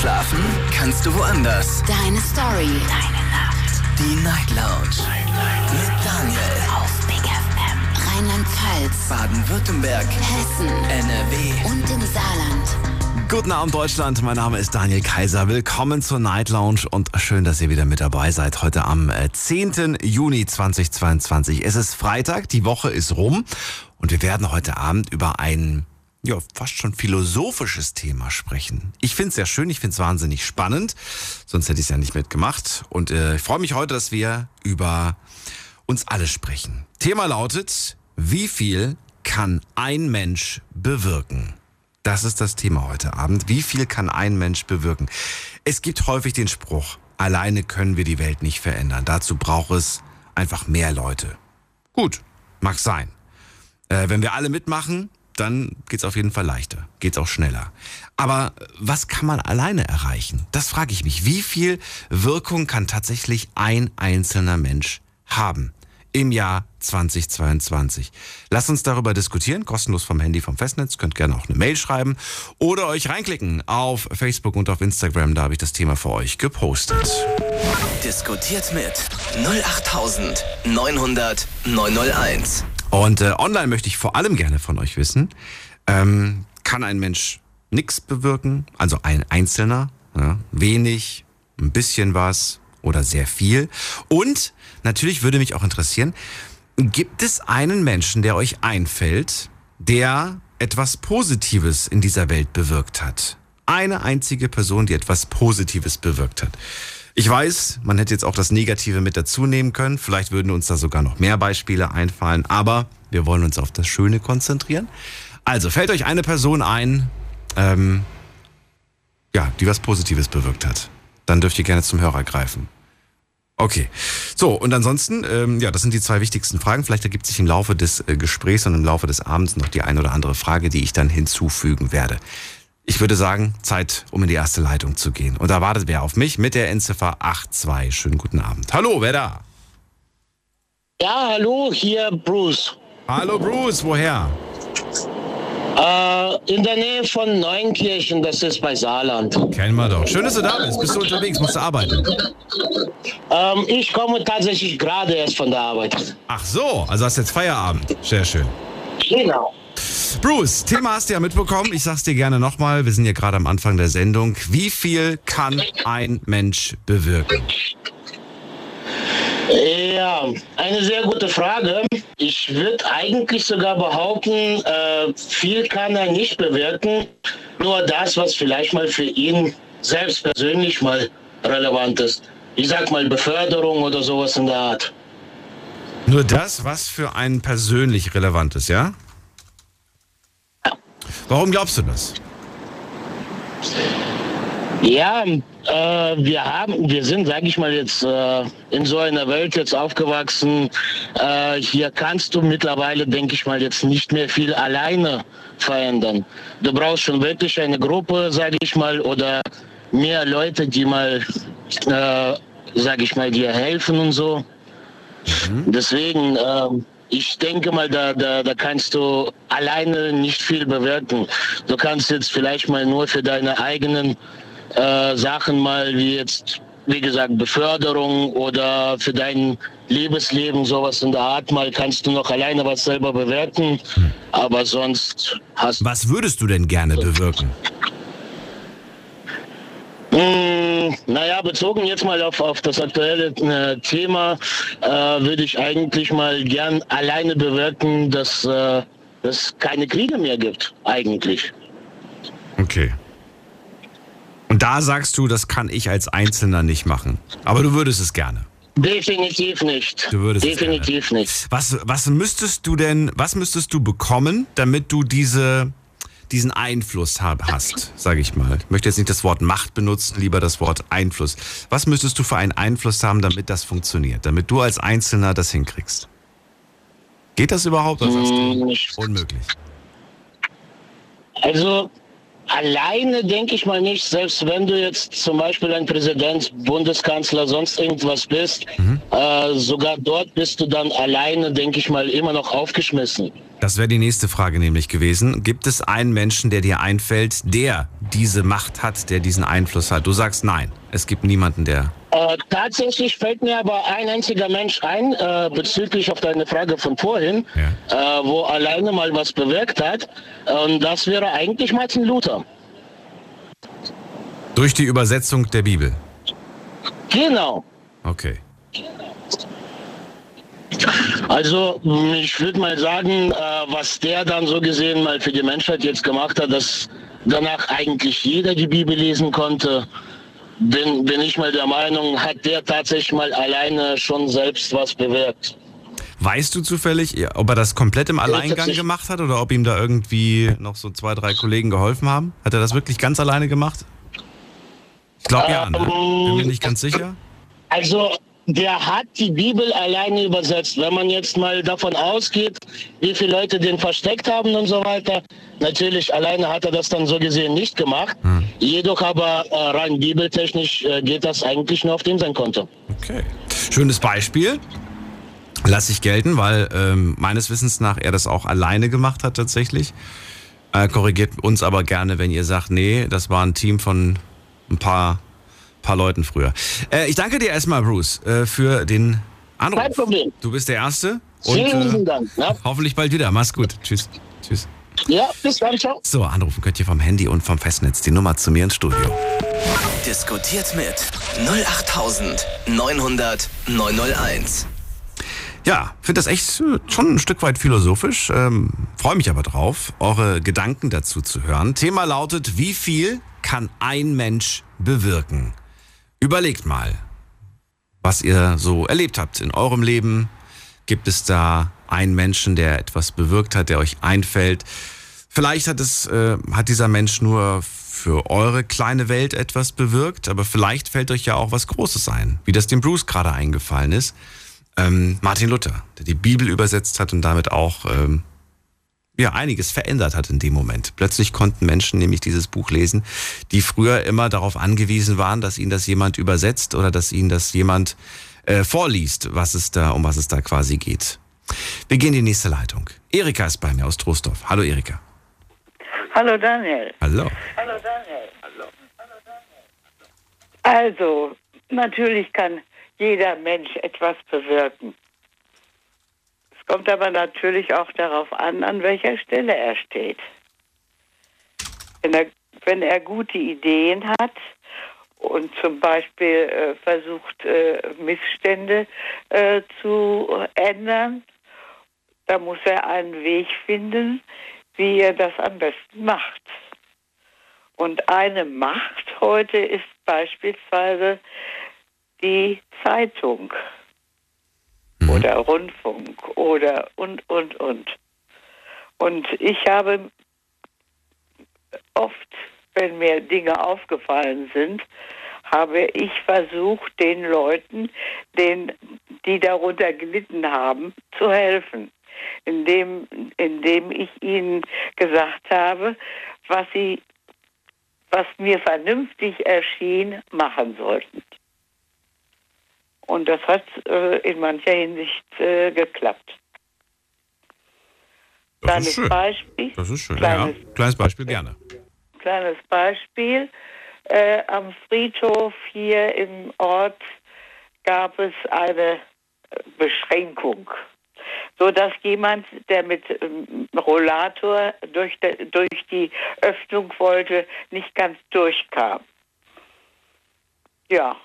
Schlafen kannst du woanders. Deine Story. Deine Nacht. Die Night Lounge. Mit Daniel. Auf Big FM. Rheinland-Pfalz. Baden-Württemberg. Hessen. NRW. Und im Saarland. Guten Abend Deutschland, mein Name ist Daniel Kaiser. Willkommen zur Night Lounge und schön, dass ihr wieder mit dabei seid. Heute am äh, 10. Juni 2022. Es ist Freitag, die Woche ist rum und wir werden heute Abend über ein ja, fast schon philosophisches Thema sprechen. Ich finde es sehr schön, ich finde es wahnsinnig spannend, sonst hätte ich es ja nicht mitgemacht. Und äh, ich freue mich heute, dass wir über uns alle sprechen. Thema lautet, wie viel kann ein Mensch bewirken? Das ist das Thema heute Abend. Wie viel kann ein Mensch bewirken? Es gibt häufig den Spruch, alleine können wir die Welt nicht verändern. Dazu braucht es einfach mehr Leute. Gut, mag sein. Äh, wenn wir alle mitmachen, dann geht's auf jeden Fall leichter, geht's auch schneller. Aber was kann man alleine erreichen? Das frage ich mich. Wie viel Wirkung kann tatsächlich ein einzelner Mensch haben im Jahr 2022? Lasst uns darüber diskutieren, kostenlos vom Handy vom Festnetz. Könnt gerne auch eine Mail schreiben oder euch reinklicken auf Facebook und auf Instagram. Da habe ich das Thema für euch gepostet. Diskutiert mit 08900 901. Und äh, online möchte ich vor allem gerne von euch wissen, ähm, kann ein Mensch nichts bewirken, also ein Einzelner, ja, wenig, ein bisschen was oder sehr viel. Und natürlich würde mich auch interessieren, gibt es einen Menschen, der euch einfällt, der etwas Positives in dieser Welt bewirkt hat? Eine einzige Person, die etwas Positives bewirkt hat. Ich weiß, man hätte jetzt auch das Negative mit dazu nehmen können. Vielleicht würden uns da sogar noch mehr Beispiele einfallen. Aber wir wollen uns auf das Schöne konzentrieren. Also fällt euch eine Person ein, ähm, ja, die was Positives bewirkt hat. Dann dürft ihr gerne zum Hörer greifen. Okay. So, und ansonsten, ähm, ja, das sind die zwei wichtigsten Fragen. Vielleicht ergibt sich im Laufe des äh, Gesprächs und im Laufe des Abends noch die ein oder andere Frage, die ich dann hinzufügen werde. Ich würde sagen, Zeit, um in die erste Leitung zu gehen. Und da wartet wer auf mich mit der Endziffer 82. Schönen guten Abend. Hallo, wer da? Ja, hallo, hier Bruce. Hallo Bruce, woher? Äh, in der Nähe von Neunkirchen, das ist bei Saarland. Kennen wir doch. Schön, dass du da bist. Bist du unterwegs? Musst du arbeiten? Ähm, ich komme tatsächlich gerade erst von der Arbeit. Ach so, also hast jetzt Feierabend. Sehr schön. Genau. Bruce, Thema hast du ja mitbekommen. Ich sag's dir gerne nochmal. Wir sind ja gerade am Anfang der Sendung. Wie viel kann ein Mensch bewirken? Ja, eine sehr gute Frage. Ich würde eigentlich sogar behaupten, äh, viel kann er nicht bewirken. Nur das, was vielleicht mal für ihn selbst persönlich mal relevant ist. Ich sag mal Beförderung oder sowas in der Art. Nur das, was für einen persönlich relevant ist, ja? Warum glaubst du das? Ja, äh, wir haben, wir sind, sage ich mal jetzt, äh, in so einer Welt jetzt aufgewachsen. Äh, hier kannst du mittlerweile, denke ich mal, jetzt nicht mehr viel alleine verändern. Du brauchst schon wirklich eine Gruppe, sage ich mal, oder mehr Leute, die mal, äh, sage ich mal, dir helfen und so. Deswegen, ähm, ich denke mal, da, da, da kannst du alleine nicht viel bewirken. Du kannst jetzt vielleicht mal nur für deine eigenen äh, Sachen mal wie jetzt, wie gesagt, Beförderung oder für dein Liebesleben, sowas in der Art mal, kannst du noch alleine was selber bewirken. Aber sonst hast Was würdest du denn gerne bewirken? Mm, Naja, bezogen jetzt mal auf, auf das aktuelle äh, Thema, äh, würde ich eigentlich mal gern alleine bewirken, dass äh, es keine Kriege mehr gibt, eigentlich. Okay. Und da sagst du, das kann ich als Einzelner nicht machen. Aber du würdest es gerne. Definitiv nicht. Du würdest es Definitiv nicht. Was, was müsstest du denn, was müsstest du bekommen, damit du diese, diesen Einfluss hab, hast, sage ich mal. Ich möchte jetzt nicht das Wort Macht benutzen, lieber das Wort Einfluss. Was müsstest du für einen Einfluss haben, damit das funktioniert, damit du als Einzelner das hinkriegst? Geht das überhaupt? Oder Mm, unmöglich. Also, alleine denke ich mal nicht, selbst wenn du jetzt zum Beispiel ein Präsident, Bundeskanzler, sonst irgendwas bist, äh, sogar dort bist du dann alleine, denke ich mal, immer noch aufgeschmissen. Das wäre die nächste Frage nämlich gewesen. Gibt es einen Menschen, der dir einfällt, der diese Macht hat, der diesen Einfluss hat? Du sagst nein. Es gibt niemanden, der. Äh, tatsächlich fällt mir aber ein einziger Mensch ein, äh, bezüglich auf deine Frage von vorhin, äh, wo alleine mal was bewirkt hat. Und das wäre eigentlich Martin Luther. Durch die Übersetzung der Bibel. Genau. Okay. Also mh, ich würde mal sagen, äh, was der dann so gesehen mal für die Menschheit jetzt gemacht hat, dass danach eigentlich jeder die Bibel lesen konnte, bin, bin ich mal der Meinung, hat der tatsächlich mal alleine schon selbst was bewirkt. Weißt du zufällig, ob er das komplett im Alleingang gemacht hat oder ob ihm da irgendwie noch so zwei, drei Kollegen geholfen haben? Hat er das wirklich ganz alleine gemacht? Ich glaube ja, ne? Bin mir nicht ganz sicher. Also der hat die Bibel alleine übersetzt. Wenn man jetzt mal davon ausgeht, wie viele Leute den versteckt haben und so weiter, natürlich alleine hat er das dann so gesehen nicht gemacht. Jedoch aber äh, rein bibeltechnisch äh, geht das eigentlich nur auf dem sein Konto. Okay. Schönes Beispiel. Lass ich gelten, weil ähm, meines Wissens nach er das auch alleine gemacht hat tatsächlich. Äh, korrigiert uns aber gerne, wenn ihr sagt, nee, das war ein Team von ein paar, paar Leuten früher. Äh, ich danke dir erstmal, Bruce, äh, für den Anruf. Kein Problem. Du bist der Erste. Und Vielen lieben äh, Dank. Ne? hoffentlich bald wieder. Mach's gut. Tschüss. Tschüss. Ja, bis dann, ciao. So, anrufen könnt ihr vom Handy und vom Festnetz die Nummer zu mir ins Studio. Diskutiert mit 08900 901. Ja, finde das echt äh, schon ein Stück weit philosophisch. Ähm, Freue mich aber drauf, eure Gedanken dazu zu hören. Thema lautet, wie viel kann ein Mensch bewirken? Überlegt mal, was ihr so erlebt habt in eurem Leben. Gibt es da einen Menschen, der etwas bewirkt hat, der euch einfällt? Vielleicht hat es, äh, hat dieser Mensch nur für eure kleine Welt etwas bewirkt, aber vielleicht fällt euch ja auch was Großes ein, wie das dem Bruce gerade eingefallen ist. Ähm, Martin Luther, der die Bibel übersetzt hat und damit auch ähm, ja, einiges verändert hat in dem Moment. Plötzlich konnten Menschen nämlich dieses Buch lesen, die früher immer darauf angewiesen waren, dass ihnen das jemand übersetzt oder dass ihnen das jemand äh, vorliest, was es da, um was es da quasi geht. Wir gehen in die nächste Leitung. Erika ist bei mir aus Trostorf. Hallo Erika. Hallo Daniel. Hallo. Also, natürlich kann jeder Mensch etwas bewirken. Kommt aber natürlich auch darauf an, an welcher Stelle er steht. Wenn er, wenn er gute Ideen hat und zum Beispiel äh, versucht, äh, Missstände äh, zu ändern, da muss er einen Weg finden, wie er das am besten macht. Und eine Macht heute ist beispielsweise die Zeitung oder Rundfunk oder und, und, und. Und ich habe oft, wenn mir Dinge aufgefallen sind, habe ich versucht, den Leuten, den, die darunter gelitten haben, zu helfen, indem, indem ich ihnen gesagt habe, was sie, was mir vernünftig erschien, machen sollten. Und das hat äh, in mancher Hinsicht äh, geklappt. Das Kleines ist schön. Beispiel. Das ist schön. Kleines, ja. Kleines Beispiel gerne. kleines Beispiel. Äh, am Friedhof hier im Ort gab es eine äh, Beschränkung, so dass jemand, der mit ähm, Rollator durch, de, durch die Öffnung wollte, nicht ganz durchkam. Ja,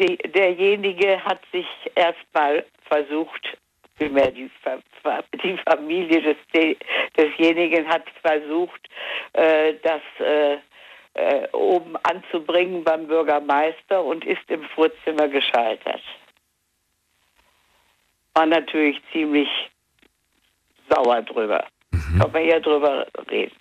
die, derjenige hat sich erstmal versucht, vielmehr die, die Familie des, de- desjenigen hat versucht, äh, das äh, äh, oben anzubringen beim Bürgermeister und ist im Vorzimmer gescheitert. War natürlich ziemlich sauer drüber. Kann man ja drüber reden.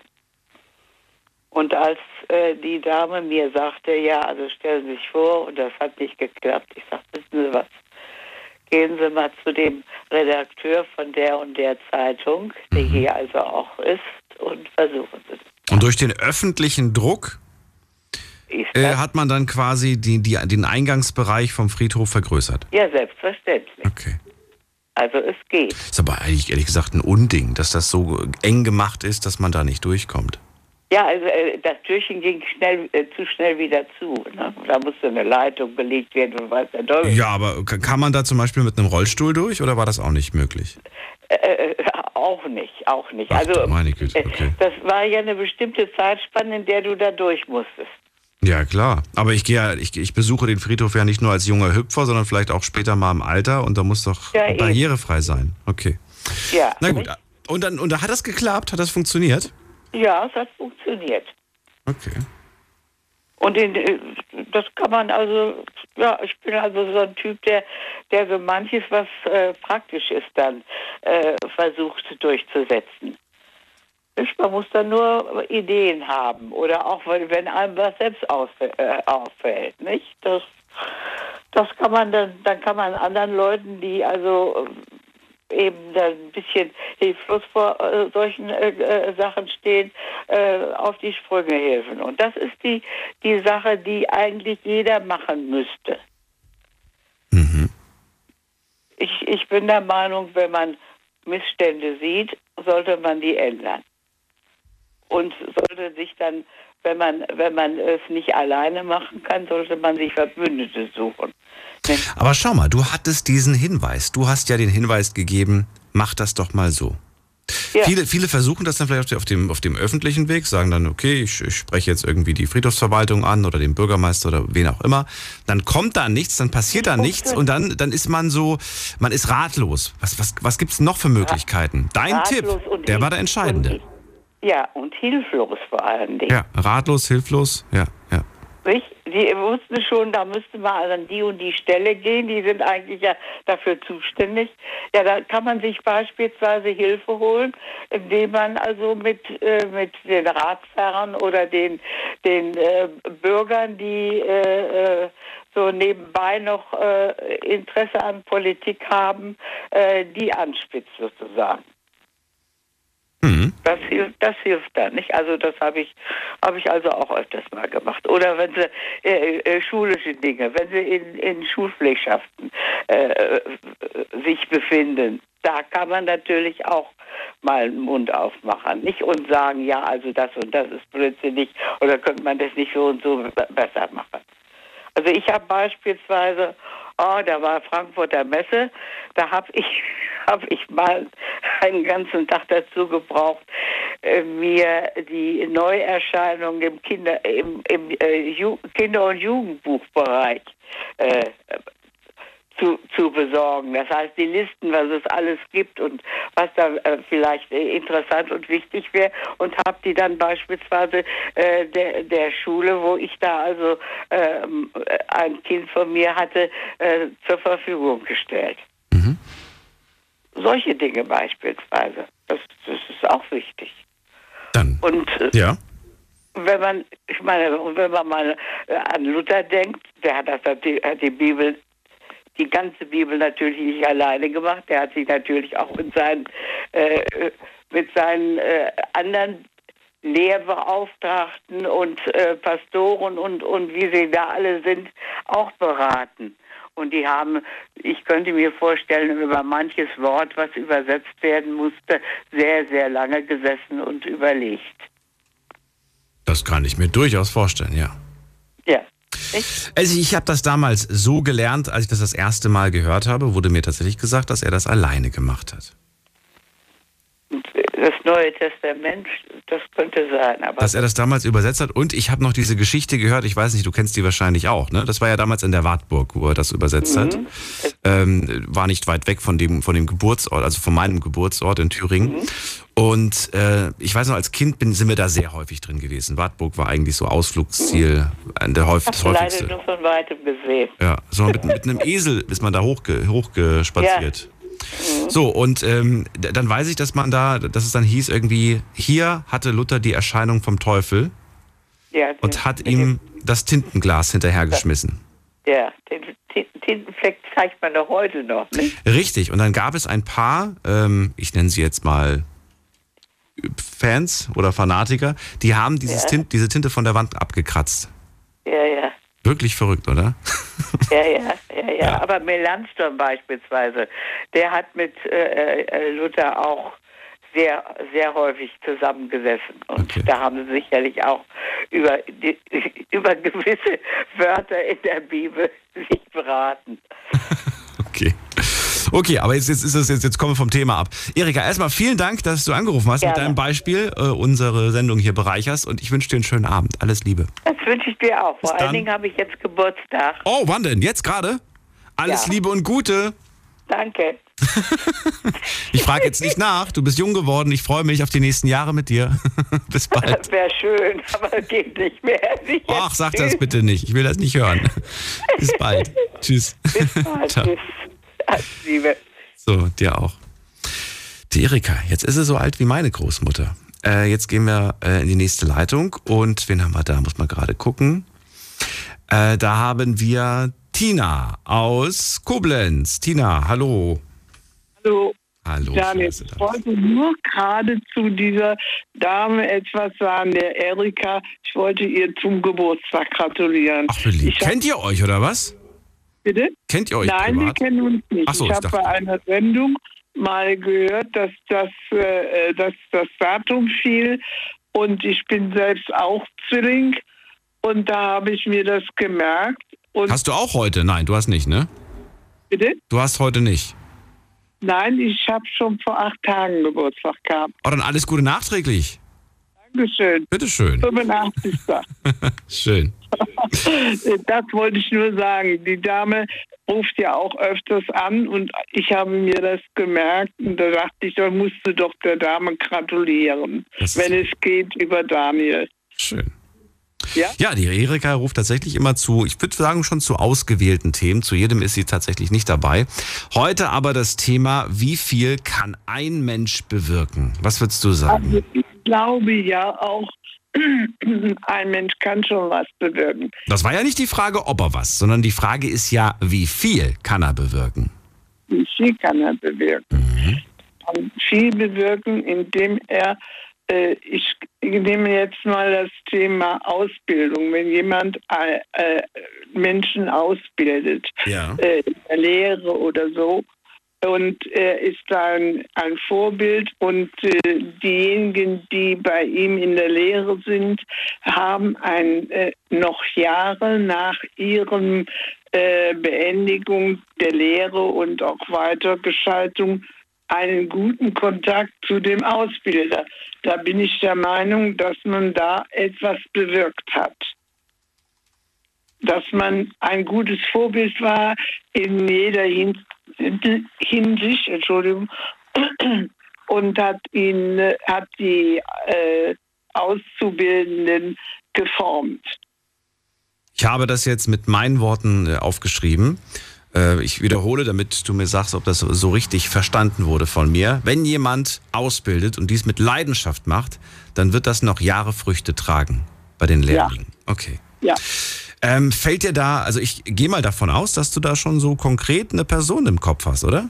Und als äh, die Dame mir sagte, ja, also stellen Sie sich vor, und das hat nicht geklappt, ich sagte, wissen Sie was, gehen Sie mal zu dem Redakteur von der und der Zeitung, die hier also auch ist, und versuchen Sie es. Und durch den öffentlichen Druck äh, das? hat man dann quasi die, die, den Eingangsbereich vom Friedhof vergrößert. ja, selbstverständlich. Okay. Also es geht. Ist aber eigentlich ehrlich gesagt ein Unding, dass das so eng gemacht ist, dass man da nicht durchkommt. Ja, also äh, das Türchen ging schnell, äh, zu schnell wieder zu. Ne? Da musste eine Leitung gelegt werden und weiß der Teufel. Ja, aber ka- kann man da zum Beispiel mit einem Rollstuhl durch oder war das auch nicht möglich? Äh, äh, auch nicht, auch nicht. Ach, also meine Güte, äh, okay. das war ja eine bestimmte Zeitspanne, in der du da durch musstest. Ja, klar. Aber ich gehe ja, ich, ich besuche den Friedhof ja nicht nur als junger Hüpfer, sondern vielleicht auch später mal im Alter und da muss doch Ja, barrierefrei sein. Okay. Ja. Na gut. Und dann, und da hat das geklappt? Hat das funktioniert? Ja, es hat funktioniert. Okay. Und in, äh, das kann man also, ja, ich bin also so ein Typ, der, der so manches, was äh, praktisch ist, dann äh, versucht durchzusetzen. Man muss dann nur Ideen haben oder auch wenn, einem was selbst ausfä- äh, auffällt, nicht? Das, das kann man dann, dann kann man anderen Leuten, die also eben dann ein bisschen hilflos vor äh, solchen äh, äh, Sachen stehen, äh, auf die Sprünge helfen. Und das ist die, die Sache, die eigentlich jeder machen müsste. Ich, ich bin der Meinung, wenn man Missstände sieht, sollte man die ändern. Und sollte sich dann, wenn man, wenn man es nicht alleine machen kann, sollte man sich Verbündete suchen. Aber schau mal, du hattest diesen Hinweis. Du hast ja den Hinweis gegeben, mach das doch mal so. Ja. Viele, viele versuchen das dann vielleicht auf dem, auf dem öffentlichen Weg, sagen dann, okay, ich, ich spreche jetzt irgendwie die Friedhofsverwaltung an oder den Bürgermeister oder wen auch immer. Dann kommt da nichts, dann passiert da nichts und dann, dann ist man so, man ist ratlos. Was, was, was gibt's noch für Möglichkeiten? Dein Ratlos Tipp, der war der entscheidende. Und, ja, und hilflos vor allen Dingen. Ja, ratlos, hilflos, ja. Nicht? Die wussten schon, da müsste man also an die und die Stelle gehen, die sind eigentlich ja dafür zuständig. Ja, da kann man sich beispielsweise Hilfe holen, indem man also mit, äh, mit den Ratsherren oder den, den äh, Bürgern, die äh, äh, so nebenbei noch äh, Interesse an Politik haben, äh, die anspitzt sozusagen. Mhm. Das hilft, das hilft dann nicht. Also das habe ich, habe ich also auch öfters mal gemacht. Oder wenn sie äh, äh, schulische Dinge, wenn sie in, in Schulpflegschaften äh, äh, sich befinden, da kann man natürlich auch mal den Mund aufmachen, nicht und sagen, ja, also das und das ist blödsinnig oder könnte man das nicht so und so be- besser machen. Also ich habe beispielsweise, oh, da war Frankfurter Messe, da habe ich, hab ich mal einen ganzen Tag dazu gebraucht, äh, mir die Neuerscheinung im Kinder, im, im äh, Kinder- und Jugendbuchbereich äh, zu, zu besorgen. Das heißt, die Listen, was es alles gibt und was da äh, vielleicht äh, interessant und wichtig wäre und habe die dann beispielsweise äh, der, der Schule, wo ich da also ähm, ein Kind von mir hatte, äh, zur Verfügung gestellt. Solche Dinge beispielsweise. Das, das ist auch wichtig. Dann, Und äh, ja. wenn man, ich meine, wenn man mal äh, an Luther denkt, der hat das hat die, hat die Bibel, die ganze Bibel natürlich nicht alleine gemacht. Der hat sich natürlich auch mit seinen, äh, mit seinen äh, anderen Lehrbeauftragten und äh, Pastoren und, und wie sie da alle sind, auch beraten. Und die haben, ich könnte mir vorstellen, über manches Wort, was übersetzt werden musste, sehr, sehr lange gesessen und überlegt. Das kann ich mir durchaus vorstellen, ja. Ja. Nicht? Also ich habe das damals so gelernt, als ich das das erste Mal gehört habe, wurde mir tatsächlich gesagt, dass er das alleine gemacht hat. Das Neue Testament, das könnte sein, aber Dass er das damals übersetzt hat. Und ich habe noch diese Geschichte gehört, ich weiß nicht, du kennst die wahrscheinlich auch, ne? Das war ja damals in der Wartburg, wo er das übersetzt hat. Ähm, war nicht weit weg von dem, von dem Geburtsort, also von meinem Geburtsort in Thüringen. Und äh, ich weiß noch, als Kind bin, sind wir da sehr häufig drin gewesen. Wartburg war eigentlich so Ausflugsziel, äh, der häufig, das habe leider häufigste. nur von weitem gesehen. Ja, so mit, mit einem Esel ist man da hochge, hochgespaziert. So, und ähm, dann weiß ich, dass man da, dass es dann hieß irgendwie, hier hatte Luther die Erscheinung vom Teufel Ja, und hat ihm das Tintenglas hinterhergeschmissen. Ja, den Tin- Tintenfleck zeigt man doch heute noch, nicht? Richtig, und dann gab es ein paar, ähm, ich nenne sie jetzt mal Fans oder Fanatiker, die haben dieses Ja. Tint, diese Tinte von der Wand abgekratzt. Ja, ja. Wirklich verrückt, oder? Ja, ja, ja, ja. Ja. Aber Melanchthon beispielsweise, der hat mit äh, äh, Luther auch sehr, sehr häufig zusammengesessen. Und Okay. da haben sie sicherlich auch über, die, über gewisse Wörter in der Bibel sich beraten. Okay. Okay, aber jetzt, jetzt ist es jetzt, jetzt kommen wir vom Thema ab. Erika, erstmal vielen Dank, dass du angerufen hast mit Gerne. deinem Beispiel äh, unsere Sendung hier bereicherst und ich wünsche dir einen schönen Abend. Alles Liebe. Das wünsche ich dir auch. Vor allen Dingen habe ich jetzt Geburtstag. Oh, wann denn? Jetzt gerade? Alles Ja. Liebe und Gute. Danke. Ich frage jetzt nicht nach. Du bist jung geworden. Ich freue mich auf die nächsten Jahre mit dir. Bis bald. Wäre schön, aber geht nicht mehr. Ach, sag das bitte nicht. Ich will das nicht hören. Bis bald. Tschüss. Bis bald. Ciao. Tschüss. Liebe. So, dir auch. Die Erika, jetzt ist sie so alt wie meine Großmutter. Äh, jetzt gehen wir äh, in die nächste Leitung und wen haben wir da? Muss man gerade gucken. Äh, da haben wir Tina aus Koblenz. Tina, hallo. Hallo, Hallo. Daniel. Ich wollte nur gerade zu dieser Dame etwas sagen, der Erika. Ich wollte ihr zum Geburtstag gratulieren. Ach, Kennt ihr euch oder was? Bitte? Kennt ihr euch Nein, wir privat? kennen uns nicht. So, ich ich habe bei einer Sendung mal gehört, dass das, äh, dass das Datum fiel und ich bin selbst auch Zwilling und da habe ich mir das gemerkt. Und Hast du auch heute? Nein, du hast nicht, ne? bitte? Du hast heute nicht. Nein, ich habe schon vor acht Tagen Geburtstag gehabt. Oh, dann alles Gute nachträglich. Dankeschön. Bitteschön. 85. Schön. Das wollte ich nur sagen. Die Dame ruft ja auch öfters an und ich habe mir das gemerkt und da dachte ich, da musst du doch der Dame gratulieren, wenn es geht über Daniel. Schön. Ja? Ja, die Erika ruft tatsächlich immer zu, ich würde sagen schon zu ausgewählten Themen. Zu jedem ist sie tatsächlich nicht dabei. Heute aber das Thema, wie viel kann ein Mensch bewirken? Was würdest du sagen? Also glaube ja auch, ein Mensch kann schon was bewirken. Das war ja nicht die Frage, ob er was, sondern die Frage ist ja, wie viel kann er bewirken? Wie viel kann er bewirken? Kann viel bewirken, indem er, äh, ich nehme jetzt mal das Thema Ausbildung. Wenn jemand äh, äh, Menschen ausbildet, Ja. äh, in der Lehre oder so, und er ist ein, ein Vorbild und äh, diejenigen, die bei ihm in der Lehre sind, haben ein, äh, noch Jahre nach ihrem äh, Beendigung der Lehre und auch Weitergeschaltung einen guten Kontakt zu dem Ausbilder. Da bin ich der Meinung, dass man da etwas bewirkt hat. Dass man ein gutes Vorbild war in jeder Hin Hinsicht, Entschuldigung, und hat ihn, hat die äh, Auszubildenden geformt. Ich habe das jetzt mit meinen Worten äh, aufgeschrieben. Äh, Ich wiederhole, damit du mir sagst, ob das so richtig verstanden wurde von mir. Wenn jemand ausbildet und dies mit Leidenschaft macht, dann wird das noch Jahre Früchte tragen bei den Lehrlingen. Okay. Ja. Ähm, fällt dir da, also ich gehe mal davon aus, dass du da schon so konkret eine Person im Kopf hast, oder?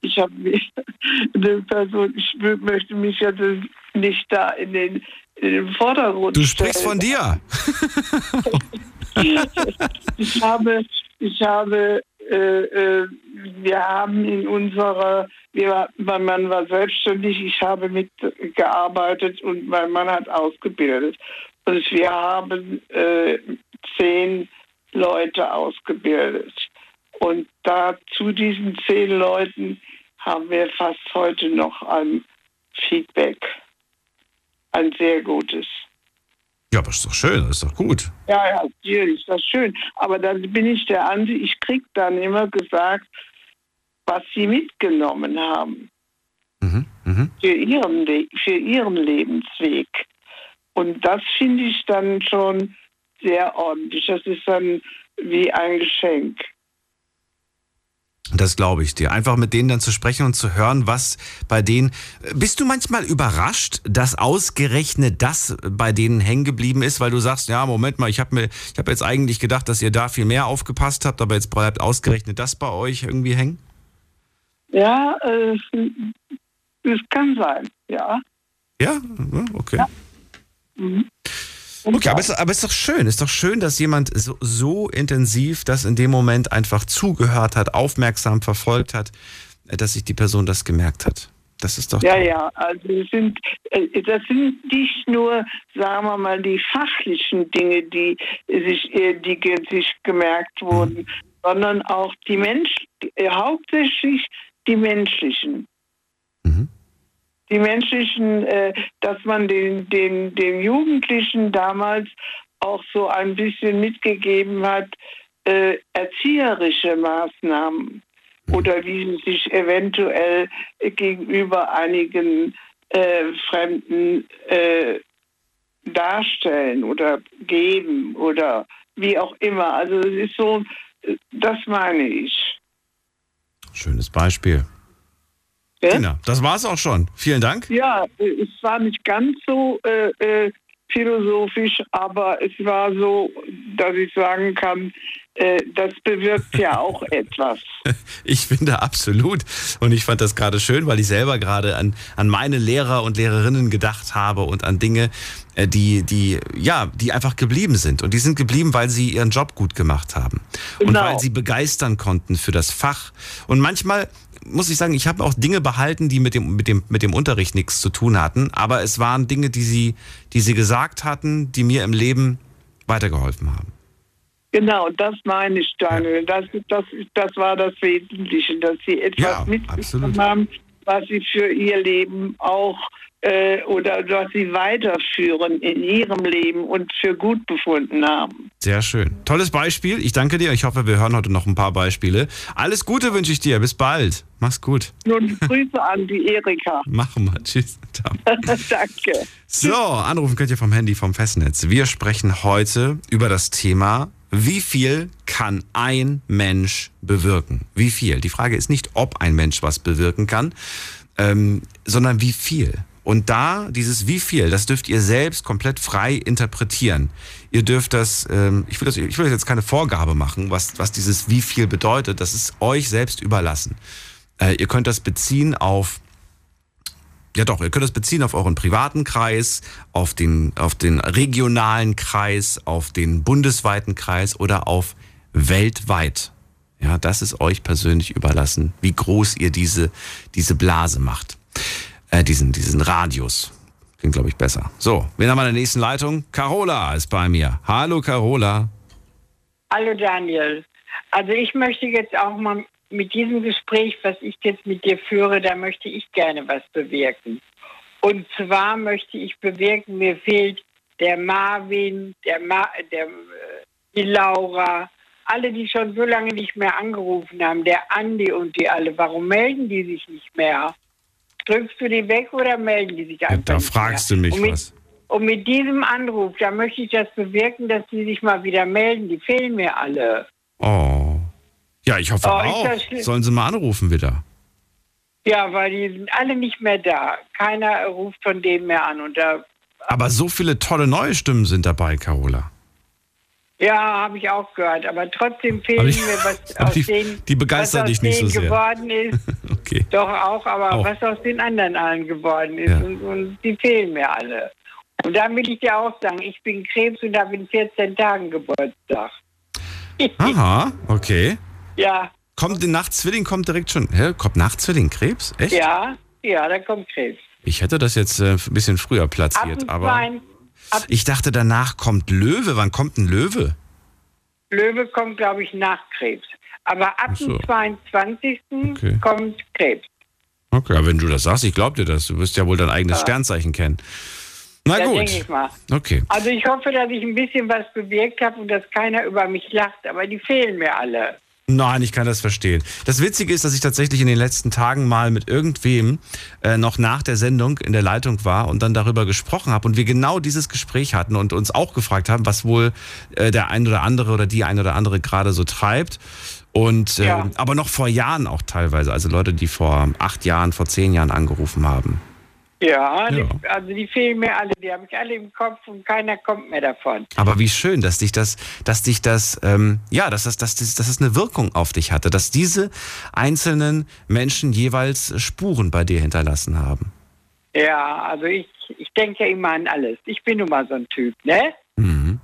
Ich habe eine Person, ich mö- möchte mich jetzt nicht da in den, in den Vordergrund Du sprichst stellen. von dir. Ich habe, ich habe, äh, äh, wir haben in unserer, wir, mein Mann war selbstständig, ich habe mitgearbeitet und mein Mann hat ausgebildet. Und wir haben äh, zehn Leute ausgebildet. Und da zu diesen zehn Leuten haben wir fast heute noch ein Feedback. Ein sehr gutes. Ja, aber ist doch schön, das ist doch gut. Ja, ja, natürlich, das ist schön. Aber dann bin ich der Ansicht, ich krieg dann immer gesagt, was sie mitgenommen haben Mhm, mhm. für ihren, Le für ihren Lebensweg. Und das finde ich dann schon sehr ordentlich. Das ist dann wie ein Geschenk. Das glaube ich dir. Einfach mit denen dann zu sprechen und zu hören, was bei denen. Bist du manchmal überrascht, dass ausgerechnet das bei denen hängen geblieben ist, weil du sagst, ja, Moment mal, ich habe mir, ich habe jetzt eigentlich gedacht, dass ihr da viel mehr aufgepasst habt, aber jetzt bleibt ausgerechnet das bei euch irgendwie hängen? Ja, äh, es kann sein, ja. Ja? Ja, Okay. Okay, aber es, aber es ist doch schön, ist doch schön, dass jemand so, so intensiv das in dem Moment einfach zugehört hat, aufmerksam verfolgt hat, äh, dass sich die Person das gemerkt hat. Das ist doch Ja, toll. ja, also sind, äh, das sind nicht nur, sagen wir mal, die fachlichen Dinge, die sich, äh, die sich gemerkt wurden, sondern auch die Mensch, äh, hauptsächlich die menschlichen. Mhm. Die menschlichen, äh, dass man den, den, den Jugendlichen damals auch so ein bisschen mitgegeben hat, äh, erzieherische Maßnahmen oder wie sie sich eventuell gegenüber einigen äh, Fremden äh, darstellen oder geben oder wie auch immer. Also es ist so, äh, das meine ich. Schönes Beispiel. Ja? Tina, das war's auch schon. Vielen Dank. Ja, äh, es war nicht ganz so äh, äh, philosophisch, aber es war so, dass ich sagen kann, das bewirkt ja auch etwas. Ich finde absolut. Und ich fand das gerade schön, weil ich selber gerade an, an meine Lehrer und Lehrerinnen gedacht habe und an Dinge, äh, die, die, ja, die einfach geblieben sind. Und die sind geblieben, weil sie ihren Job gut gemacht haben. Und Genau. weil sie begeistern konnten für das Fach. Und manchmal muss ich sagen, ich habe auch Dinge behalten, die mit dem, mit dem, mit dem Unterricht nichts zu tun hatten. Aber es waren Dinge, die sie, die sie gesagt hatten, die mir im Leben weitergeholfen haben. Genau, das meine ich, Daniel. Das, das, das war das Wesentliche, dass sie etwas Ja, mitbekommen absolut. haben, was sie für ihr Leben auch äh, oder was sie weiterführen in ihrem Leben und für gut befunden haben. Sehr schön. Tolles Beispiel. Ich danke dir. Ich hoffe, wir hören heute noch ein paar Beispiele. Alles Gute wünsche ich dir. Bis bald. Mach's gut. Nun Grüße an die Erika. Machen wir. Tschüss. Danke. So, anrufen könnt ihr vom Handy, vom Festnetz. Wir sprechen heute über das Thema, wie viel kann ein Mensch bewirken? Wie viel? Die Frage ist nicht, ob ein Mensch was bewirken kann, ähm, sondern wie viel. Und da, dieses wie viel, das dürft ihr selbst komplett frei interpretieren. Ihr dürft das, ähm, ich will das, ich will jetzt keine Vorgabe machen, was, was dieses wie viel bedeutet. Das ist euch selbst überlassen. Äh, ihr könnt das beziehen auf ja doch, ihr könnt es beziehen auf euren privaten Kreis, auf den, auf den regionalen Kreis, auf den bundesweiten Kreis oder auf weltweit. Ja, das ist euch persönlich überlassen, wie groß ihr diese, diese Blase macht. Äh, diesen, diesen Radius. Klingt, glaube ich, besser. So, wen haben wir in der nächsten Leitung? Carola ist bei mir. Hallo, Carola. Hallo Daniel. Also ich möchte jetzt auch mal mit diesem Gespräch, was ich jetzt mit dir führe, da möchte ich gerne was bewirken. Und zwar möchte ich bewirken, mir fehlt der Marvin, der, Ma der äh, die Laura, alle, die schon so lange nicht mehr angerufen haben, der Andi und die alle. Warum melden die sich nicht mehr? Drückst du die weg oder melden die sich Ja, einfach da nicht fragst du mich und mit, was. Und mit diesem Anruf, da möchte ich das bewirken, dass die sich mal wieder melden. Die fehlen mir alle. Oh. Ja, ich hoffe Oh, auch. Sollen sie mal anrufen wieder? Ja, weil die sind alle nicht mehr da. Keiner ruft von denen mehr an. Und da, Aber so viele tolle neue Stimmen sind dabei, Carola. ja, habe ich auch gehört. Aber trotzdem fehlen die- mir, was aus die- denen, die aus dich nicht so sehr. geworden ist. Okay. Doch auch, aber Auch. was aus den anderen allen geworden ist. Ja. Und, und die fehlen mir alle. Und da will ich dir auch sagen, ich bin Krebs und habe in 14 Tagen Geburtstag. Aha, okay. Ja, Kommt die Nachtzwilling kommt direkt schon. Hä? Kommt Nachtzwilling Krebs? Echt? ja, ja, da kommt Krebs. Ich hätte das jetzt äh, ein bisschen früher platziert, aber ab ich dachte danach kommt Löwe. Wann kommt ein Löwe? Löwe kommt, glaube ich, nach Krebs. Aber ab so. dem 22. Okay. kommt Krebs. Okay, aber wenn du das sagst, ich glaube dir das. Du wirst ja wohl dein eigenes Sternzeichen kennen. Na Ja, gut. denke ich mal. Okay. Also ich hoffe, dass ich ein bisschen was bewirkt habe und dass keiner über mich lacht, aber die fehlen mir alle. Nein, ich kann das verstehen. Das Witzige ist, dass ich tatsächlich in den letzten Tagen mal mit irgendwem äh, noch nach der Sendung in der Leitung war und dann darüber gesprochen habe und wir genau dieses Gespräch hatten und uns auch gefragt haben, was wohl äh, der ein oder andere oder die ein oder andere gerade so treibt. Und äh, Ja. aber noch vor Jahren auch teilweise, also Leute, die vor acht Jahren, vor zehn Jahren angerufen haben. Ja, Ja. Die, also die fehlen mir alle. Die habe ich alle im Kopf und keiner kommt mehr davon. Aber wie schön, dass dich das, dass dich das, ähm, ja, dass das, dass das, dass das eine Wirkung auf dich hatte, dass diese einzelnen Menschen jeweils Spuren bei dir hinterlassen haben. Ja, also ich, ich denke immer an alles. Ich bin nun mal so ein Typ, ne? Mhm.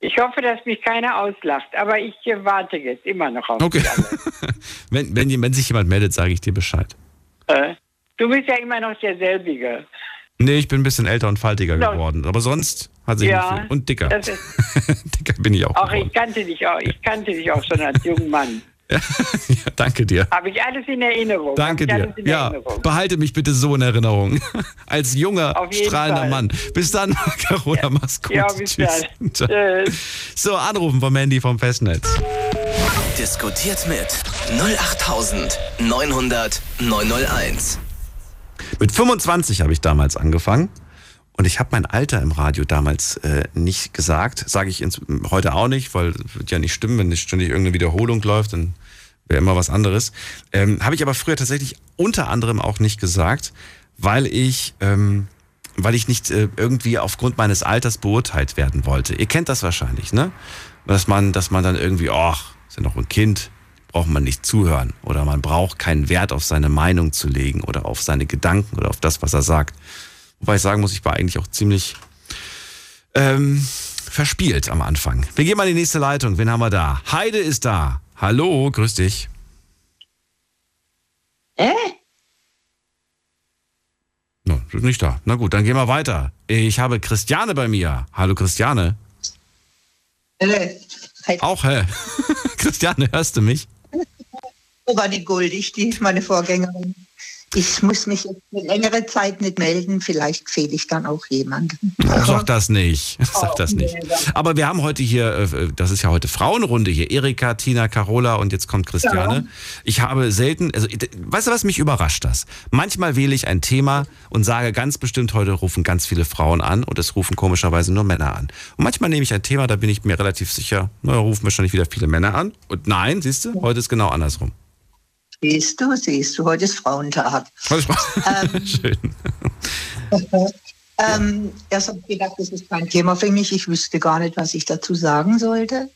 Ich hoffe, dass mich keiner auslacht, aber ich äh, warte jetzt immer noch auf Okay. die alle. wenn, wenn, wenn sich jemand meldet, sage ich dir Bescheid. Äh, Du bist ja immer noch derselbige. Nee, ich bin ein bisschen älter und faltiger Ja. geworden. Aber sonst hat sich nicht Ja, viel. Und dicker. das ist, dicker bin ich auch auch geworden. ich kannte dich auch, ich kannte dich auch schon als junger Mann. Ja, danke dir. Habe ich alles in Erinnerung. Danke dir. Ja, Erinnerung. behalte mich bitte so in Erinnerung. Als junger, strahlender Fall. Mann. Bis dann, Carola, mach's gut. Ja, bis Tschüss. dann. Tschüss. So, anrufen vom Mandy vom Festnetz. Diskutiert mit 08900 901. Mit 25 habe ich damals angefangen. Und ich habe mein Alter im Radio damals äh, nicht gesagt. Sage ich ins, heute auch nicht, weil wird ja nicht stimmen, wenn nicht ständig irgendeine Wiederholung läuft, dann wäre immer was anderes. Ähm, habe ich aber früher tatsächlich unter anderem auch nicht gesagt, weil ich, ähm, weil ich nicht äh, irgendwie aufgrund meines Alters beurteilt werden wollte. Ihr kennt das wahrscheinlich, ne? Dass man, dass man dann irgendwie, ach, ist ja noch ein Kind, braucht man nicht zuhören. Oder man braucht keinen Wert auf seine Meinung zu legen oder auf seine Gedanken oder auf das, was er sagt. Wobei ich sagen muss, ich war eigentlich auch ziemlich ähm, verspielt am Anfang. Wir gehen mal in die nächste Leitung. Wen haben wir da? Heide ist da. Hallo, grüß dich. Äh? No, du bist nicht da. Na gut, dann gehen wir weiter. Ich habe Christiane bei mir. Hallo Christiane. Äh, Auch, hä? Christiane, hörst du mich? Wo war die Guldig, die ist meine Vorgängerin. Ich muss mich jetzt eine längere Zeit nicht melden, vielleicht fehle ich dann auch jemandem. Sag das nicht. Sag das nicht. Aber wir haben heute hier, äh, das ist ja heute Frauenrunde hier. Erika, Tina, Carola und jetzt kommt Christiane. Ich habe selten, also äh, weißt du was, mich überrascht das. Manchmal wähle ich ein Thema und sage ganz bestimmt, heute rufen ganz viele Frauen an und es rufen komischerweise nur Männer an. Und manchmal nehme ich ein Thema, da bin ich mir relativ sicher, na, da rufen wahrscheinlich wieder viele Männer an. Und nein, siehst du, heute ist genau andersrum. Siehst du, siehst du, heute ist Frauentag. Schön. Ähm, erst habe ich gedacht, das ist kein Thema für mich. Ich wüsste gar nicht, was ich dazu sagen sollte.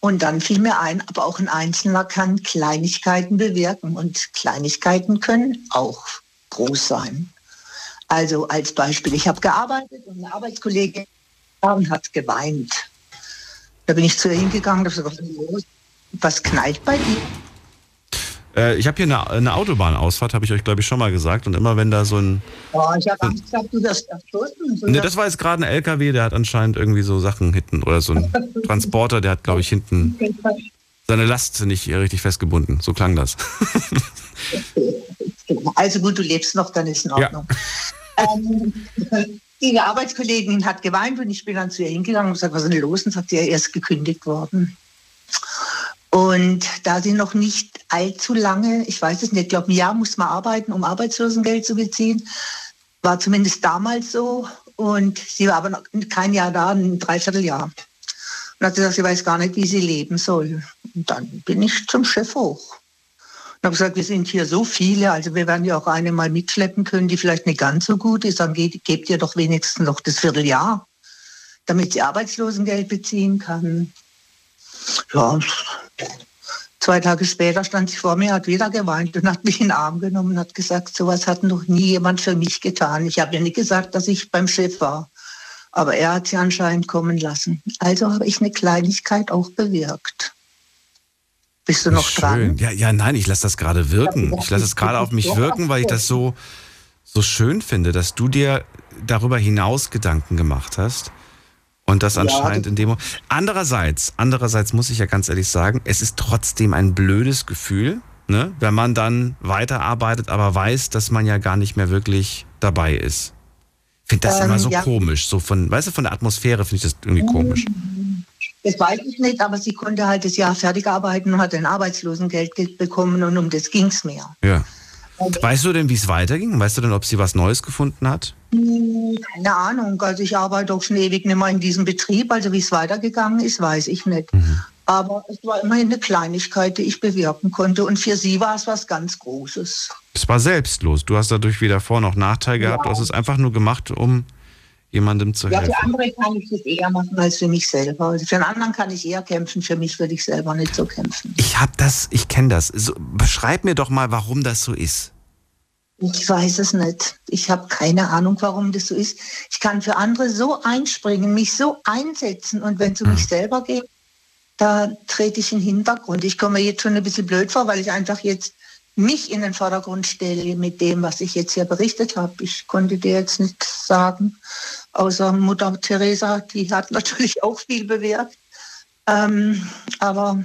Und dann fiel mir ein, aber auch ein Einzelner kann Kleinigkeiten bewirken. Und Kleinigkeiten können auch groß sein. Also als Beispiel, ich habe gearbeitet und eine Arbeitskollegin und hat geweint. Da bin ich zu ihr hingegangen und habe gesagt? Was knallt bei dir? Äh, ich habe hier eine, eine Autobahnausfahrt, habe ich euch, glaube ich, schon mal gesagt. Und immer wenn da so ein. Oh, ich habe Angst gehabt, du wirst erstoßen. So Ne, das war jetzt gerade ein LKW, der hat anscheinend irgendwie so Sachen hinten. Oder so ein Transporter, der hat, glaube ich, hinten seine Last nicht richtig festgebunden. So klang das. Also gut, du lebst noch, dann ist in Ordnung. Ähm, die Arbeitskollegin hat geweint und ich bin dann zu ihr hingegangen und gesagt, was ist denn los? Und sagt, sie, ja, ist gekündigt worden. Und da sie noch nicht allzu lange, ich weiß es nicht, ich glaube, ein Jahr muss man arbeiten, um Arbeitslosengeld zu beziehen, war zumindest damals so. Und sie war aber noch kein Jahr da, ein Dreivierteljahr. Und hat gesagt, sie weiß gar nicht, wie sie leben soll. Und dann bin ich zum Chef hoch. Und habe gesagt, wir sind hier so viele, also wir werden ja auch eine mal mitschleppen können, die vielleicht nicht ganz so gut ist. Dann ge- gebt ihr doch wenigstens noch das Vierteljahr, damit sie Arbeitslosengeld beziehen kann. Ja, zwei Tage später stand sie vor mir, hat wieder geweint und hat mich in den Arm genommen und hat gesagt, sowas hat noch nie jemand für mich getan. Ich habe ja nicht gesagt, dass ich beim Chef war. Aber er hat sie anscheinend kommen lassen. Also habe ich eine Kleinigkeit auch bewirkt. Bist du noch dran? Schön. Ja, ja, nein, ich lasse das gerade wirken. Ich lasse es gerade auf mich wirken, weil ich das so, so schön finde, dass du dir darüber hinaus Gedanken gemacht hast. Und das anscheinend in dem. Andererseits, andererseits muss ich ja ganz ehrlich sagen, es ist trotzdem ein blödes Gefühl, ne, wenn man dann weiterarbeitet, aber weiß, dass man ja gar nicht mehr wirklich dabei ist. Ich finde das Ähm, immer so ja. komisch. So von, weißt du, von der Atmosphäre finde ich das irgendwie komisch. Das weiß ich nicht, aber sie konnte halt das Jahr fertig arbeiten und hat ein Arbeitslosengeld ge- bekommen und um das ging es mir. Ja. Weißt du denn, wie es weiterging? Weißt du denn, ob sie was Neues gefunden hat? Keine Ahnung, also ich arbeite auch schon ewig nicht mehr in diesem Betrieb, also wie es weitergegangen ist, weiß ich nicht. Aber es war immerhin eine Kleinigkeit, die ich bewirken konnte und für sie war es was ganz Großes. Es war selbstlos. Du hast dadurch weder Vor- noch Nachteil gehabt. Du hast es einfach nur gemacht, um jemandem zu Ja, helfen. für andere kann ich das eher machen als für mich selber. Also für einen anderen kann ich eher kämpfen, für mich würde ich selber nicht so kämpfen. Ich hab das, ich kenne das. So, beschreib mir doch mal, warum das so ist. Ich weiß es nicht. Ich habe keine Ahnung, warum das so ist. Ich kann für andere so einspringen, mich so einsetzen und wenn es um mich Hm. selber geht, da trete ich in den Hintergrund. Ich komme jetzt schon ein bisschen blöd vor, weil ich einfach jetzt mich in den Vordergrund stelle mit dem, was ich jetzt hier berichtet habe. Ich konnte dir jetzt nichts sagen, außer Mutter Teresa, die hat natürlich auch viel bewährt. Ähm, aber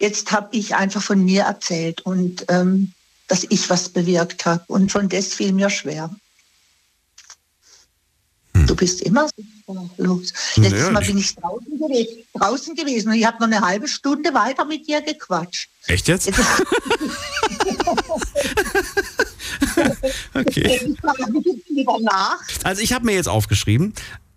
jetzt habe ich einfach von mir erzählt und ähm, dass ich was bewirkt habe. Und schon das fiel mir schwer. Du bist immer so sprachlos. Letztes Nö, Mal bin ich draußen gewesen, draußen gewesen und ich habe noch eine halbe Stunde weiter mit dir gequatscht. Echt jetzt? Jetzt, Okay. Also ich habe mir jetzt aufgeschrieben,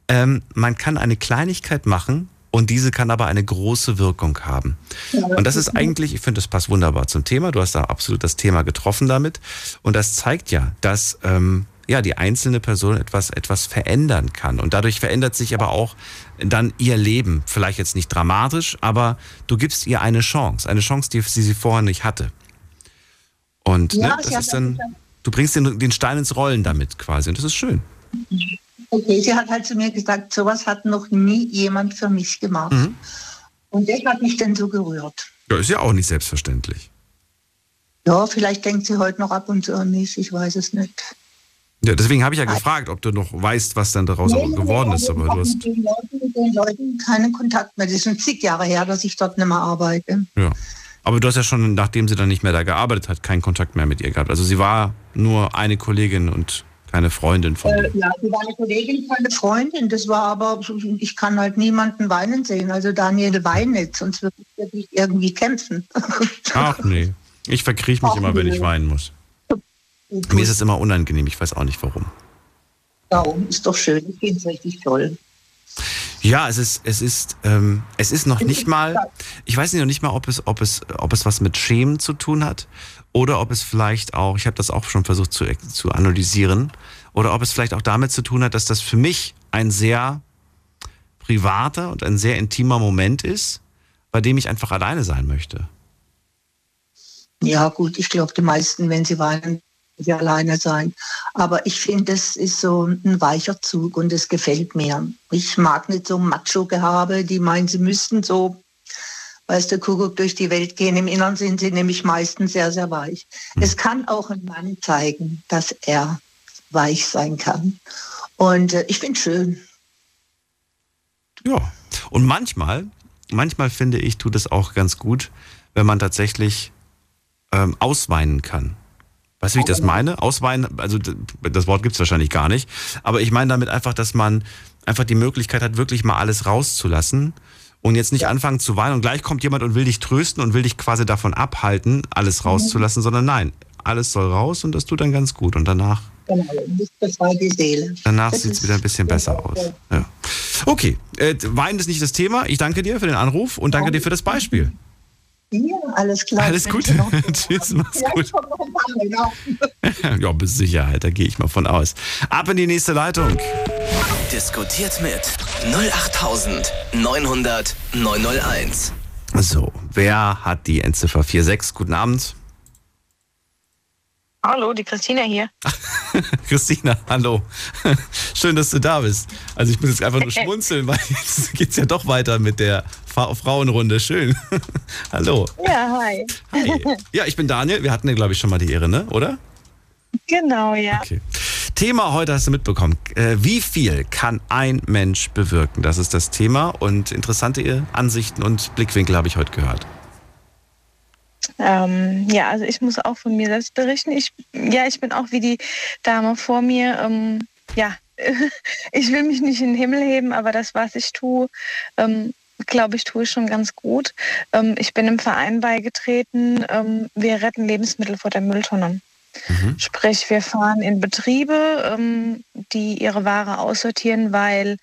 ähm, man kann eine Kleinigkeit machen und diese kann aber eine große Wirkung haben. Und das ist eigentlich, ich finde, das passt wunderbar zum Thema. Du hast da absolut das Thema getroffen damit. Und das zeigt ja, dass ähm, ja die einzelne Person etwas etwas verändern kann. Und dadurch verändert sich aber auch dann ihr Leben. Vielleicht jetzt nicht dramatisch, aber du gibst ihr eine Chance, eine Chance, die sie, sie vorher nicht hatte. Und Ja, ne, das ist dann, du bringst den, den Stein ins Rollen damit quasi. Und das ist schön. Okay, sie hat halt zu mir gesagt, sowas hat noch nie jemand für mich gemacht. Mhm. Und das hat mich dann so gerührt. Ja, ist ja auch nicht selbstverständlich. Ja, vielleicht denkt sie heute noch ab und zu an mich, ich weiß es nicht. Ja, deswegen habe ich ja gefragt, ob du noch weißt, was dann daraus auch geworden ist. Aber du hast, mit den Leuten, mit den Leuten keinen Kontakt mehr. Das ist schon zig Jahre her, dass ich dort nicht mehr arbeite. ja. Aber du hast ja schon, nachdem sie dann nicht mehr da gearbeitet hat, keinen Kontakt mehr mit ihr gehabt. Also sie war nur eine Kollegin und keine Freundin von Äh, dir. ja, sie war eine Kollegin, keine Freundin. Das war aber, ich kann halt niemanden weinen sehen. Also Daniel weint nicht, sonst würde ich wirklich irgendwie kämpfen. Ach nee. Ich verkriech mich Ach, immer, wenn nee. ich weinen muss. Mir ist es immer unangenehm, ich weiß auch nicht warum. Darum ist doch schön, ich finde es richtig toll. Ja, es ist, es ist, ähm, es ist noch nicht mal, ich weiß noch nicht mal, ob es, ob es, ob es was mit Schämen zu tun hat oder ob es vielleicht auch, ich habe das auch schon versucht zu, zu analysieren, oder ob es vielleicht auch damit zu tun hat, dass das für mich ein sehr privater und ein sehr intimer Moment ist, bei dem ich einfach alleine sein möchte. Ja, gut, ich glaube, die meisten, wenn sie weinen, sie alleine sein. Aber ich finde, es ist so ein weicher Zug und es gefällt mir. Ich mag nicht so Macho-Gehabe, die meinen, sie müssten so, weißt du, Kuckuck durch die Welt gehen. Im Inneren sind sie nämlich meistens sehr, sehr weich. Es kann auch ein Mann zeigen, dass er weich sein kann. Und äh, ich finde schön. Ja. Und manchmal, manchmal finde ich, tut es auch ganz gut, wenn man tatsächlich ähm, ausweinen kann. Weißt du, wie ich das meine? Ausweinen, also das Wort gibt es wahrscheinlich gar nicht. Aber ich meine damit einfach, dass man einfach die Möglichkeit hat, wirklich mal alles rauszulassen und jetzt nicht anfangen zu weinen und gleich kommt jemand und will dich trösten und will dich quasi davon abhalten, alles rauszulassen, sondern nein, alles soll raus und das tut dann ganz gut. Und danach Genau, das befreit die Seele. Danach sieht es wieder ein bisschen besser aus. Ja. Okay, äh, Wein ist nicht das Thema. Ich danke dir für den Anruf und danke dir für das Beispiel. Ja, alles klar. Alles gut. Tschüss, mach's Ja, gut. Ja, bis Sicherheit, da gehe ich mal von aus. Ab in die nächste Leitung. Diskutiert mit 08900 901. So, wer hat die Endziffer 46? Guten Abend. Hallo, die Christina hier. Christina, hallo. Schön, dass du da bist. Also ich muss jetzt einfach nur schmunzeln, weil jetzt geht's ja doch weiter mit der Fa Frauenrunde. Schön. hallo. Ja, hi. Hi. Ja, ich bin Daniel. Wir hatten ja, glaube ich, schon mal die Ehre, ne? Oder? Genau, ja. Okay. Thema heute hast du mitbekommen. Äh, Wie viel kann ein Mensch bewirken? Das ist das Thema und interessante Ansichten und Blickwinkel habe ich heute gehört. Ähm, ja, also ich muss auch von mir selbst berichten. Ich, ja, ich bin auch wie die Dame vor mir. Ähm, ja, ich will mich nicht in den Himmel heben, aber das, was ich tue, ähm, glaube ich, tue ich schon ganz gut. Ähm, ich bin im Verein beigetreten. Ähm, wir retten Lebensmittel vor der Mülltonne. Sprich, wir fahren in Betriebe, ähm, die ihre Ware aussortieren, weil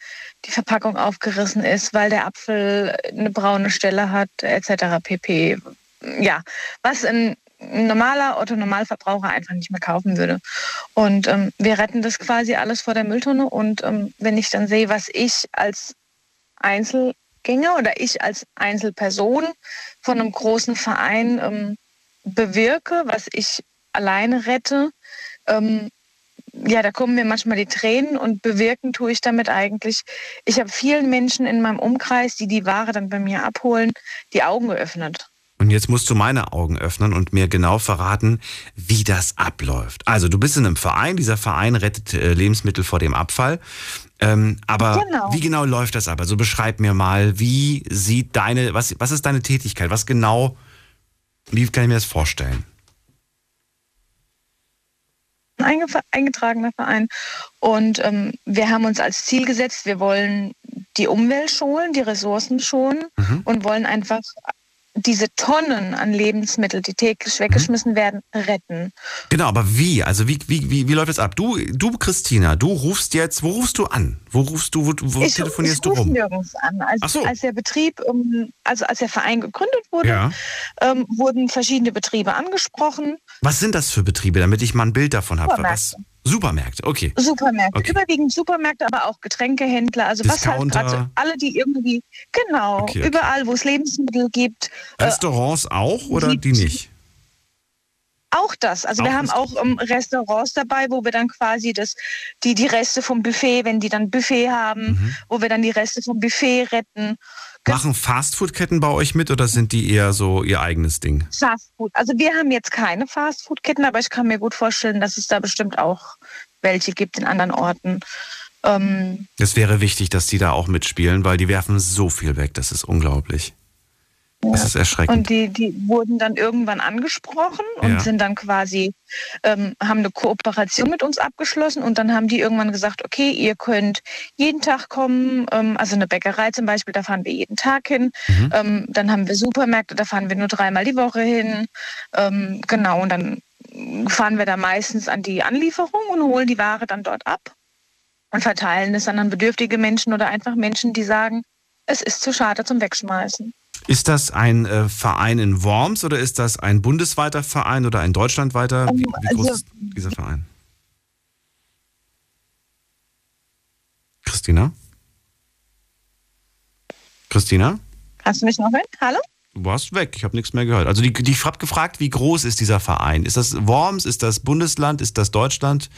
die Verpackung aufgerissen ist, weil der Apfel eine braune Stelle hat, etc. pp. Ja, was ein normaler Otto-Normalverbraucher einfach nicht mehr kaufen würde. Und ähm, wir retten das quasi alles vor der Mülltonne. Und ähm, wenn ich dann sehe, was ich als Einzelgänger oder ich als Einzelperson von einem großen Verein ähm, bewirke, was ich alleine rette, ähm, ja, da kommen mir manchmal die Tränen und bewirken tue ich damit eigentlich. Ich habe vielen Menschen in meinem Umkreis, die die Ware dann bei mir abholen, die Augen geöffnet. Und jetzt musst du meine Augen öffnen und mir genau verraten, wie das abläuft. Also du bist in einem Verein, dieser Verein rettet äh, Lebensmittel vor dem Abfall. Ähm, aber Genau. wie genau läuft das ab? Also beschreib mir mal, wie sieht deine, was, was ist deine Tätigkeit? Was genau, wie kann ich mir das vorstellen? ein einge- eingetragener Verein. Und ähm, wir haben uns als Ziel gesetzt, wir wollen die Umwelt schonen, die Ressourcen schonen Mhm. und wollen einfach diese Tonnen an Lebensmitteln, die täglich weggeschmissen werden, retten. Genau, aber wie? Also wie, wie, wie, wie läuft das ab? Du, du, Christina, du rufst jetzt, wo rufst du an? Wo rufst du, wo, wo ich telefonierst ich du rufe rum? nirgends an. Als, Ach so. als der Betrieb, ähm, also als der Verein gegründet wurde, Ja. ähm, wurden verschiedene Betriebe angesprochen. Was sind das für Betriebe, damit ich mal ein Bild davon habe? Was? Supermärkte, okay. Supermärkte, Okay. überwiegend Supermärkte, aber auch Getränkehändler, also was halt Discounter. gerade so, alle, die irgendwie, genau, Okay, okay. überall, wo es Lebensmittel gibt, äh, Restaurants auch oder die nicht? auch das. Also wir Auch haben das. auch ähm, Restaurants dabei, wo wir dann quasi das, die, die Reste vom Buffet, wenn die dann Buffet haben, Mhm. wo wir dann die Reste vom Buffet retten. Machen Fastfood-Ketten bei euch mit oder sind die eher so ihr eigenes Ding? Fastfood. Also wir haben jetzt keine Fastfood-Ketten, aber ich kann mir gut vorstellen, dass es da bestimmt auch welche gibt in anderen Orten. Ähm, Es wäre wichtig, dass die da auch mitspielen, weil die werfen so viel weg. Das ist unglaublich. Das ist erschreckend. Und die, die wurden dann irgendwann angesprochen und Ja. sind dann quasi, ähm, haben eine Kooperation mit uns abgeschlossen und dann haben die irgendwann gesagt, okay, ihr könnt jeden Tag kommen, ähm, also eine Bäckerei zum Beispiel, da fahren wir jeden Tag hin. Mhm. Ähm, dann haben wir Supermärkte, da fahren wir nur dreimal die Woche hin. Ähm, genau, und dann fahren wir da meistens an die Anlieferung und holen die Ware dann dort ab und verteilen es dann an bedürftige Menschen oder einfach Menschen, die sagen, es ist zu schade zum Wegschmeißen. Ist das ein äh, Verein in Worms oder ist das ein bundesweiter Verein oder ein deutschlandweiter? Wie, wie groß also- ist dieser Verein? Christina? Christina? Hast du mich noch hin? Hallo? Du warst weg, ich habe nichts mehr gehört. Also die, die, ich habe gefragt, wie groß ist dieser Verein? Ist das Worms, ist das Bundesland, ist das Deutschland?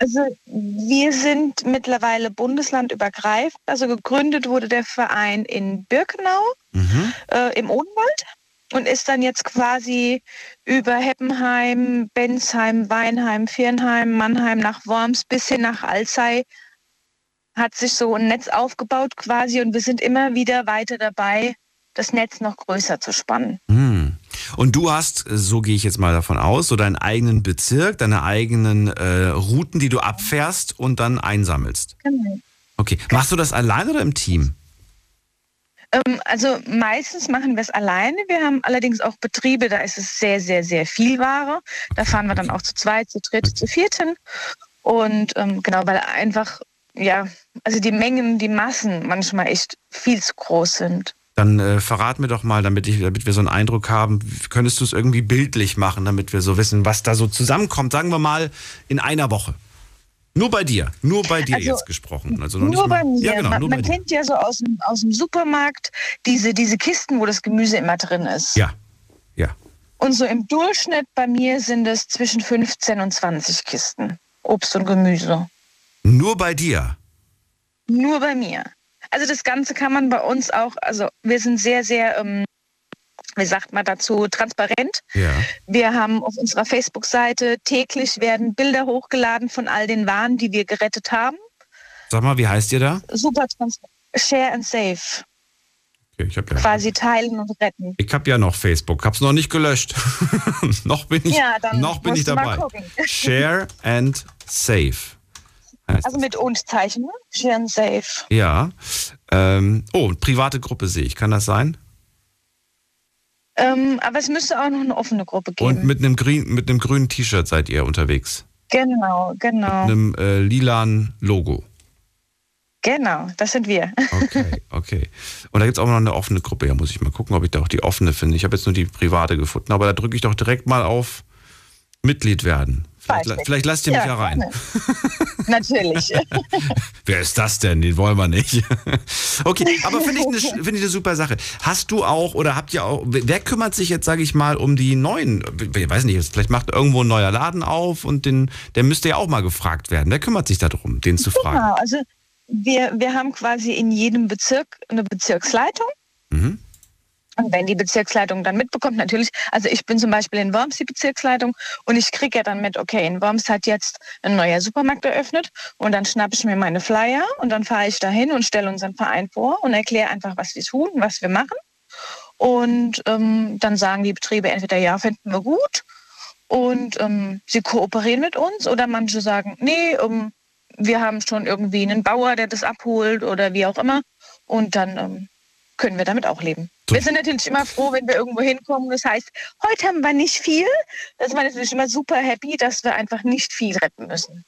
Also wir sind mittlerweile bundeslandübergreifend. Also gegründet wurde der Verein in Birkenau Mhm. äh, im Odenwald und ist dann jetzt quasi über Heppenheim, Bensheim, Weinheim, Viernheim, Mannheim nach Worms bis hin nach Alzey hat sich so ein Netz aufgebaut quasi und wir sind immer wieder weiter dabei, das Netz noch größer zu spannen. Hm. Und du hast, so gehe ich jetzt mal davon aus, so deinen eigenen Bezirk, deine eigenen äh, Routen, die du abfährst und dann einsammelst. Genau. Okay. Machst du das allein oder im Team? Ähm, also meistens machen wir es alleine. Wir haben allerdings auch Betriebe, da ist es sehr, sehr, sehr viel Ware. Da fahren wir dann auch zu zweit, zu dritt, zu viert hin. Und ähm, genau, weil einfach, ja, also die Mengen, die Massen manchmal echt viel zu groß sind. Dann äh, verrat mir doch mal, damit, ich, damit wir so einen Eindruck haben, könntest du es irgendwie bildlich machen, damit wir so wissen, was da so zusammenkommt. Sagen wir mal in einer Woche. Nur bei dir, nur bei dir Also, jetzt gesprochen. Also nur bei mir. Ja, genau, man man dir. kennt ja so aus dem, aus dem Supermarkt diese, diese Kisten, wo das Gemüse immer drin ist. Ja, ja. Und so im Durchschnitt bei mir sind es zwischen 15 und 20 Kisten. Obst und Gemüse. Nur bei dir. Nur bei mir. Also das Ganze kann man bei uns auch, also wir sind sehr, sehr, ähm, wie sagt man dazu, transparent. Ja. Wir haben auf unserer Facebook-Seite täglich werden Bilder hochgeladen von all den Waren, die wir gerettet haben. Sag mal, wie heißt ihr da? Super transparent. Share and save. Okay, ich habe ja, Quasi teilen und retten. ich hab ja noch Facebook, hab's noch nicht gelöscht. noch bin ich, Ja, noch bin ich dabei. Share and Save. Also mit Und-Zeichen, ne? Share and save. Ja. Ähm, oh, private Gruppe sehe ich. Kann das sein? Ähm, aber es müsste auch noch eine offene Gruppe geben. Und mit einem, grün, mit einem grünen T-Shirt seid ihr unterwegs. genau, genau. Einem äh, lilanen Logo. Genau, das sind wir. Okay, okay. Und da gibt es auch noch eine offene Gruppe. Ja, muss ich mal gucken, ob ich da auch die offene finde. Ich habe jetzt nur die private gefunden. Aber da drücke ich doch direkt mal auf Mitglied werden. Vielleicht, vielleicht lasst ihr mich ja, rein. Natürlich. Wer ist das denn? Den wollen wir nicht. okay, aber finde ich, eine, find ich eine super Sache. Hast du auch oder habt ihr auch, wer kümmert sich jetzt, sage ich mal, um die neuen, ich weiß nicht, vielleicht macht irgendwo ein neuer Laden auf und den, der müsste ja auch mal gefragt werden. Wer kümmert sich darum, den zu fragen? Genau, also wir, wir haben quasi in jedem Bezirk eine Bezirksleitung. Mhm. Und wenn die Bezirksleitung dann mitbekommt, natürlich, also ich bin zum Beispiel in Worms die Bezirksleitung und ich kriege ja dann mit, okay, in Worms hat jetzt ein neuer Supermarkt eröffnet und dann schnappe ich mir meine Flyer und dann fahre ich dahin und stelle unseren Verein vor und erkläre einfach, was wir tun, was wir machen. Und ähm, dann sagen die Betriebe entweder ja, finden wir gut und ähm, sie kooperieren mit uns oder manche sagen, nee, ähm, wir haben schon irgendwie einen Bauer, der das abholt oder wie auch immer. Und dann ähm, können wir damit auch leben. Wir sind natürlich immer froh, wenn wir irgendwo hinkommen. Das heißt, heute haben wir nicht viel. Das ist natürlich immer super happy, dass wir einfach nicht viel retten müssen.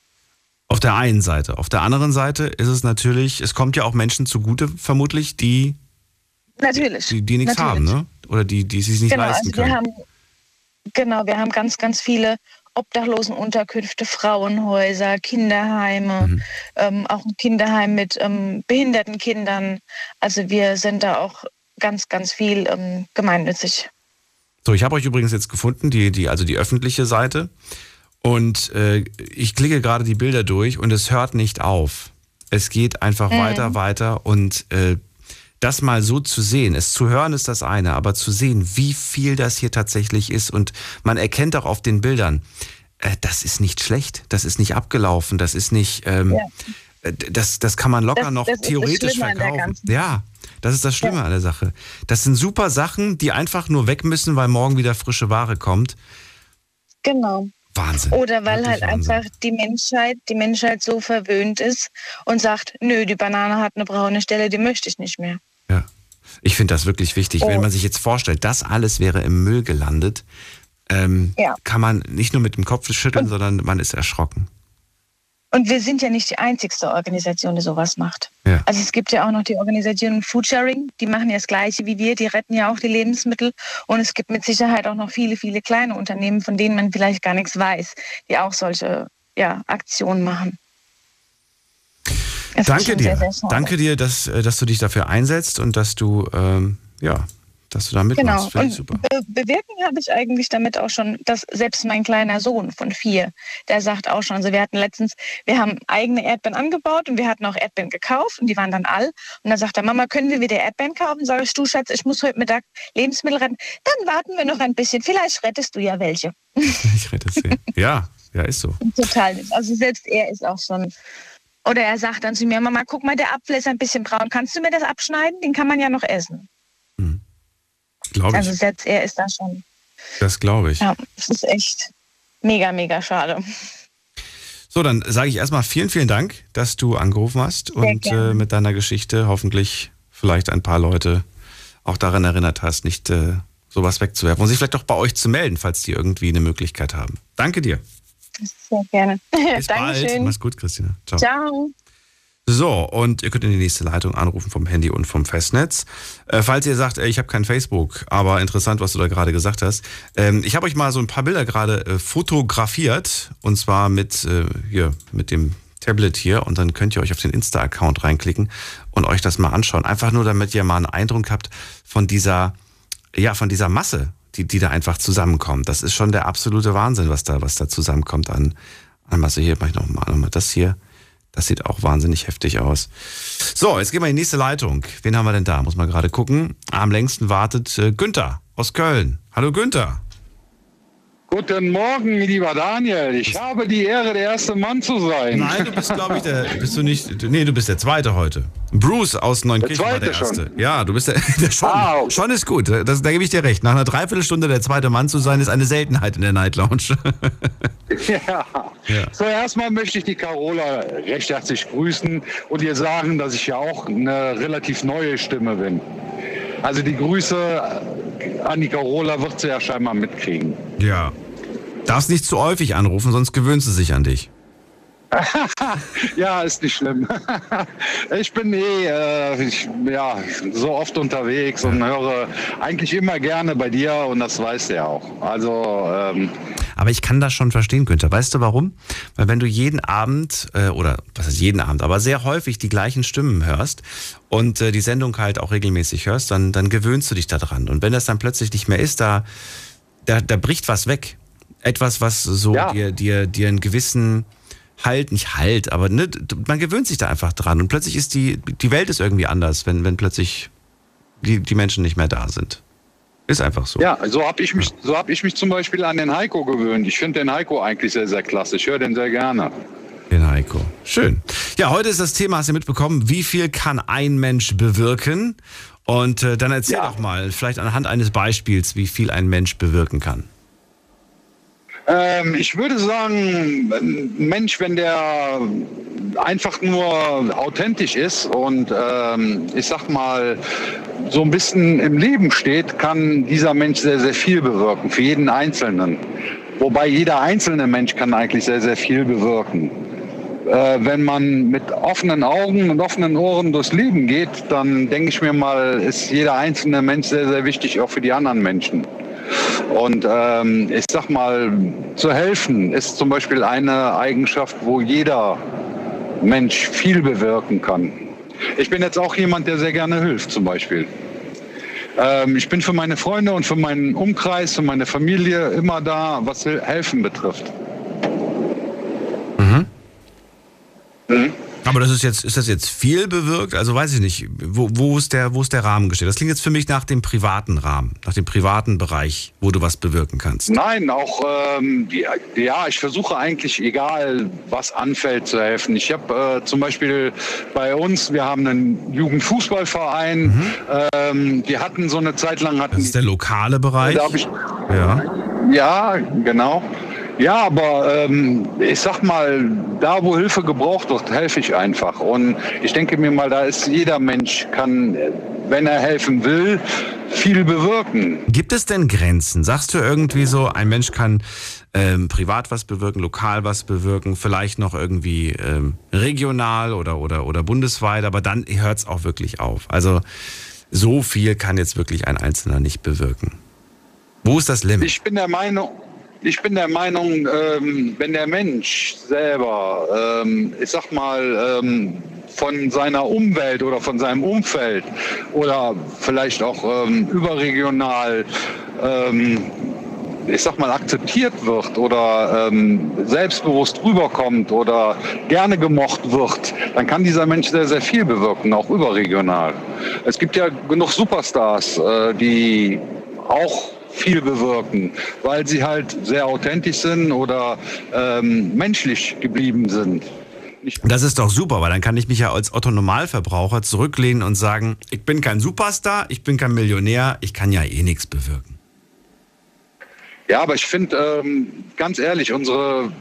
Auf der einen Seite. Auf der anderen Seite ist es natürlich, es kommt ja auch Menschen zugute, vermutlich, die, natürlich. die, die nichts natürlich. haben, ne? Oder die, die es sich nicht genau, leisten also können. Haben, genau, wir haben ganz, ganz viele Obdachlosenunterkünfte, Frauenhäuser, Kinderheime, mhm. ähm, auch ein Kinderheim mit ähm, behinderten Kindern. Also wir sind da auch ganz, ganz viel ähm, gemeinnützig. So, ich habe euch übrigens jetzt gefunden, die, die, also die öffentliche Seite. Und äh, ich klicke gerade die Bilder durch und es hört nicht auf. Es geht einfach mhm. weiter, weiter und äh, das mal so zu sehen, es zu hören ist das eine, aber zu sehen, wie viel das hier tatsächlich ist und man erkennt auch auf den Bildern, äh, das ist nicht schlecht, das ist nicht abgelaufen, das ist nicht, ähm, ja. Äh, das, das kann man locker das, noch das theoretisch verkaufen. Ja, das ist das Schlimme ja. an der Sache. Das sind super Sachen, die einfach nur weg müssen, weil morgen wieder frische Ware kommt. Genau. Wahnsinn. Oder weil halt Wahnsinn. einfach die Menschheit, die Menschheit so verwöhnt ist und sagt, nö, die Banane hat eine braune Stelle, die möchte ich nicht mehr. Ja. Ich finde das wirklich wichtig. Oh. Wenn man sich jetzt vorstellt, das alles wäre im Müll gelandet, ähm, ja. kann man nicht nur mit dem Kopf schütteln, und, sondern man ist erschrocken. Und wir sind ja nicht die einzigste Organisation, die sowas macht. Ja. Also es gibt ja auch noch die Organisation Foodsharing, die machen ja das Gleiche wie wir, die retten ja auch die Lebensmittel. Und es gibt mit Sicherheit auch noch viele, viele kleine Unternehmen, von denen man vielleicht gar nichts weiß, die auch solche ja, Aktionen machen. Es Danke dir. Sehr, sehr Danke dir, dass, äh, dass du dich dafür einsetzt und dass du ähm, ja, dass du da mitmachst. Genau. Super. Be bewirken habe ich eigentlich damit auch schon, dass selbst mein kleiner Sohn von vier, der sagt auch schon, also wir hatten letztens, wir haben eigene Erdbeeren angebaut und wir hatten auch Erdbeeren gekauft und die waren dann all. Und dann sagt er, Mama, können wir wieder Erdbeeren kaufen? Sag ich, du Schatz, ich muss heute Mittag Lebensmittel retten. Dann warten wir noch ein bisschen. Vielleicht rettest du ja welche. Ich rette sie. Ja, ja, ist so. Total nicht. Also selbst er ist auch schon oder er sagt dann zu mir, Mama, guck mal, der Apfel ist ein bisschen braun. Kannst du mir das abschneiden? Den kann man ja noch essen. Hm. Glaube ich. Also selbst er ist da schon. Das glaube ich. Ja, das ist echt mega, mega schade. So, dann sage ich erstmal vielen, vielen Dank, dass du angerufen hast und äh, mit deiner Geschichte hoffentlich vielleicht ein paar Leute auch daran erinnert hast, nicht äh, sowas wegzuwerfen und sich vielleicht auch bei euch zu melden, falls die irgendwie eine Möglichkeit haben. Danke dir. Sehr gerne. Bis Dankeschön. bald. Mach's gut, Christina. Ciao. Ciao. So, und ihr könnt in die nächste Leitung anrufen vom Handy und vom Festnetz. Äh, falls ihr sagt, ey, ich habe kein Facebook, aber interessant, was du da gerade gesagt hast. Ähm, ich habe euch mal so ein paar Bilder gerade äh, fotografiert und zwar mit äh, hier mit dem Tablet hier und dann könnt ihr euch auf den Insta-Account reinklicken und euch das mal anschauen. Einfach nur, damit ihr mal einen Eindruck habt von dieser, ja, von dieser Masse, die, die da einfach zusammenkommt. Das ist schon der absolute Wahnsinn, was da, was da zusammenkommt an, an Masse. Hier mache ich nochmal noch mal das hier. Das sieht auch wahnsinnig heftig aus. So, jetzt gehen wir in die nächste Leitung. Wen haben wir denn da? Muss man gerade gucken. Am längsten wartet äh, Günther aus Köln. Hallo Günther. Guten Morgen, lieber Daniel. Ich habe die Ehre, der erste Mann zu sein. Nein, du bist, glaube ich, der. Bist du nicht. Nee, du bist der Zweite heute. Bruce aus Neunkirchen war der Erste. Schon. Ja, du bist der. der schon, ah, okay. schon ist gut. Das, da gebe ich dir recht. Nach einer Dreiviertelstunde der zweite Mann zu sein, ist eine Seltenheit in der Night Lounge. ja. ja. So, erstmal möchte ich die Carola recht herzlich grüßen und ihr sagen, dass ich ja auch eine relativ neue Stimme bin. Also die Grüße an die Carola wird sie ja scheinbar mitkriegen. Ja. Darfst nicht zu häufig anrufen, sonst gewöhnst du sich an dich. ja, ist nicht schlimm. ich bin eh äh, ich, ja, so oft unterwegs und höre eigentlich immer gerne bei dir und das weißt du ja auch. Also ähm, aber ich kann das schon verstehen, Günther. Weißt du warum? Weil wenn du jeden Abend, äh, oder was heißt jeden Abend, aber sehr häufig die gleichen Stimmen hörst und äh, die Sendung halt auch regelmäßig hörst, dann, dann gewöhnst du dich daran. Und wenn das dann plötzlich nicht mehr ist, da, da, da bricht was weg. Etwas, was so ja. dir, dir, dir einen gewissen Halt, nicht Halt, aber ne, man gewöhnt sich da einfach dran. Und plötzlich ist die, die Welt ist irgendwie anders, wenn, wenn plötzlich die, die Menschen nicht mehr da sind. Ist einfach so. Ja, so habe ich, mich, so hab ich mich zum Beispiel an den Heiko gewöhnt. Ich finde den Heiko eigentlich sehr, sehr klasse. Ich höre den sehr gerne. Den Heiko. Schön. Ja, heute ist das Thema, hast du mitbekommen, wie viel kann ein Mensch bewirken? Und äh, dann erzähl ja. doch mal, vielleicht anhand eines Beispiels, wie viel ein Mensch bewirken kann. Ähm, ich würde sagen, Mensch, wenn der einfach nur authentisch ist und ähm, ich sag mal so ein bisschen im Leben steht, kann dieser Mensch sehr, sehr viel bewirken, für jeden Einzelnen. Wobei jeder einzelne Mensch kann eigentlich sehr, sehr viel bewirken. Äh, wenn man mit offenen Augen und offenen Ohren durchs Leben geht, dann denke ich mir mal, ist jeder einzelne Mensch sehr, sehr wichtig, auch für die anderen Menschen. Und ähm, ich sag mal, zu helfen ist zum Beispiel eine Eigenschaft, wo jeder Mensch viel bewirken kann. Ich bin jetzt auch jemand, der sehr gerne hilft, zum Beispiel. Ähm, ich bin für meine Freunde und für meinen Umkreis, für meine Familie immer da, was helfen betrifft. Mhm. Mhm. Aber das ist jetzt, ist das jetzt viel bewirkt? Also weiß ich nicht. Wo, wo, ist der, wo ist der Rahmen gestellt? Das klingt jetzt für mich nach dem privaten Rahmen, nach dem privaten Bereich, wo du was bewirken kannst. Nein, auch ähm, ja, ich versuche eigentlich, egal was anfällt, zu helfen. Ich habe äh, zum Beispiel bei uns, wir haben einen Jugendfußballverein. Mhm. Ähm, die hatten so eine Zeit lang hatten. Das ist der lokale Bereich. Ich, ja. Ja, genau. Ja, aber ähm, ich sag mal, da wo Hilfe gebraucht wird, helfe ich einfach. Und ich denke mir mal, da ist jeder Mensch kann, wenn er helfen will, viel bewirken. Gibt es denn Grenzen? Sagst du irgendwie so, ein Mensch kann ähm, privat was bewirken, lokal was bewirken, vielleicht noch irgendwie ähm, regional oder, oder, oder bundesweit, aber dann hört es auch wirklich auf. Also so viel kann jetzt wirklich ein Einzelner nicht bewirken. Wo ist das Limit? Ich bin der Meinung, ich bin der Meinung, ähm, wenn der Mensch selber, ähm, ich sag mal, ähm, von seiner Umwelt oder von seinem Umfeld oder vielleicht auch ähm, überregional, ähm, ich sag mal, akzeptiert wird oder ähm, selbstbewusst rüberkommt oder gerne gemocht wird, dann kann dieser Mensch sehr, sehr viel bewirken, auch überregional. Es gibt ja genug Superstars, äh, die auch viel bewirken, weil sie halt sehr authentisch sind oder ähm, menschlich geblieben sind. Das ist doch super, weil dann kann ich mich ja als Otto Normalverbraucher zurücklehnen und sagen, ich bin kein Superstar, ich bin kein Millionär, ich kann ja eh nichts bewirken. Ja, aber ich finde, ähm, ganz ehrlich, unsere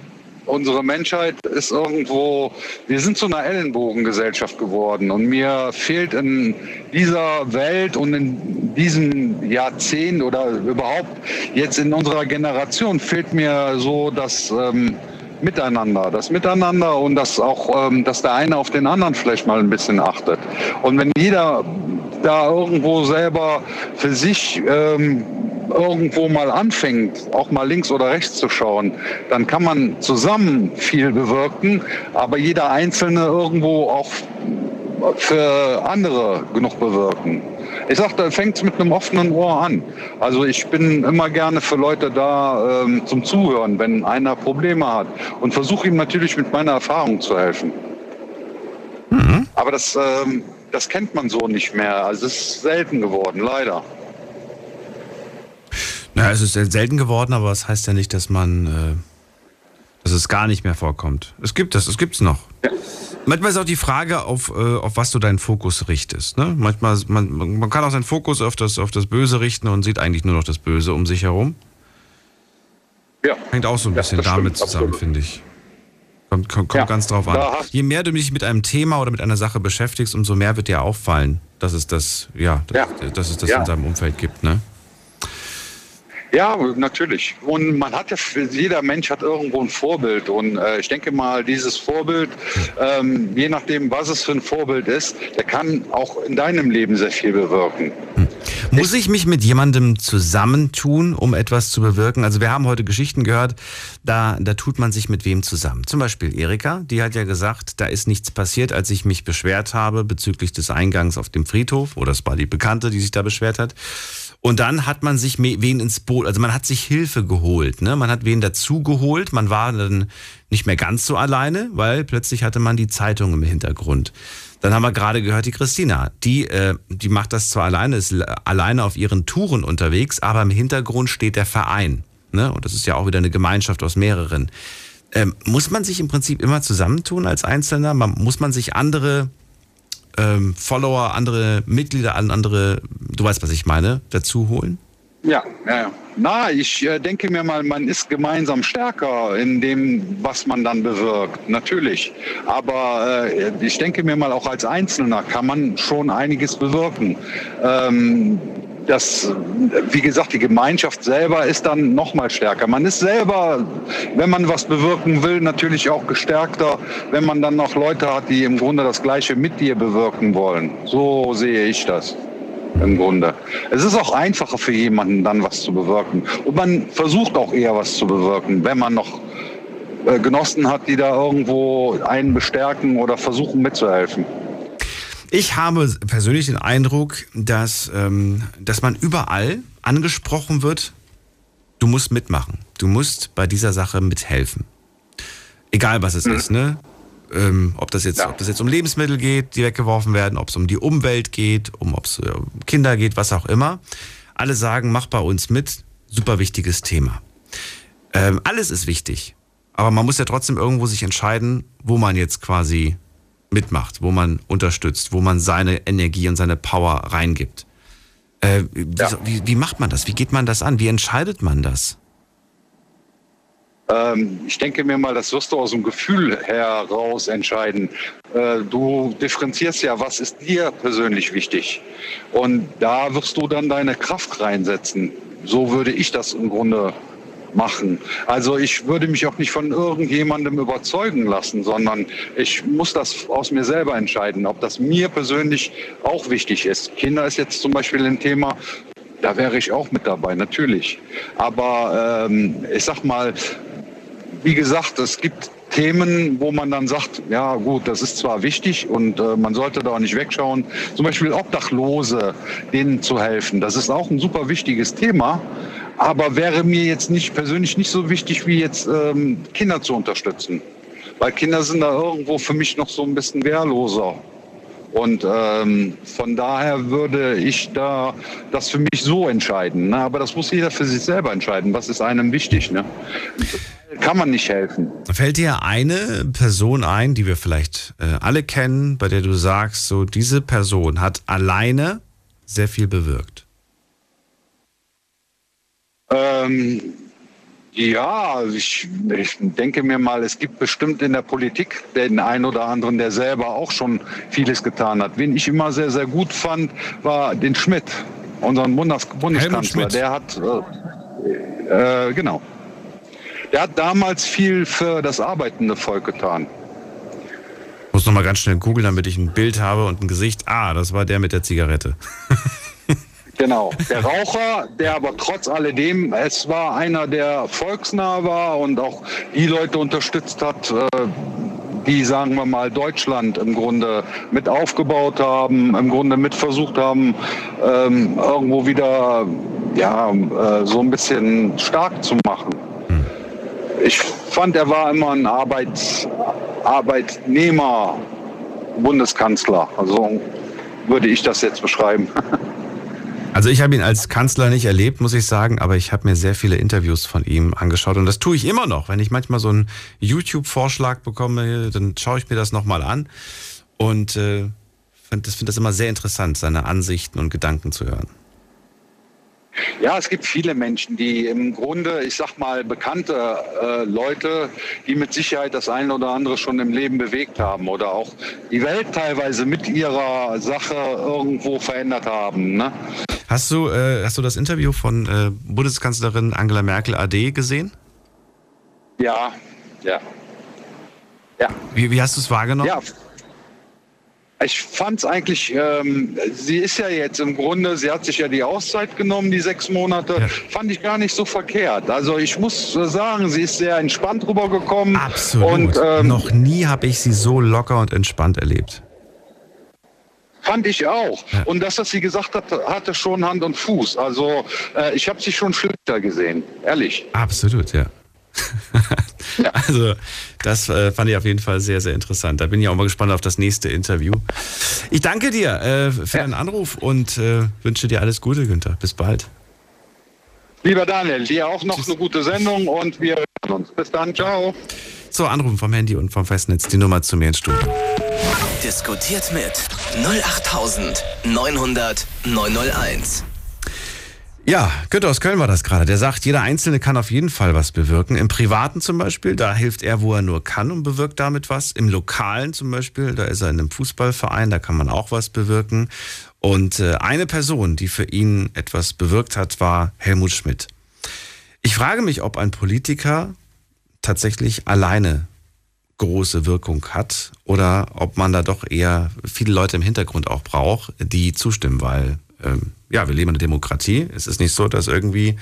unsere Menschheit ist irgendwo, wir sind zu einer Ellenbogengesellschaft geworden. Und mir fehlt in dieser Welt und in diesem Jahrzehnt oder überhaupt jetzt in unserer Generation fehlt mir so das ähm, Miteinander, das Miteinander und das auch, ähm, dass der eine auf den anderen vielleicht mal ein bisschen achtet. Und wenn jeder da irgendwo selber für sich ähm, irgendwo mal anfängt, auch mal links oder rechts zu schauen, dann kann man zusammen viel bewirken, aber jeder Einzelne irgendwo auch für andere genug bewirken. Ich sag, da fängt es mit einem offenen Ohr an. Also ich bin immer gerne für Leute da ähm, zum Zuhören, wenn einer Probleme hat und versuche ihm natürlich mit meiner Erfahrung zu helfen. Mhm. Aber das, ähm, das kennt man so nicht mehr. Also es ist selten geworden, leider. Ja, es ist selten geworden, aber das heißt ja nicht, dass man, äh, dass es gar nicht mehr vorkommt. Es gibt es, es gibt es noch. Ja. Manchmal ist auch die Frage, auf, äh, auf was du deinen Fokus richtest. Ne? Manchmal, man, man kann auch seinen Fokus auf das, auf das Böse richten und sieht eigentlich nur noch das Böse um sich herum. Ja. Hängt auch so ein bisschen ja, damit stimmt, zusammen, finde ich. Kommt, kommt, kommt ja. ganz drauf an. Je mehr du dich mit einem Thema oder mit einer Sache beschäftigst, umso mehr wird dir auffallen, dass es das, ja, das, ja. dass es das in seinem Umfeld gibt, ne? Ja, natürlich. Und man hat ja, jeder Mensch hat irgendwo ein Vorbild. Und äh, ich denke mal, dieses Vorbild, ähm, je nachdem, was es für ein Vorbild ist, der kann auch in deinem Leben sehr viel bewirken. Hm. Muss ich mich mit jemandem zusammentun, um etwas zu bewirken? Also wir haben heute Geschichten gehört, da, da tut man sich mit wem zusammen. Zum Beispiel Erika, die hat ja gesagt, da ist nichts passiert, als ich mich beschwert habe bezüglich des Eingangs auf dem Friedhof. Oder es war die Bekannte, die sich da beschwert hat. Und dann hat man sich wen ins Boot, also man hat sich Hilfe geholt, ne? Man hat wen dazu geholt, man war dann nicht mehr ganz so alleine, weil plötzlich hatte man die Zeitung im Hintergrund. Dann haben wir gerade gehört, die Christina, die, äh, die macht das zwar alleine, ist alleine auf ihren Touren unterwegs, aber im Hintergrund steht der Verein. Ne? Und das ist ja auch wieder eine Gemeinschaft aus mehreren. Ähm, muss man sich im Prinzip immer zusammentun als Einzelner? Man, muss man sich andere ähm, Follower, andere Mitglieder, andere, du weißt, was ich meine, dazu holen? Ja, ja, Na, ich äh, denke mir mal, man ist gemeinsam stärker in dem, was man dann bewirkt, natürlich. Aber äh, ich denke mir mal, auch als Einzelner kann man schon einiges bewirken. Ähm, das, wie gesagt, die Gemeinschaft selber ist dann noch mal stärker. Man ist selber, wenn man was bewirken will, natürlich auch gestärkter, wenn man dann noch Leute hat, die im Grunde das Gleiche mit dir bewirken wollen. So sehe ich das im Grunde. Es ist auch einfacher für jemanden dann was zu bewirken. Und man versucht auch eher was zu bewirken, wenn man noch äh, Genossen hat, die da irgendwo einen bestärken oder versuchen mitzuhelfen. Ich habe persönlich den Eindruck, dass, ähm, dass man überall angesprochen wird, du musst mitmachen. Du musst bei dieser Sache mithelfen. Egal was es mhm. ist, ne? Ähm, ob, das jetzt, ja. ob das jetzt um Lebensmittel geht, die weggeworfen werden, ob es um die Umwelt geht, um ob es äh, um Kinder geht, was auch immer. Alle sagen, mach bei uns mit. Super wichtiges Thema. Ähm, alles ist wichtig. Aber man muss ja trotzdem irgendwo sich entscheiden, wo man jetzt quasi mitmacht, wo man unterstützt, wo man seine Energie und seine Power reingibt. Äh, wie, ja. wie, wie, macht man das? Wie geht man das an? Wie entscheidet man das? Ähm, ich denke mir mal, das wirst du aus dem Gefühl heraus entscheiden. Äh, du differenzierst ja, was ist dir persönlich wichtig. Und da wirst du dann deine Kraft reinsetzen. So würde ich das im Grunde machen. Also ich würde mich auch nicht von irgendjemandem überzeugen lassen, sondern ich muss das aus mir selber entscheiden, ob das mir persönlich auch wichtig ist. Kinder ist jetzt zum Beispiel ein Thema, da wäre ich auch mit dabei, natürlich. Aber ähm, ich sag mal, wie gesagt, es gibt Themen, wo man dann sagt, ja gut, das ist zwar wichtig und äh, man sollte da auch nicht wegschauen. Zum Beispiel Obdachlose, denen zu helfen. Das ist auch ein super wichtiges Thema aber wäre mir jetzt nicht persönlich nicht so wichtig, wie jetzt ähm, Kinder zu unterstützen. Weil Kinder sind da irgendwo für mich noch so ein bisschen wehrloser. Und ähm, von daher würde ich da das für mich so entscheiden. Ne? Aber das muss jeder für sich selber entscheiden. Was ist einem wichtig? Ne? Kann man nicht helfen. Fällt dir eine Person ein, die wir vielleicht äh, alle kennen, bei der du sagst, so diese Person hat alleine sehr viel bewirkt? Ähm, ja, ich, ich, denke mir mal, es gibt bestimmt in der Politik den einen oder anderen, der selber auch schon vieles getan hat. Wen ich immer sehr, sehr gut fand, war den Schmidt, unseren Bundes Bundeskanzler. Der hat, äh, äh, genau, der hat damals viel für das arbeitende Volk getan. Ich muss noch mal ganz schnell googeln, damit ich ein Bild habe und ein Gesicht. Ah, das war der mit der Zigarette. Genau, der Raucher, der aber trotz alledem, es war einer, der volksnah war und auch die Leute unterstützt hat, äh, die, sagen wir mal, Deutschland im Grunde mit aufgebaut haben, im Grunde mit versucht haben, ähm, irgendwo wieder ja, äh, so ein bisschen stark zu machen. Hm. Ich fand, er war immer ein Arbeit, Arbeitnehmer, Bundeskanzler. Also würde ich das jetzt beschreiben. Also ich habe ihn als Kanzler nicht erlebt, muss ich sagen, aber ich habe mir sehr viele Interviews von ihm angeschaut und das tue ich immer noch. Wenn ich manchmal so einen YouTube-Vorschlag bekomme, dann schaue ich mir das nochmal an und äh, finde das, find das immer sehr interessant, seine Ansichten und Gedanken zu hören. Ja, es gibt viele Menschen, die im Grunde, ich sag mal, bekannte äh, Leute, die mit Sicherheit das eine oder andere schon im Leben bewegt haben oder auch die Welt teilweise mit ihrer Sache irgendwo verändert haben. Ne? Hast du, äh, hast du das Interview von äh, Bundeskanzlerin Angela Merkel AD gesehen? Ja, ja. Ja. Wie, wie hast du es wahrgenommen? Ja. Ich fand es eigentlich, ähm, sie ist ja jetzt im Grunde, sie hat sich ja die Auszeit genommen, die sechs Monate, ja. fand ich gar nicht so verkehrt. Also ich muss sagen, sie ist sehr entspannt rübergekommen. Absolut. Und, ähm, Noch nie habe ich sie so locker und entspannt erlebt. Fand ich auch. Ja. Und das, was sie gesagt hat, hatte schon Hand und Fuß. Also äh, ich habe sie schon schlechter gesehen, ehrlich. Absolut, ja. Also, das äh, fand ich auf jeden Fall sehr, sehr interessant. Da bin ich auch mal gespannt auf das nächste Interview. Ich danke dir äh, für ja. deinen Anruf und äh, wünsche dir alles Gute, Günther. Bis bald. Lieber Daniel, dir auch noch Tschüss. eine gute Sendung und wir hören uns. Bis dann, ciao. So, Anrufen vom Handy und vom Festnetz, die Nummer zu mir ins Studio. Diskutiert mit 08900 901. Ja, Günther aus Köln war das gerade. Der sagt, jeder Einzelne kann auf jeden Fall was bewirken. Im Privaten zum Beispiel, da hilft er, wo er nur kann und bewirkt damit was. Im Lokalen zum Beispiel, da ist er in einem Fußballverein, da kann man auch was bewirken. Und äh, eine Person, die für ihn etwas bewirkt hat, war Helmut Schmidt. Ich frage mich, ob ein Politiker tatsächlich alleine große Wirkung hat oder ob man da doch eher viele Leute im Hintergrund auch braucht, die zustimmen, weil ähm, ja, wir leben in einer Demokratie. Es ist nicht so, dass irgendwie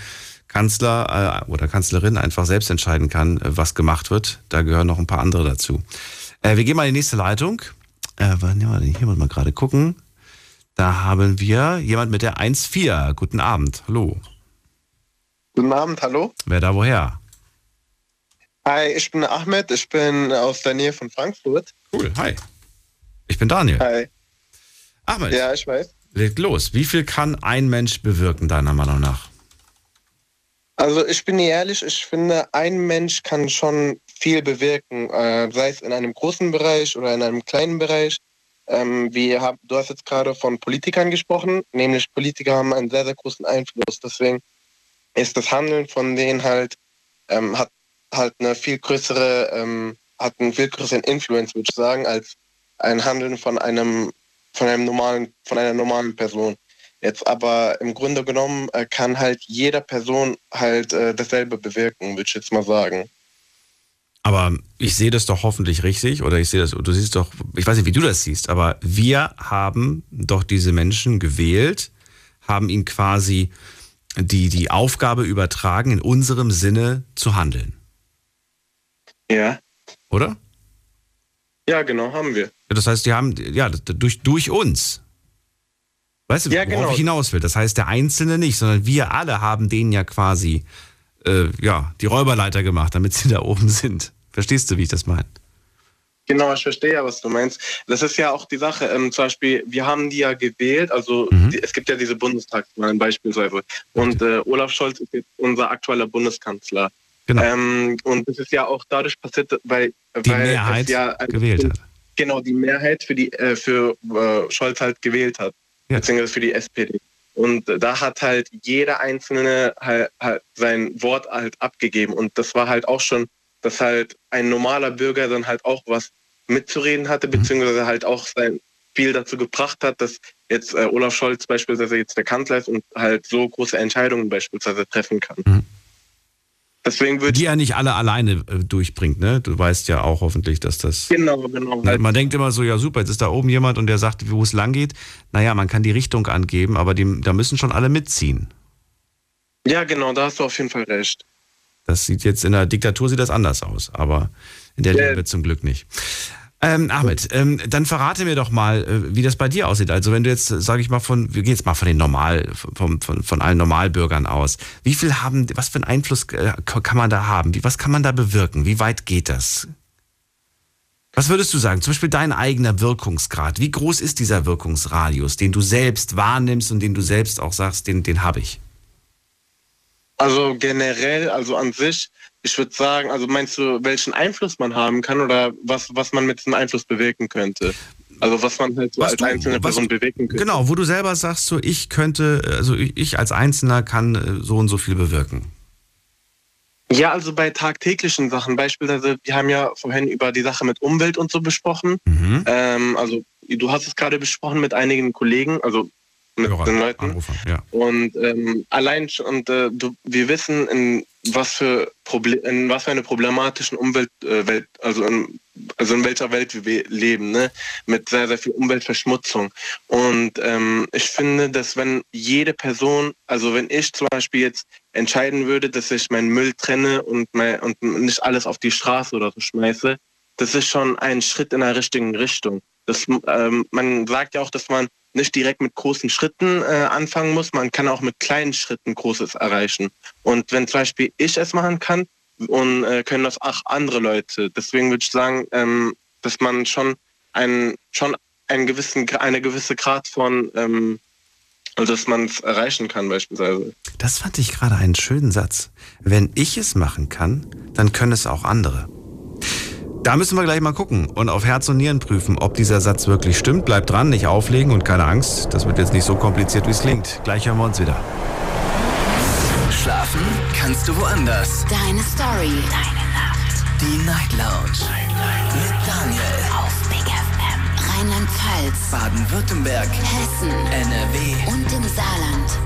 Kanzler äh, oder Kanzlerin einfach selbst entscheiden kann, äh, was gemacht wird. Da gehören noch ein paar andere dazu. Äh, wir gehen mal in die nächste Leitung. Äh, hier muss man gerade gucken. Da haben wir jemand mit der 1.4. Guten Abend. Hallo. Guten Abend, hallo. Wer da woher? Hi, ich bin Ahmed. Ich bin aus der Nähe von Frankfurt. Cool, hi. Ich bin Daniel. Hi. Ahmed. Ja, ich weiß. Legt los. Wie viel kann ein Mensch bewirken, deiner Meinung nach? Also ich bin ehrlich, ich finde, ein Mensch kann schon viel bewirken, äh, sei es in einem großen Bereich oder in einem kleinen Bereich. Ähm, wie hab, du hast jetzt gerade von Politikern gesprochen, nämlich Politiker haben einen sehr, sehr großen Einfluss. Deswegen ist das Handeln von denen halt, ähm, hat halt eine viel größere, ähm, hat einen viel größeren Influence, würde ich sagen, als ein Handeln von einem von einem normalen, von einer normalen Person. Jetzt aber im Grunde genommen äh, kann halt jeder Person halt äh, dasselbe bewirken, würde ich jetzt mal sagen. Aber ich sehe das doch hoffentlich richtig, oder ich sehe das, du siehst doch, ich weiß nicht, wie du das siehst, aber wir haben doch diese Menschen gewählt, haben ihnen quasi die, die Aufgabe übertragen, in unserem Sinne zu handeln. Ja. Oder? Ja, genau, haben wir. Das heißt, die haben, ja, durch, durch uns. Weißt du, ja, worauf genau. ich hinaus will? Das heißt, der Einzelne nicht, sondern wir alle haben denen ja quasi, äh, ja, die Räuberleiter gemacht, damit sie da oben sind. Verstehst du, wie ich das meine? Genau, ich verstehe ja, was du meinst. Das ist ja auch die Sache. Ähm, zum Beispiel, wir haben die ja gewählt, also mhm. die, es gibt ja diese Bundestagswahlen beispielsweise. Und äh, Olaf Scholz ist jetzt unser aktueller Bundeskanzler. Genau. Ähm, und das ist ja auch dadurch passiert, weil, die weil Mehrheit ja gewählt hat. Genau, die Mehrheit für die äh, für äh, Scholz halt gewählt hat, ja. beziehungsweise für die SPD. Und da hat halt jeder Einzelne halt, halt sein Wort halt abgegeben. Und das war halt auch schon, dass halt ein normaler Bürger dann halt auch was mitzureden hatte, beziehungsweise halt auch sein viel dazu gebracht hat, dass jetzt äh, Olaf Scholz beispielsweise jetzt der Kanzler ist und halt so große Entscheidungen beispielsweise treffen kann. Mhm. Deswegen würde Die ja nicht alle alleine äh, durchbringt, ne? Du weißt ja auch hoffentlich, dass das. Genau, genau. Man denkt immer so, ja super, jetzt ist da oben jemand und der sagt, wo es lang geht. Naja, man kann die Richtung angeben, aber die, da müssen schon alle mitziehen. Ja, genau, da hast du auf jeden Fall recht. Das sieht jetzt in der Diktatur sieht das anders aus, aber in der Ja. Liebe zum Glück nicht. Ähm, Ahmed, ähm, dann verrate mir doch mal, äh, wie das bei dir aussieht. Also wenn du jetzt, sage ich mal, von, wir gehen jetzt mal von den Normal, von, von, von allen Normalbürgern aus. Wie viel haben, was für einen Einfluss äh, kann man da haben? Wie, was kann man da bewirken? Wie weit geht das? Was würdest du sagen? Zum Beispiel dein eigener Wirkungsgrad. Wie groß ist dieser Wirkungsradius, den du selbst wahrnimmst und den du selbst auch sagst, den, den habe ich? Also generell, also an sich, ich würde sagen, also meinst du, welchen Einfluss man haben kann oder was, was man mit diesem Einfluss bewirken könnte? Also was man halt so Was als du- einzelne was- Person bewirken könnte. Genau, wo du selber sagst, so ich könnte, also ich ich als Einzelner kann äh, so und so viel bewirken. Ja, also bei tagtäglichen Sachen, beispielsweise, wir haben ja vorhin über die Sache mit Umwelt und so besprochen. Mhm. Ähm, also du hast es gerade besprochen mit einigen Kollegen, also mit Hörer, den Leuten. Anrufer, ja. Und ähm, allein schon, und äh, du, wir wissen, in was für Proble in was für eine problematischen Umwelt, äh, Welt, also in, also in welcher Welt wir leben, ne? Mit sehr, sehr viel Umweltverschmutzung. Und ähm, ich finde, dass wenn jede Person, also wenn ich zum Beispiel jetzt entscheiden würde, dass ich meinen Müll trenne und, mein, und nicht alles auf die Straße oder so schmeiße, das ist schon ein Schritt in der richtigen Richtung. Das, ähm, man sagt ja auch, dass man nicht direkt mit großen Schritten äh, anfangen muss. Man kann auch mit kleinen Schritten Großes erreichen. Und wenn zum Beispiel ich es machen kann, und äh, können das auch andere Leute. Deswegen würde ich sagen, ähm, dass man schon einen schon einen gewissen eine gewisse Grad von ähm, also dass man es erreichen kann beispielsweise. Das fand ich gerade einen schönen Satz. Wenn ich es machen kann, dann können es auch andere. Da müssen wir gleich mal gucken und auf Herz und Nieren prüfen, ob dieser Satz wirklich stimmt. Bleibt dran, nicht auflegen und keine Angst. Das wird jetzt nicht so kompliziert, wie es klingt. Gleich hören wir uns wieder. Schlafen kannst du woanders. Deine Story. Deine Nacht. Die Night Lounge. Mit Daniel. Auf Big FM. Rheinland-Pfalz. Baden-Württemberg. Hessen. NRW. Und im Saarland.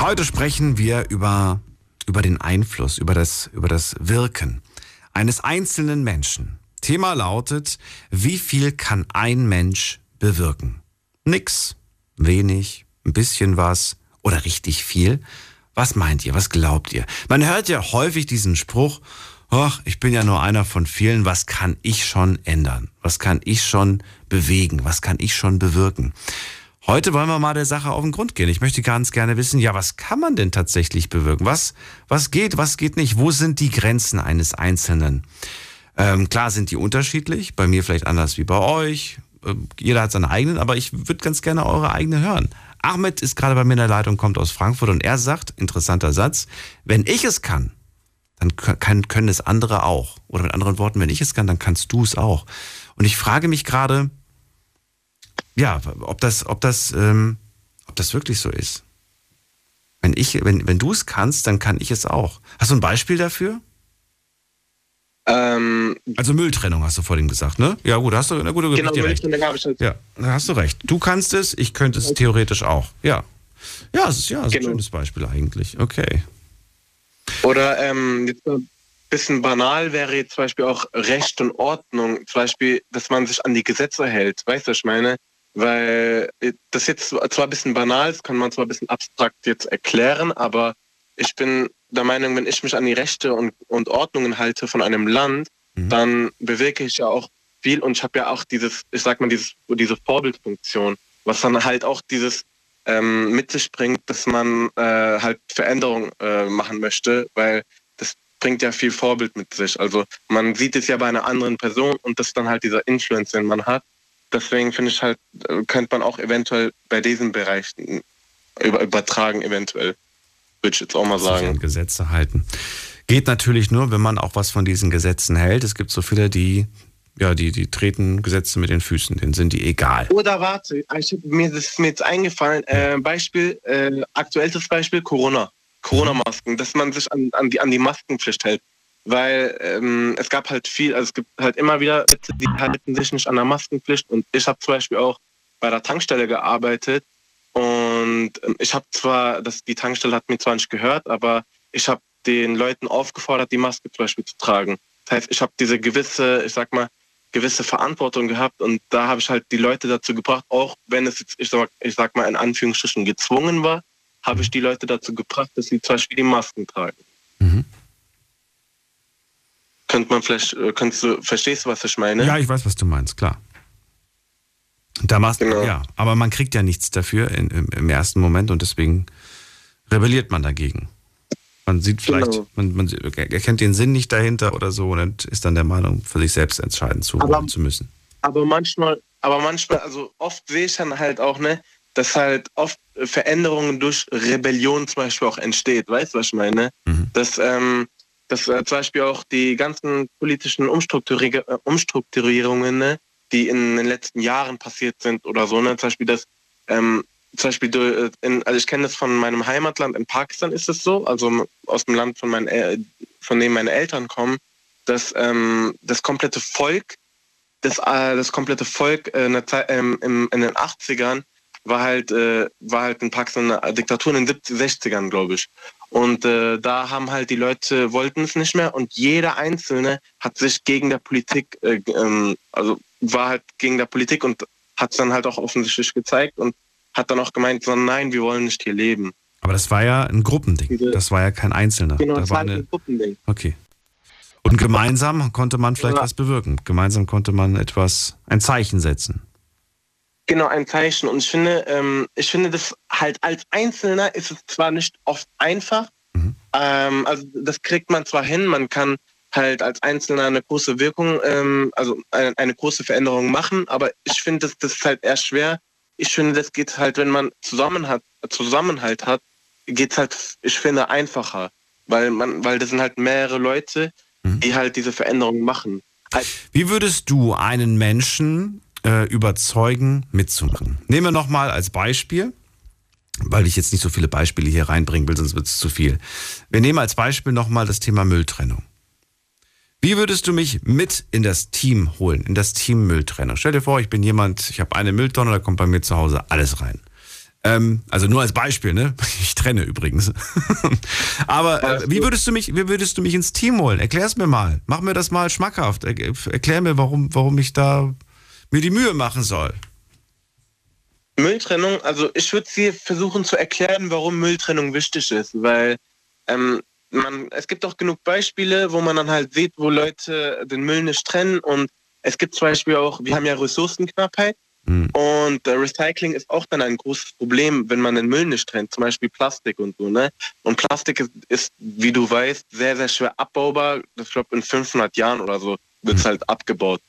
Heute sprechen wir über, über den Einfluss, über das, über das Wirken eines einzelnen Menschen. Thema lautet, wie viel kann ein Mensch bewirken? Nix, wenig, ein bisschen was oder richtig viel? Was meint ihr? Was glaubt ihr? Man hört ja häufig diesen Spruch, ach, ich bin ja nur einer von vielen, was kann ich schon ändern? Was kann ich schon bewegen? Was kann ich schon bewirken? Heute wollen wir mal der Sache auf den Grund gehen. Ich möchte ganz gerne wissen, ja, was kann man denn tatsächlich bewirken? Was, was geht, was geht nicht? Wo sind die Grenzen eines Einzelnen? Ähm, klar sind die unterschiedlich, bei mir vielleicht anders wie bei euch. Ähm, jeder hat seine eigenen, aber ich würde ganz gerne eure eigene hören. Ahmed ist gerade bei mir in der Leitung, kommt aus Frankfurt und er sagt, interessanter Satz, wenn ich es kann, dann kann, können es andere auch. Oder mit anderen Worten, wenn ich es kann, dann kannst du es auch. Und ich frage mich gerade, ja, ob das, ob das, ähm, ob das wirklich so ist. Wenn ich, wenn, wenn du es kannst, dann kann ich es auch. Hast du ein Beispiel dafür? Ähm, also Mülltrennung hast du vorhin gesagt, ne? Ja gut, hast du, na gut, du genau, dir recht. habe ich. Ja, da hast du recht. Du kannst es, ich könnte es theoretisch auch. Ja. Ja, es ist ja es ist Genau. ein schönes Beispiel eigentlich. Okay. Oder ähm, jetzt ein bisschen banal wäre jetzt zum Beispiel auch Recht und Ordnung. Zum Beispiel, dass man sich an die Gesetze hält. Weißt du, was ich meine? Weil äh, das jetzt zwar ein bisschen banal ist, kann man zwar ein bisschen abstrakt jetzt erklären, aber ich bin der Meinung, wenn ich mich an die Rechte und, und Ordnungen halte von einem Land, dann bewirke ich ja auch viel und ich habe ja auch dieses, ich sag mal, dieses, diese Vorbildfunktion, was dann halt auch dieses ähm, mit sich bringt, dass man äh, halt Veränderungen äh, machen möchte, weil das bringt ja viel Vorbild mit sich. Also man sieht es ja bei einer anderen Person und das ist dann halt dieser Influence, den man hat. Deswegen finde ich halt, äh, könnte man auch eventuell bei diesen Bereichen über, übertragen, eventuell. Würde ich jetzt auch mal sich sagen. an Gesetze halten. Geht natürlich nur, wenn man auch was von diesen Gesetzen hält. Es gibt so viele, die, ja, die, die treten Gesetze mit den Füßen, denen sind die egal. Oder warte, ich, hab- mir das ist mir jetzt eingefallen. Äh, Beispiel, äh, aktuelles Beispiel Corona. Corona-Masken, dass man sich an, an, die, an die Maskenpflicht hält. Weil ähm, es gab halt viel, also es gibt halt immer wieder Leute, die halten sich nicht an der Maskenpflicht. Und ich habe zum Beispiel auch bei der Tankstelle gearbeitet. Und ähm, ich habe zwar, das, die Tankstelle hat mir zwar nicht gehört, aber ich habe den Leuten aufgefordert, die Maske zum Beispiel zu tragen. Das heißt, ich habe diese gewisse, ich sag mal, gewisse Verantwortung gehabt und da habe ich halt die Leute dazu gebracht, auch wenn es jetzt, ich sag, ich sag mal in Anführungsstrichen gezwungen war, habe ich die Leute dazu gebracht, dass sie zum Beispiel die Masken tragen. Könnte man vielleicht, äh, könntest du, verstehst du, was ich meine? Ja, ich weiß, was du meinst, klar. Da machst Genau. ja, aber man kriegt ja nichts dafür in, im, im ersten Moment und deswegen rebelliert man dagegen. Man sieht vielleicht, Genau. man, man erkennt den Sinn nicht dahinter oder so und ist dann der Meinung, für sich selbst entscheiden zu, Aber- zu müssen. Aber manchmal, aber manchmal, also oft sehe ich dann halt auch, ne, dass halt oft Veränderungen durch Rebellion zum Beispiel auch entsteht. Weißt du, was ich meine? Dass, ähm, dass äh, zum Beispiel auch die ganzen politischen Umstrukturi äh, Umstrukturierungen, ne, die in den letzten Jahren passiert sind oder so, ne, zum Beispiel das, ähm, zum Beispiel, äh, in, also ich kenne das von meinem Heimatland, in Pakistan ist es so, also aus dem Land von, meinen, von dem meine Eltern kommen, dass ähm, das komplette Volk das, äh, das komplette Volk äh, in, ähm, im, in den 80ern war halt, äh, war halt in Pakistan eine Diktatur in den 70, 60ern, glaube ich. Und äh, da haben halt die Leute, wollten es nicht mehr und jeder Einzelne hat sich gegen der Politik, äh, ähm, also war halt gegen der Politik und hat es dann halt auch offensichtlich gezeigt und hat dann auch gemeint, so, nein, wir wollen nicht hier leben. Aber das war ja ein Gruppending. Das war ja kein Einzelner. Genau, da das war halt ein Gruppending. Okay. Und gemeinsam konnte man vielleicht ja. was bewirken. Gemeinsam konnte man etwas, ein Zeichen setzen. Genau, ein Zeichen. Und ich finde, ähm, ich finde, das halt als Einzelner ist es zwar nicht oft einfach, mhm. ähm, also das kriegt man zwar hin, man kann halt als Einzelner eine große Wirkung, ähm, also eine, eine, große Veränderung machen, aber ich finde, das, das ist halt eher schwer. Ich finde, das geht halt, wenn man zusammen hat, Zusammenhalt hat, geht es halt, ich finde, einfacher. Weil man, weil das sind halt mehrere Leute, mhm. die halt diese Veränderung machen. Wie würdest du einen Menschen äh, überzeugen, mitzumachen. Nehmen wir nochmal als Beispiel, weil ich jetzt nicht so viele Beispiele hier reinbringen will, sonst wird es zu viel. Wir nehmen als Beispiel nochmal das Thema Mülltrennung. Wie würdest du mich mit in das Team holen, in das Team Mülltrennung? Stell dir vor, ich bin jemand, ich habe eine Mülltonne, da kommt bei mir zu Hause alles rein. Ähm, also nur als Beispiel, ne? Ich trenne übrigens. Aber äh, wie würdest du mich, wie würdest du mich ins Team holen? Erklär es mir mal. Mach mir das mal schmackhaft. Erklär mir, warum, warum ich da mir die Mühe machen soll. Mülltrennung, also ich würde sie versuchen zu erklären, warum Mülltrennung wichtig ist, weil ähm, man, es gibt auch genug Beispiele, wo man dann halt sieht, wo Leute den Müll nicht trennen und es gibt zum Beispiel auch, wir haben ja Ressourcenknappheit mhm. und äh, Recycling ist auch dann ein großes Problem, wenn man den Müll nicht trennt, zum Beispiel Plastik und so, ne? Und Plastik ist, ist wie du weißt, sehr, sehr schwer abbaubar. Ich glaube, in 500 Jahren oder so wird es mhm. halt abgebaut.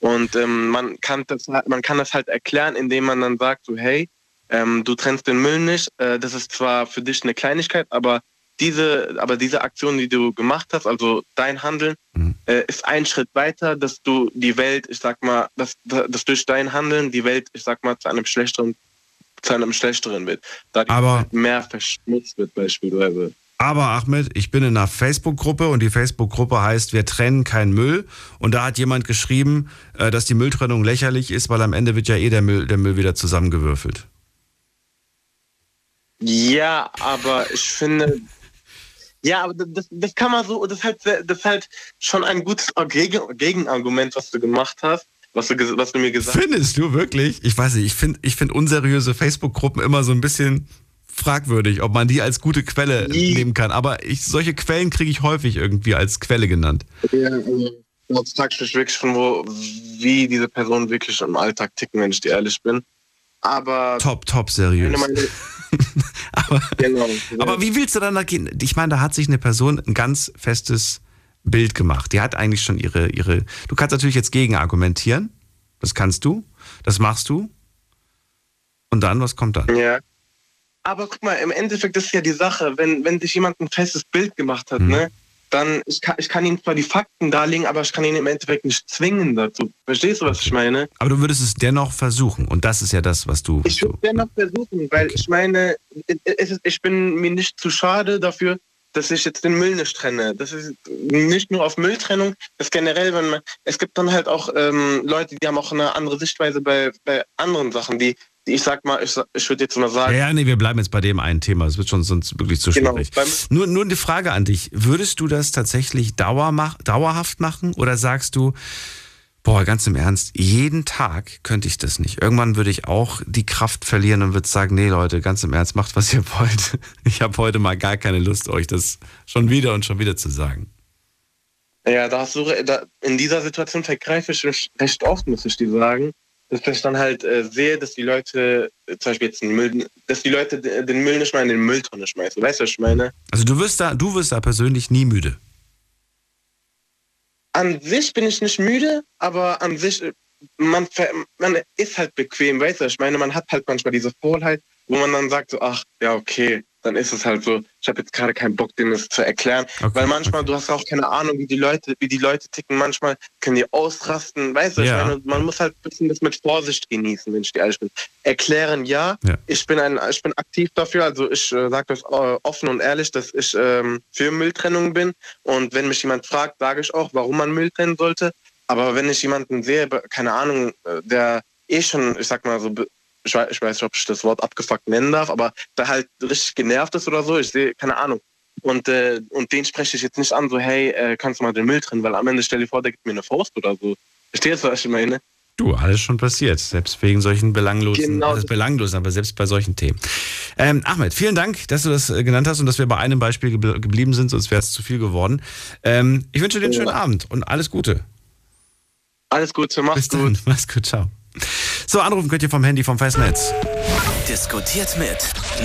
Und ähm, man, kann das, man kann das halt erklären, indem man dann sagt, so hey, ähm, du trennst den Müll nicht. Äh, das ist zwar für dich eine Kleinigkeit, aber diese, aber diese Aktion, die du gemacht hast, also dein Handeln, mhm. äh, ist ein Schritt weiter, dass du die Welt, ich sag mal, dass, dass durch dein Handeln die Welt, ich sag mal, zu einem schlechteren, zu einem schlechteren wird. Da aber mehr verschmutzt wird beispielsweise. Aber Ahmed, ich bin in einer Facebook-Gruppe und die Facebook-Gruppe heißt Wir trennen keinen Müll. Und da hat jemand geschrieben, äh, dass die Mülltrennung lächerlich ist, weil am Ende wird ja eh der Müll, der Müll wieder zusammengewürfelt. Ja, aber ich finde, ja, aber das, das kann man so, das ist halt, das ist halt schon ein gutes Gegenargument, was du gemacht hast. Was du, was du mir gesagt hast. Findest du wirklich? Ich weiß nicht, ich finde ich find unseriöse Facebook-Gruppen immer so ein bisschen fragwürdig, ob man die als gute Quelle Die. nehmen kann. Aber ich, solche Quellen kriege ich häufig irgendwie als Quelle genannt. Ja, also, zeigt mich wirklich von wo, wie diese Personen wirklich im Alltag ticken, wenn ich dir ehrlich bin. Aber. Top, top seriös. aber, genau, aber wie willst du dann da gehen? Ich meine, da hat sich eine Person ein ganz festes Bild gemacht. Die hat eigentlich schon ihre, ihre. Du kannst natürlich jetzt gegen argumentieren. Das kannst du. Das machst du. Und dann, was kommt dann? Ja. Aber guck mal, im Endeffekt ist ja die Sache, wenn, wenn sich jemand ein festes Bild gemacht hat, mhm. ne, dann ich kann, ich kann ihm zwar die Fakten darlegen, aber ich kann ihn im Endeffekt nicht zwingen dazu. Verstehst du, was ich meine? Aber du würdest es dennoch versuchen und das ist ja das, was du. Ich würde dennoch versuchen, weil okay. ich meine, ist, ich bin mir nicht zu schade dafür, dass ich jetzt den Müll nicht trenne. Das ist nicht nur auf Mülltrennung, das ist generell, wenn man, es gibt dann halt auch ähm, Leute, die haben auch eine andere Sichtweise bei, bei anderen Sachen, die ich sag mal, ich, ich würde jetzt mal sagen. Ja, nee, wir bleiben jetzt bei dem einen Thema. Es wird schon sonst wirklich zu genau, schwierig. Nur, nur eine Frage an dich. Würdest du das tatsächlich dauermach, dauerhaft machen oder sagst du, boah, ganz im Ernst, jeden Tag könnte ich das nicht. Irgendwann würde ich auch die Kraft verlieren und würde sagen, nee, Leute, ganz im Ernst, macht, was ihr wollt. Ich habe heute mal gar keine Lust, euch das schon wieder und schon wieder zu sagen. Ja, da hast du, da, in dieser Situation vergreife ich recht oft, muss ich dir sagen dass ich dann halt äh, sehe, dass die Leute, äh, zum Beispiel jetzt den Müll, dass die Leute den Müll nicht mal in den Mülltonne schmeißen. Weißt du, was ich meine? Also du wirst da, du wirst da persönlich nie müde. An sich bin ich nicht müde, aber an sich, äh, man, man ist halt bequem, weißt du, ich meine, man hat halt manchmal diese Faulheit, wo man dann sagt so, ach, ja, okay, dann ist es halt so, ich habe jetzt gerade keinen Bock, denen das zu erklären. Okay, weil manchmal, okay. du hast auch keine Ahnung, wie die Leute, wie die Leute ticken. Manchmal können die ausrasten. Weißt du, ja. meine, man muss halt ein bisschen das mit Vorsicht genießen, wenn ich dir ehrlich bin. Erklären, ja. ja. Ich bin ein, ich bin aktiv dafür. Also ich äh, sage das äh, offen und ehrlich, dass ich ähm, für Mülltrennung bin. Und wenn mich jemand fragt, sage ich auch, warum man Müll trennen sollte. Aber wenn ich jemanden sehe, keine Ahnung, äh, der eh schon, ich sag mal so, ich weiß, ich weiß nicht, ob ich das Wort abgefuckt nennen darf, aber da halt richtig genervt ist oder so, ich sehe, keine Ahnung. Und, äh, und den spreche ich jetzt nicht an, so, hey, äh, kannst du mal den Müll trennen, weil am Ende stell dir vor, der gibt mir eine Faust oder so. Verstehst du, was ich meine? Du, alles schon passiert, selbst wegen solchen belanglosen, Genau. das ist belanglos, aber selbst bei solchen Themen. Ähm, Ahmed, vielen Dank, dass du das äh, genannt hast und dass wir bei einem Beispiel gebl- geblieben sind, sonst wäre es zu viel geworden. Ähm, ich wünsche dir einen schönen Abend und alles Gute. Alles Gute, mach's Bis dann, mach's gut, ciao. So, anrufen könnt ihr vom Handy, vom Festnetz. Diskutiert mit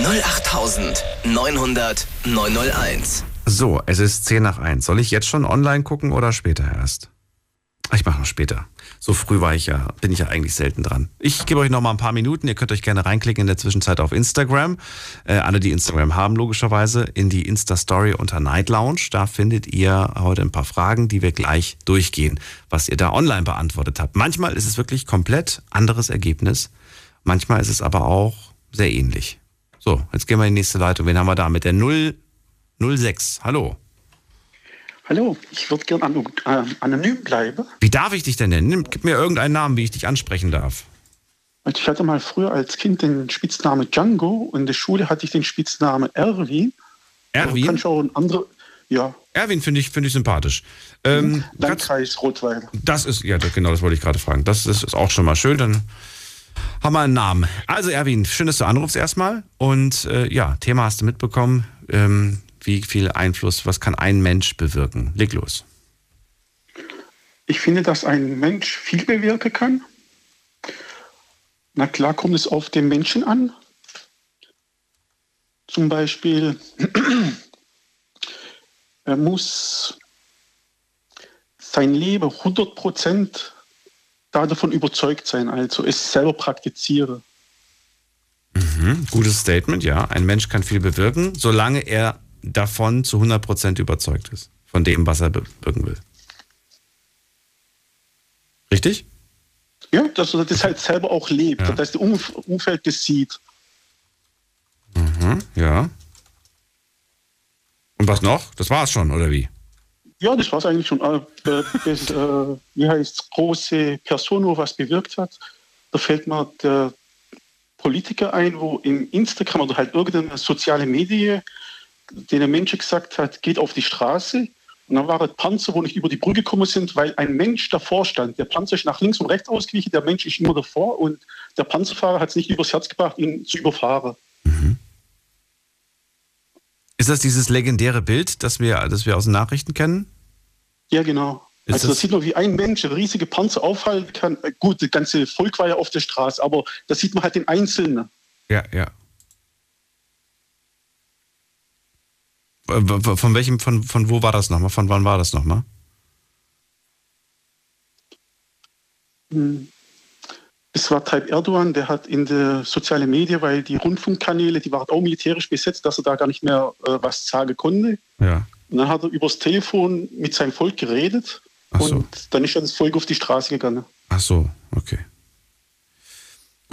08900 901. So, es ist 10 nach 1. Soll ich jetzt schon online gucken oder später erst? Ach, Ich mache noch später. So früh war ich ja, bin ich ja eigentlich selten dran. Ich gebe euch noch mal ein paar Minuten. Ihr könnt euch gerne reinklicken in der Zwischenzeit auf Instagram. Äh, alle, die Instagram haben, logischerweise, in die Insta-Story unter Night Lounge. Da findet ihr heute ein paar Fragen, die wir gleich durchgehen, was ihr da online beantwortet habt. Manchmal ist es wirklich komplett anderes Ergebnis. Manchmal ist es aber auch sehr ähnlich. So, jetzt gehen wir in die nächste Leitung. Wen haben wir da mit der 006? Hallo. Hallo, ich würde gern ano äh, anonym bleiben. Wie darf ich dich denn nennen? Gib mir irgendeinen Namen, wie ich dich ansprechen darf. Also ich hatte mal früher als Kind den Spitznamen Django und in der Schule hatte ich den Spitznamen Erwin. Erwin? Kann ich auch ein andere, ja, Erwin finde ich, finde ich sympathisch. Ähm, Landkreis Rotweil. das ist, ja, genau, das wollte ich gerade fragen. Das ist, ist auch schon mal schön, dann haben wir einen Namen. Also Erwin, schön, dass du anrufst erstmal. Und äh, ja, Thema hast du mitbekommen. Ähm, wie viel Einfluss, was kann ein Mensch bewirken? Leg los. Ich finde, dass ein Mensch viel bewirken kann. Na klar kommt es auf den Menschen an. Zum Beispiel, er muss sein Leben 100% davon überzeugt sein, also es selber praktizieren. Mhm, gutes Statement, ja. Ein Mensch kann viel bewirken, solange er davon zu 100% überzeugt ist. Von dem, was er bewirken will. Richtig? Ja, dass er das halt selber auch lebt, Ja. dass das Umf Umfeld das sieht. Mhm, ja. Und was noch? Das war's schon, oder wie? Ja, das war es eigentlich schon. Äh, das, äh, wie heißt große Person, wo was bewirkt hat. Da fällt mir der Politiker ein, wo im Instagram oder halt irgendeine soziale Medie, den der Mensch gesagt hat, geht auf die Straße. Und dann waren Panzer, wo nicht über die Brücke gekommen sind, weil ein Mensch davor stand. Der Panzer ist nach links und rechts ausgewichen, der Mensch ist immer davor und der Panzerfahrer hat es nicht übers Herz gebracht, ihn zu überfahren. Ist das dieses legendäre Bild, das wir, das wir aus den Nachrichten kennen? Ja, genau. Ist also da das- sieht man, wie ein Mensch riesige Panzer aufhalten kann. Gut, das ganze Volk war ja auf der Straße, aber da sieht man halt den Einzelnen. Ja, ja. Von welchem, von, von wo war das nochmal? Von wann war das nochmal? Hm. Es war Tayyip Erdogan, der hat in der sozialen Medien, weil die Rundfunkkanäle, die waren auch militärisch besetzt, dass er da gar nicht mehr äh, was sagen konnte. Ja. Und dann hat er übers Telefon mit seinem Volk geredet und dann ist das Volk auf die Straße gegangen. Ach so, okay.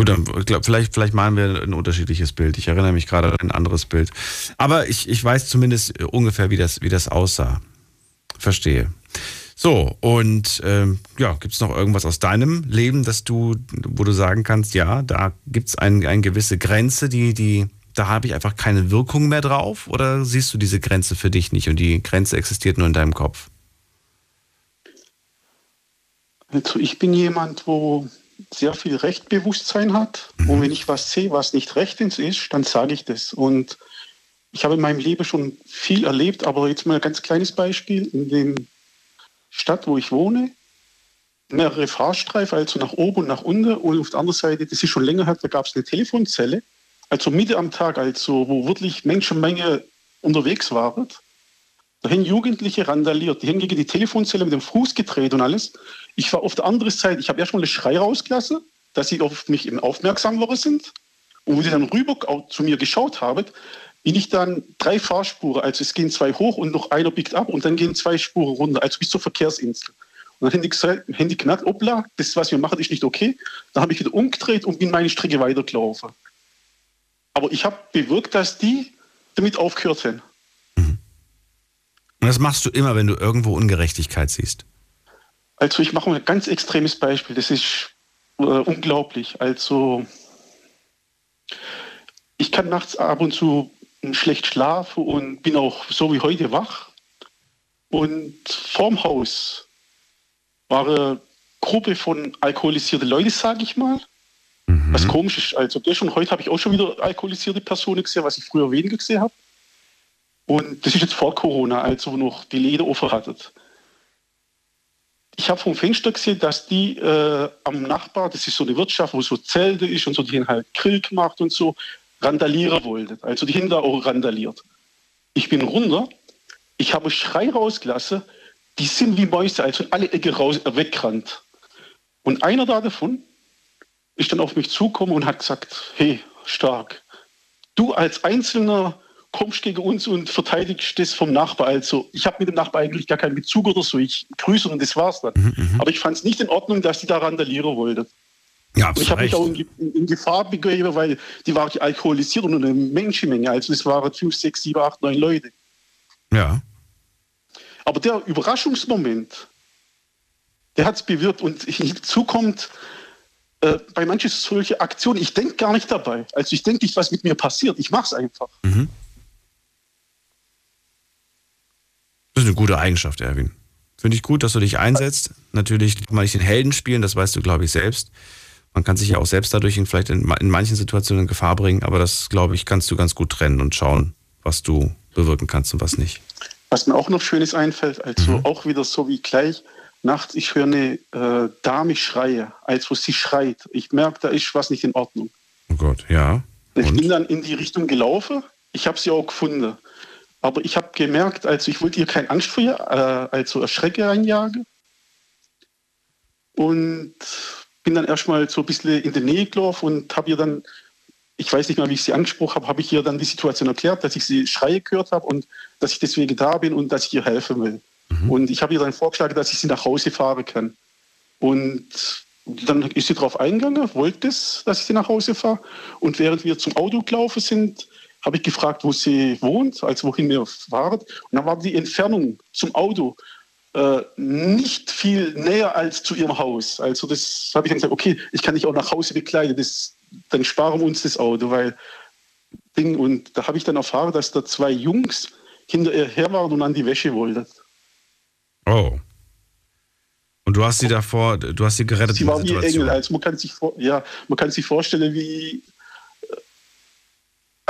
Gut, dann glaub, vielleicht, vielleicht malen wir ein unterschiedliches Bild. Ich erinnere mich gerade an ein anderes Bild. Aber ich, ich weiß zumindest äh, ungefähr, wie das, wie das aussah. Verstehe. So, und ähm, ja, gibt es noch irgendwas aus deinem Leben, dass du, wo du sagen kannst, ja, da gibt es ein, eine gewisse Grenze, die, die, da habe ich einfach keine Wirkung mehr drauf? Oder siehst du diese Grenze für dich nicht und die Grenze existiert nur in deinem Kopf? Also ich bin jemand, wo sehr viel Rechtbewusstsein hat. Und wenn ich was sehe, was nicht rechtens ist, dann sage ich das. Und ich habe in meinem Leben schon viel erlebt, aber jetzt mal ein ganz kleines Beispiel. In der Stadt, wo ich wohne, mehrere Fahrstreifen, also nach oben und nach unten. Und auf der anderen Seite, das ist schon länger her, da gab es eine Telefonzelle. Also Mitte am Tag, also wo wirklich Menschenmenge unterwegs waren. Da haben Jugendliche randaliert. Die haben gegen die Telefonzelle mit dem Fuß gedreht und alles. Ich war auf der anderen Seite. Ich habe erstmal einen Schrei rausgelassen, dass sie auf mich eben aufmerksam geworden sind. Und wo sie dann rüber zu mir geschaut haben, bin ich dann drei Fahrspuren. Also es gehen zwei hoch und noch einer biegt ab und dann gehen zwei Spuren runter, also bis zur Verkehrsinsel. Und dann gesagt, haben die gemerkt, hoppla, das, was wir machen, ist nicht okay. Dann habe ich wieder umgedreht und bin meine Strecke weitergelaufen. Aber ich habe bewirkt, dass die damit aufgehört haben. Und das machst du immer, wenn du irgendwo Ungerechtigkeit siehst. Also ich mache mal ein ganz extremes Beispiel. Das ist äh, unglaublich. Also Ich kann nachts ab und zu schlecht schlafen und bin auch so wie heute wach. Und vorm Haus war eine Gruppe von alkoholisierten Leuten, sage ich mal. Mhm. Was komisch ist. Also und heute habe ich auch schon wieder alkoholisierte Personen gesehen, was ich früher weniger gesehen habe. Und das ist jetzt vor Corona, als ihr noch die Läden offen hattet. Ich habe vom Fenster gesehen, dass die äh, am Nachbar, das ist so eine Wirtschaft, wo so Zelte ist und so, die haben halt Grill gemacht und so, randalieren wollten. Also die haben auch randaliert. Ich bin runter, ich habe Schrei rausgelassen, die sind wie Mäuse, also alle Ecke raus, äh, weggerannt. Und einer da davon ist dann auf mich zugekommen und hat gesagt, hey, stark, du als Einzelner kommst gegen uns und verteidigst das vom Nachbar. Also ich habe mit dem Nachbar eigentlich gar keinen Bezug oder so. Ich grüße und das war's dann. Mhm, mhm. Aber ich fand es nicht in Ordnung, dass die da randalieren wollten. Ja, ich habe mich auch in, in, Gefahr begeben, weil die waren alkoholisiert und eine Menschenmenge. Also es waren fünf, sechs, sieben, acht, neun Leute. Ja. Aber der Überraschungsmoment, der hat es bewirkt. Und hinzu kommt, äh, bei manchen solche Aktionen, ich denke gar nicht dabei. Also ich denke nicht, was mit mir passiert. Ich mache es einfach. Mhm. Das ist eine gute Eigenschaft, Erwin. Finde ich gut, dass du dich einsetzt. Natürlich kann man nicht den Helden spielen, das weißt du, glaube ich, selbst. Man kann sich ja auch selbst dadurch in, vielleicht in, in manchen Situationen in Gefahr bringen, aber das, glaube ich, kannst du ganz gut trennen und schauen, was du bewirken kannst und was nicht. Was mir auch noch Schönes einfällt, also mhm. auch wieder so wie gleich, nachts, ich höre eine äh, Dame schreie, als wo sie schreit. Ich merke, da ist was nicht in Ordnung. Oh Gott, ja. Und? Ich bin dann in die Richtung gelaufen. Ich habe sie auch gefunden. Aber ich habe gemerkt, also ich wollte ihr keine Angst vor ihr, äh, also Erschrecke einjagen. Und bin dann erstmal so ein bisschen in der Nähe gelaufen und habe ihr dann, ich weiß nicht mehr, wie ich sie angesprochen habe, habe ich ihr dann die Situation erklärt, dass ich sie Schreie gehört habe und dass ich deswegen da bin und dass ich ihr helfen will. Mhm. Und ich habe ihr dann vorgeschlagen, dass ich sie nach Hause fahren kann. Und dann ist sie darauf eingegangen, wollte es, dass ich sie nach Hause fahre. Und während wir zum Auto gelaufen sind, habe ich gefragt, wo sie wohnt, also wohin wir fahren. Und dann war die Entfernung zum Auto äh, nicht viel näher als zu ihrem Haus. Also das habe ich dann gesagt, okay, ich kann dich auch nach Hause begleiten. Das, dann sparen wir uns das Auto, weil Ding. Und da habe ich dann erfahren, dass da zwei Jungs hinter ihr her waren und an die Wäsche wollten. Oh. Und du hast sie davor, du hast sie gerettet. Sie war wie Engel. Also man kann sich ja, man kann sich vorstellen, wie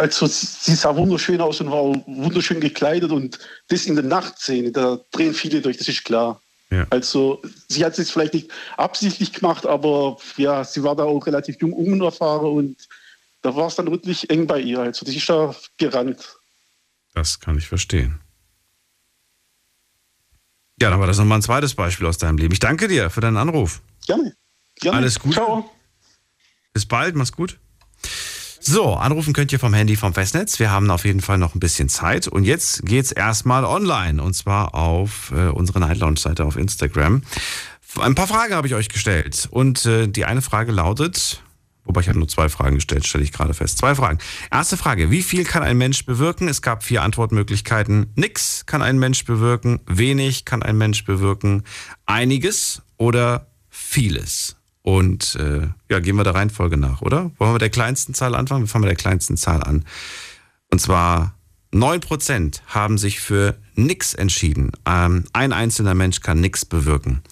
also sie sah wunderschön aus und war wunderschön gekleidet und das in der Nachtszene, da drehen viele durch, das ist klar. Ja. Also sie hat es jetzt vielleicht nicht absichtlich gemacht, aber ja, sie war da auch relativ jung, unerfahren und da war es dann wirklich eng bei ihr. Also die ist da gerannt. Das kann ich verstehen. Ja, dann war das nochmal ein zweites Beispiel aus deinem Leben. Ich danke dir für deinen Anruf. Gerne. Gerne. Alles Gute. Ciao. Bis bald, mach's gut. So, anrufen könnt ihr vom Handy vom Festnetz. Wir haben auf jeden Fall noch ein bisschen Zeit. Und jetzt geht's erstmal online. Und zwar auf äh, unsere Night Lounge Seite auf Instagram. Ein paar Fragen habe ich euch gestellt. Und äh, die eine Frage lautet, Wobei ich habe nur zwei Fragen gestellt, stelle ich gerade fest. Zwei Fragen. Erste Frage, wie viel kann ein Mensch bewirken? Es gab vier Antwortmöglichkeiten. Nix kann ein Mensch bewirken, wenig kann ein Mensch bewirken, einiges oder vieles. Und äh, ja, gehen wir der Reihenfolge nach, oder? Wollen wir mit der kleinsten Zahl anfangen? Wir fangen mit der kleinsten Zahl an. Und zwar 9% haben sich für nix entschieden. Ähm, ein einzelner Mensch kann nix bewirken.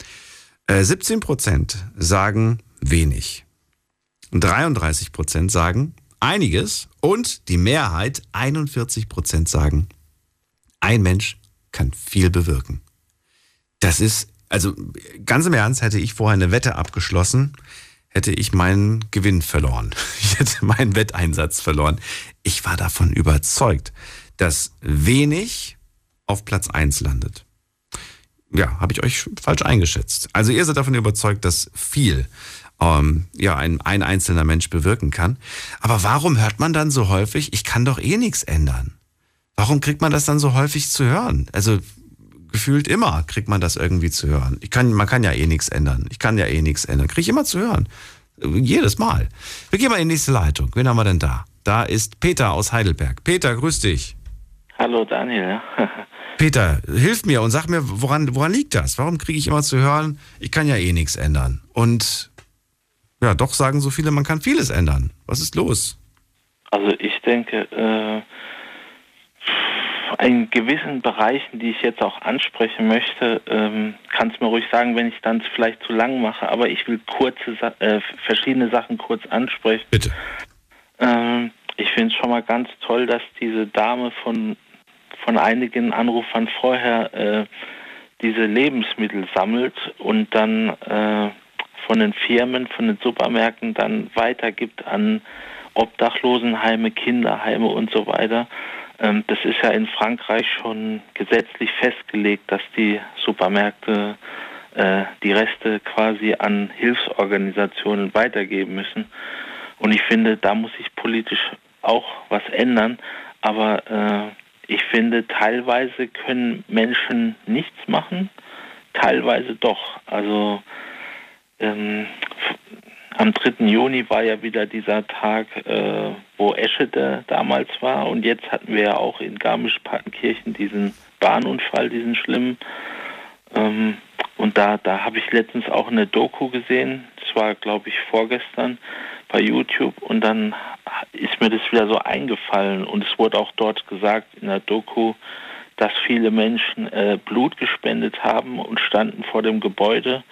Äh, 17% sagen wenig. 33 Prozent sagen einiges und die Mehrheit, 41 Prozent sagen, ein Mensch kann viel bewirken. Das ist, also ganz im Ernst, hätte ich vorher eine Wette abgeschlossen, hätte ich meinen Gewinn verloren. Ich hätte meinen Wetteinsatz verloren. Ich war davon überzeugt, dass wenig auf Platz 1 landet. Ja, habe ich euch falsch eingeschätzt. Also ihr seid davon überzeugt, dass viel ähm, ja, ein, ein einzelner Mensch bewirken kann. Aber warum hört man dann so häufig, ich kann doch eh nichts ändern? Warum kriegt man das dann so häufig zu hören? Also gefühlt immer kriegt man das irgendwie zu hören. Ich kann, man kann ja eh nichts ändern. Ich kann ja eh nichts ändern. Kriege ich immer zu hören. Jedes Mal. Wir gehen mal in die nächste Leitung. Wen haben wir denn da? Da ist Peter aus Heidelberg. Peter, grüß dich. Hallo Daniel. Peter, hilf mir und sag mir, woran, woran liegt das? Warum kriege ich immer zu hören, ich kann ja eh nichts ändern? Und ja, doch sagen so viele, man kann vieles ändern. Was ist los? Also ich denke, äh, in gewissen Bereichen, die ich jetzt auch ansprechen möchte, ähm, kannst mir ruhig sagen, wenn ich dann vielleicht zu lang mache, aber ich will kurze, äh, verschiedene Sachen kurz ansprechen. Bitte. Ähm, ich finde es schon mal ganz toll, dass diese Dame von, von einigen Anrufern vorher äh, diese Lebensmittel sammelt und dann äh, von den Firmen, von den Supermärkten dann weitergibt an Obdachlosenheime, Kinderheime und so weiter. Ähm, das ist ja in Frankreich schon gesetzlich festgelegt, dass die Supermärkte äh, die Reste quasi an Hilfsorganisationen weitergeben müssen. Und ich finde, da muss sich politisch auch was ändern. Aber äh, ich finde, teilweise können Menschen nichts machen, teilweise doch. Also ähm, am 3. Juni war ja wieder dieser Tag, äh, wo Eschede damals war. Und jetzt hatten wir ja auch in Garmisch-Partenkirchen diesen Bahnunfall, diesen schlimmen. Ähm, und da, da habe ich letztens auch eine Doku gesehen. Das war, glaube ich, vorgestern bei YouTube. Und dann ist mir das wieder so eingefallen. Und es wurde auch dort gesagt in der Doku, dass viele Menschen äh, Blut gespendet haben und standen vor dem Gebäude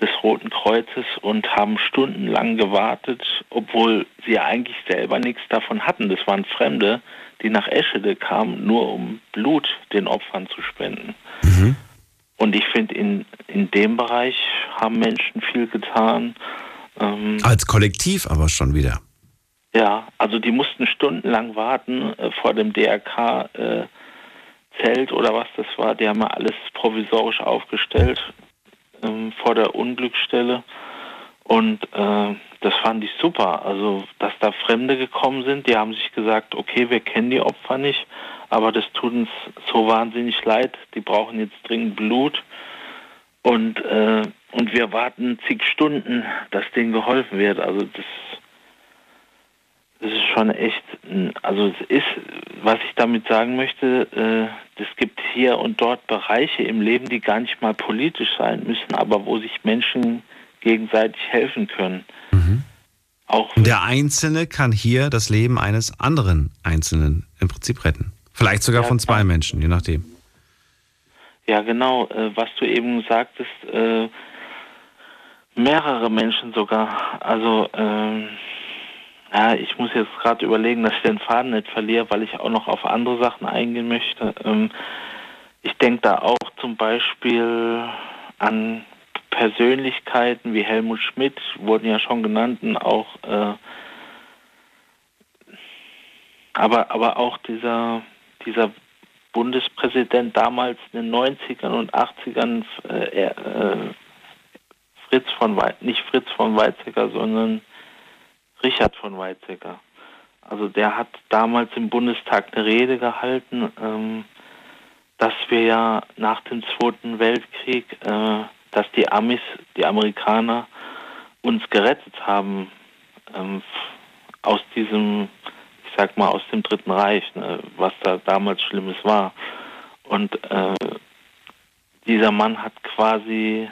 des Roten Kreuzes und haben stundenlang gewartet, obwohl sie ja eigentlich selber nichts davon hatten. Das waren Fremde, die nach Eschede kamen, nur um Blut den Opfern zu spenden. Mhm. Und ich finde, in, in dem Bereich haben Menschen viel getan. Ähm, Als Kollektiv aber schon wieder. Ja, also die mussten stundenlang warten äh, vor dem DRK-Zelt äh, oder was das war. Die haben ja alles provisorisch aufgestellt ähm, vor der Unglücksstelle. Und äh, das fand ich super. Also, dass da Fremde gekommen sind, die haben sich gesagt, okay, wir kennen die Opfer nicht, aber das tut uns so wahnsinnig leid. Die brauchen jetzt dringend Blut. Und, äh, und wir warten zig Stunden, dass denen geholfen wird. Also das, das ist schon echt, also es ist, was ich damit sagen möchte, äh, es gibt hier und dort Bereiche im Leben, die gar nicht mal politisch sein müssen, aber wo sich Menschen gegenseitig helfen können. Mhm. Auch Der Einzelne kann hier das Leben eines anderen Einzelnen im Prinzip retten. Vielleicht sogar ja, von zwei Menschen, je nachdem. Ja, genau. Äh, was du eben sagtest, äh, mehrere Menschen sogar. Also, äh, ja, ich muss jetzt gerade überlegen, dass ich den Faden nicht verliere, weil ich auch noch auf andere Sachen eingehen möchte. Ähm, ich denke da auch zum Beispiel an Persönlichkeiten wie Helmut Schmidt, wurden ja schon genannt, auch äh, aber, aber auch dieser, dieser Bundespräsident damals in den 90ern und 80ern, äh, äh, Fritz von We nicht Fritz von Weizsäcker, sondern Richard von Weizsäcker. Also der hat damals im Bundestag eine Rede gehalten, ähm, dass wir ja nach dem Zweiten Weltkrieg, äh, dass die Amis, die Amerikaner, uns gerettet haben ähm, aus diesem ich sag mal, aus dem Dritten Reich, ne, was da damals Schlimmes war. Und äh, dieser Mann hat quasi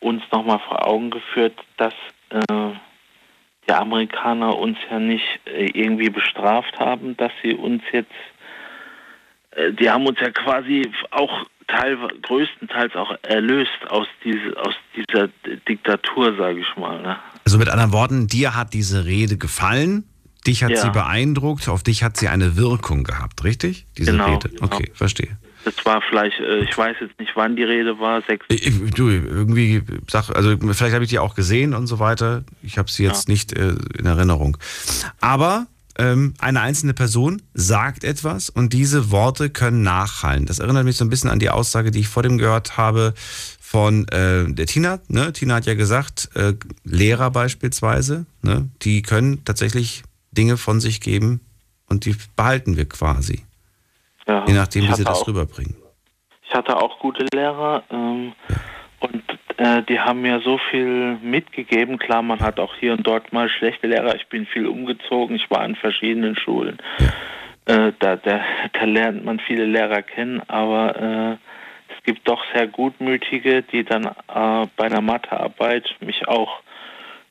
uns nochmal vor Augen geführt, dass äh, die Amerikaner uns ja nicht äh, irgendwie bestraft haben, dass sie uns jetzt, äh, die haben uns ja quasi auch teil, größtenteils auch erlöst aus, diese, aus dieser Diktatur, sage ich mal. Ne? Also mit anderen Worten, dir hat diese Rede gefallen Dich hat ja. sie beeindruckt, auf dich hat sie eine Wirkung gehabt, richtig? Diese genau, Rede. Genau. Okay, genau. verstehe. Das war vielleicht, äh, ich weiß jetzt nicht, wann die Rede war. Sechs du, irgendwie, sag, also vielleicht habe ich die auch gesehen und so weiter. Ich habe sie jetzt ja. nicht äh, in Erinnerung. Aber ähm, eine einzelne Person sagt etwas und diese Worte können nachhallen. Das erinnert mich so ein bisschen an die Aussage, die ich vor dem gehört habe von äh, der Tina. Ne? Tina hat ja gesagt, äh, Lehrer beispielsweise, ne? die können tatsächlich Dinge von sich geben und die behalten wir quasi. Ja, je nachdem, wie sie das auch, rüberbringen. Ich hatte auch gute Lehrer ähm, ja. und äh, die haben mir so viel mitgegeben. Klar, man hat auch hier und dort mal schlechte Lehrer. Ich bin viel umgezogen, ich war an verschiedenen Schulen. Ja. Äh, da, da, da, lernt man viele Lehrer kennen, aber äh, es gibt doch sehr gutmütige, die dann äh, bei der Mathearbeit mich auch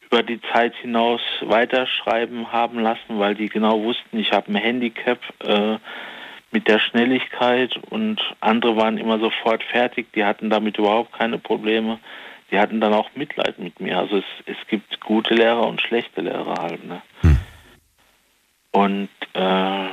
über die Zeit hinaus weiterschreiben haben lassen, weil die genau wussten, ich habe ein Handicap äh, mit der Schnelligkeit und andere waren immer sofort fertig, die hatten damit überhaupt keine Probleme. Die hatten dann auch Mitleid mit mir. Also es, es gibt gute Lehrer und schlechte Lehrer halt. Ne? Hm. Und äh,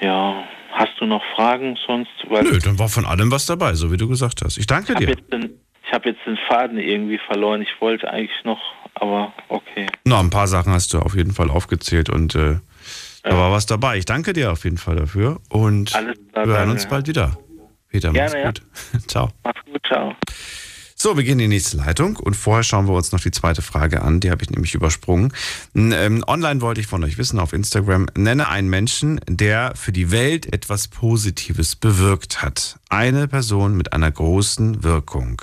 ja, hast du noch Fragen sonst? Nö, dann war von allem was dabei, so wie du gesagt hast. Ich danke dir. Den, ich habe jetzt den Faden irgendwie verloren. Ich wollte eigentlich noch, aber okay. Na, ein paar Sachen hast du auf jeden Fall aufgezählt und äh, da war was dabei. Ich danke dir auf jeden Fall dafür und klar, wir hören uns ja. bald wieder. Peter, mach's Gerne, gut. Ja. ciao. Mach's gut, ciao. So, wir gehen in die nächste Leitung und vorher schauen wir uns noch die zweite Frage an. Die habe ich nämlich übersprungen. Ähm, online wollte ich von euch wissen auf Instagram. Nenne einen Menschen, der für die Welt etwas Positives bewirkt hat. Eine Person mit einer großen Wirkung.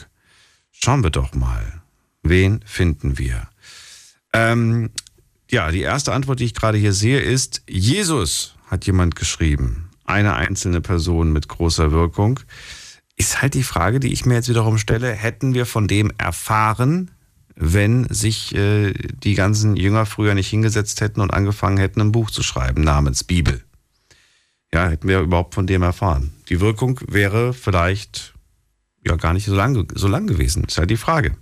Schauen wir doch mal. Wen finden wir? Ähm, ja, die erste Antwort, die ich gerade hier sehe, ist Jesus, hat jemand geschrieben. Eine einzelne Person mit großer Wirkung. Ist halt die Frage, die ich mir jetzt wiederum stelle, hätten wir von dem erfahren, wenn sich äh, die ganzen Jünger früher nicht hingesetzt hätten und angefangen hätten, ein Buch zu schreiben namens Bibel? Ja, hätten wir überhaupt von dem erfahren. Die Wirkung wäre vielleicht ja gar nicht so lang, so lang gewesen. Ist halt die Frage.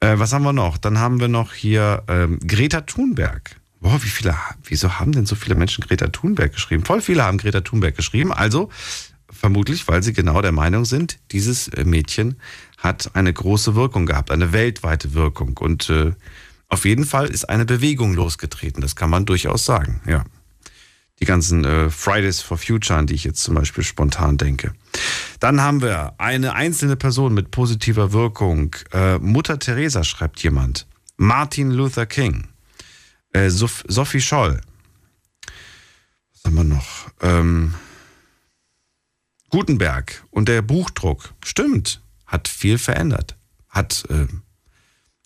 Äh, was haben wir noch? Dann haben wir noch hier ähm, Greta Thunberg. Boah, wie viele, wieso haben denn so viele Menschen Greta Thunberg geschrieben? Voll viele haben Greta Thunberg geschrieben. Also vermutlich, weil sie genau der Meinung sind, dieses äh, Mädchen hat eine große Wirkung gehabt, eine weltweite Wirkung. Und äh, auf jeden Fall ist eine Bewegung losgetreten. Das kann man durchaus sagen, ja. Die ganzen äh, Fridays for Future, an die ich jetzt zum Beispiel spontan denke. Dann haben wir eine einzelne Person mit positiver Wirkung. Äh, Mutter Teresa schreibt jemand. Martin Luther King. Äh, Sophie Scholl. Was haben wir noch? Ähm, Gutenberg und der Buchdruck. Stimmt. Hat viel verändert. Hat, äh,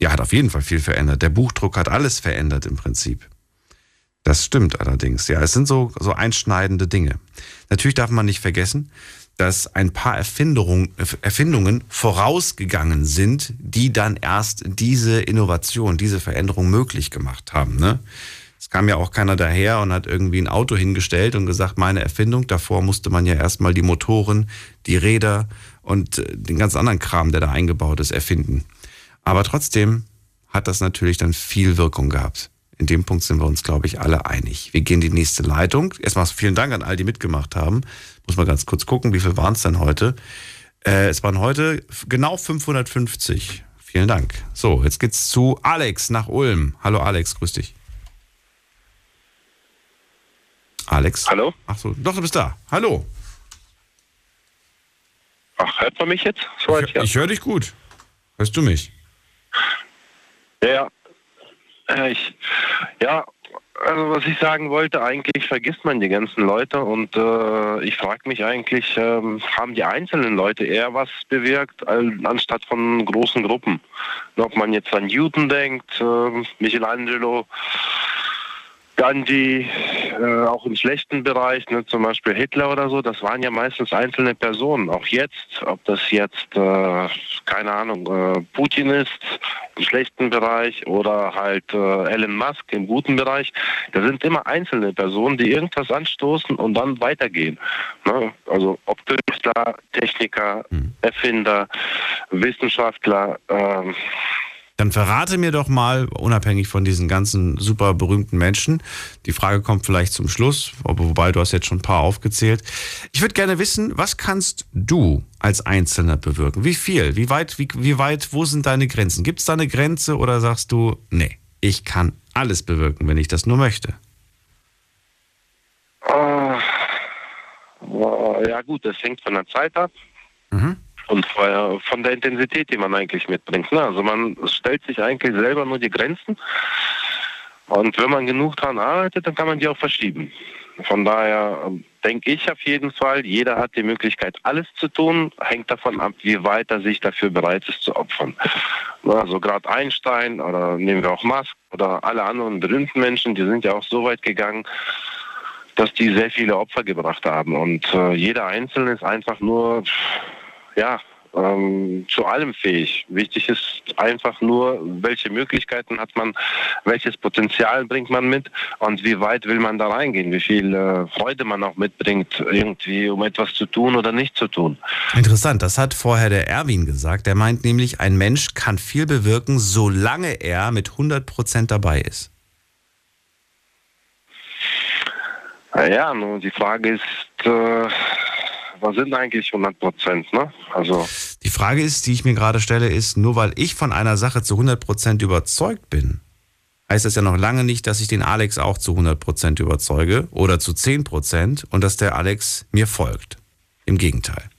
ja, hat auf jeden Fall viel verändert. Der Buchdruck hat alles verändert im Prinzip. Das stimmt allerdings. Ja, es sind so, so einschneidende Dinge. Natürlich darf man nicht vergessen, dass ein paar Erfindungen, Erfindungen vorausgegangen sind, die dann erst diese Innovation, diese Veränderung möglich gemacht haben. Ne? Es kam ja auch keiner daher und hat irgendwie ein Auto hingestellt und gesagt, meine Erfindung. Davor musste man ja erstmal die Motoren, die Räder und äh, den ganz anderen Kram, der da eingebaut ist, erfinden. Aber trotzdem hat das natürlich dann viel Wirkung gehabt. In dem Punkt sind wir uns, glaube ich, alle einig. Wir gehen in die nächste Leitung. Erstmal vielen Dank an all die mitgemacht haben. Muss mal ganz kurz gucken, wie viel waren es denn heute? Äh, es waren heute genau 550. Vielen Dank. So, jetzt geht's zu Alex nach Ulm. Hallo Alex, grüß dich. Alex? Hallo? Ach so, doch, du bist da. Hallo. Ach, hört man mich jetzt? So ich, ja. ich höre dich gut. Hörst du mich? Ja, äh, ich, ja, also was ich sagen wollte, eigentlich vergisst man die ganzen Leute und äh, ich frage mich eigentlich, äh, haben die einzelnen Leute eher was bewirkt, anstatt von großen Gruppen? Ob man jetzt an Newton denkt, äh, Michelangelo, Gandhi, äh, auch im schlechten Bereich, ne, zum Beispiel Hitler oder so, das waren ja meistens einzelne Personen. Auch jetzt, ob das jetzt, äh, keine Ahnung, äh, Putin ist im schlechten Bereich oder halt äh, Elon Musk im guten Bereich, da sind immer einzelne Personen, die irgendwas anstoßen und dann weitergehen. Ne? Also ob Künstler, Techniker, hm. Erfinder, Wissenschaftler, ähm, dann verrate mir doch mal, unabhängig von diesen ganzen super berühmten Menschen, die Frage kommt vielleicht zum Schluss, wobei du hast jetzt schon ein paar aufgezählt. Ich würde gerne wissen, was kannst du als Einzelner bewirken? Wie viel? Wie weit, wie, wie weit, wo sind deine Grenzen? Gibt es da eine Grenze oder sagst du, nee, ich kann alles bewirken, wenn ich das nur möchte? Uh, ja gut, das hängt von der Zeit ab. Mhm und von der Intensität, die man eigentlich mitbringt. Ne? Also man stellt sich eigentlich selber nur die Grenzen und wenn man genug daran arbeitet, dann kann man die auch verschieben. Von daher ähm, denke ich auf jeden Fall, jeder hat die Möglichkeit, alles zu tun, hängt davon ab, wie weit er sich dafür bereit ist zu opfern. Also gerade Einstein oder nehmen wir auch Musk oder alle anderen berühmten Menschen, die sind ja auch so weit gegangen, dass die sehr viele Opfer gebracht haben. Und äh, jeder Einzelne ist einfach nur ja, ähm, zu allem fähig. Wichtig ist einfach nur, welche Möglichkeiten hat man, welches Potenzial bringt man mit und wie weit will man da reingehen, wie viel äh, Freude man auch mitbringt, irgendwie um etwas zu tun oder nicht zu tun. Interessant, das hat vorher der Erwin gesagt. Der meint nämlich, ein Mensch kann viel bewirken, solange er mit 100 Prozent dabei ist. Ja, nur die Frage ist, äh, was sind eigentlich 100 Prozent? Ne? Also die Frage ist, die ich mir gerade stelle, ist, nur weil ich von einer Sache zu 100 Prozent überzeugt bin, heißt das ja noch lange nicht, dass ich den Alex auch zu 100 Prozent überzeuge oder zu 10 Prozent und dass der Alex mir folgt. Im Gegenteil.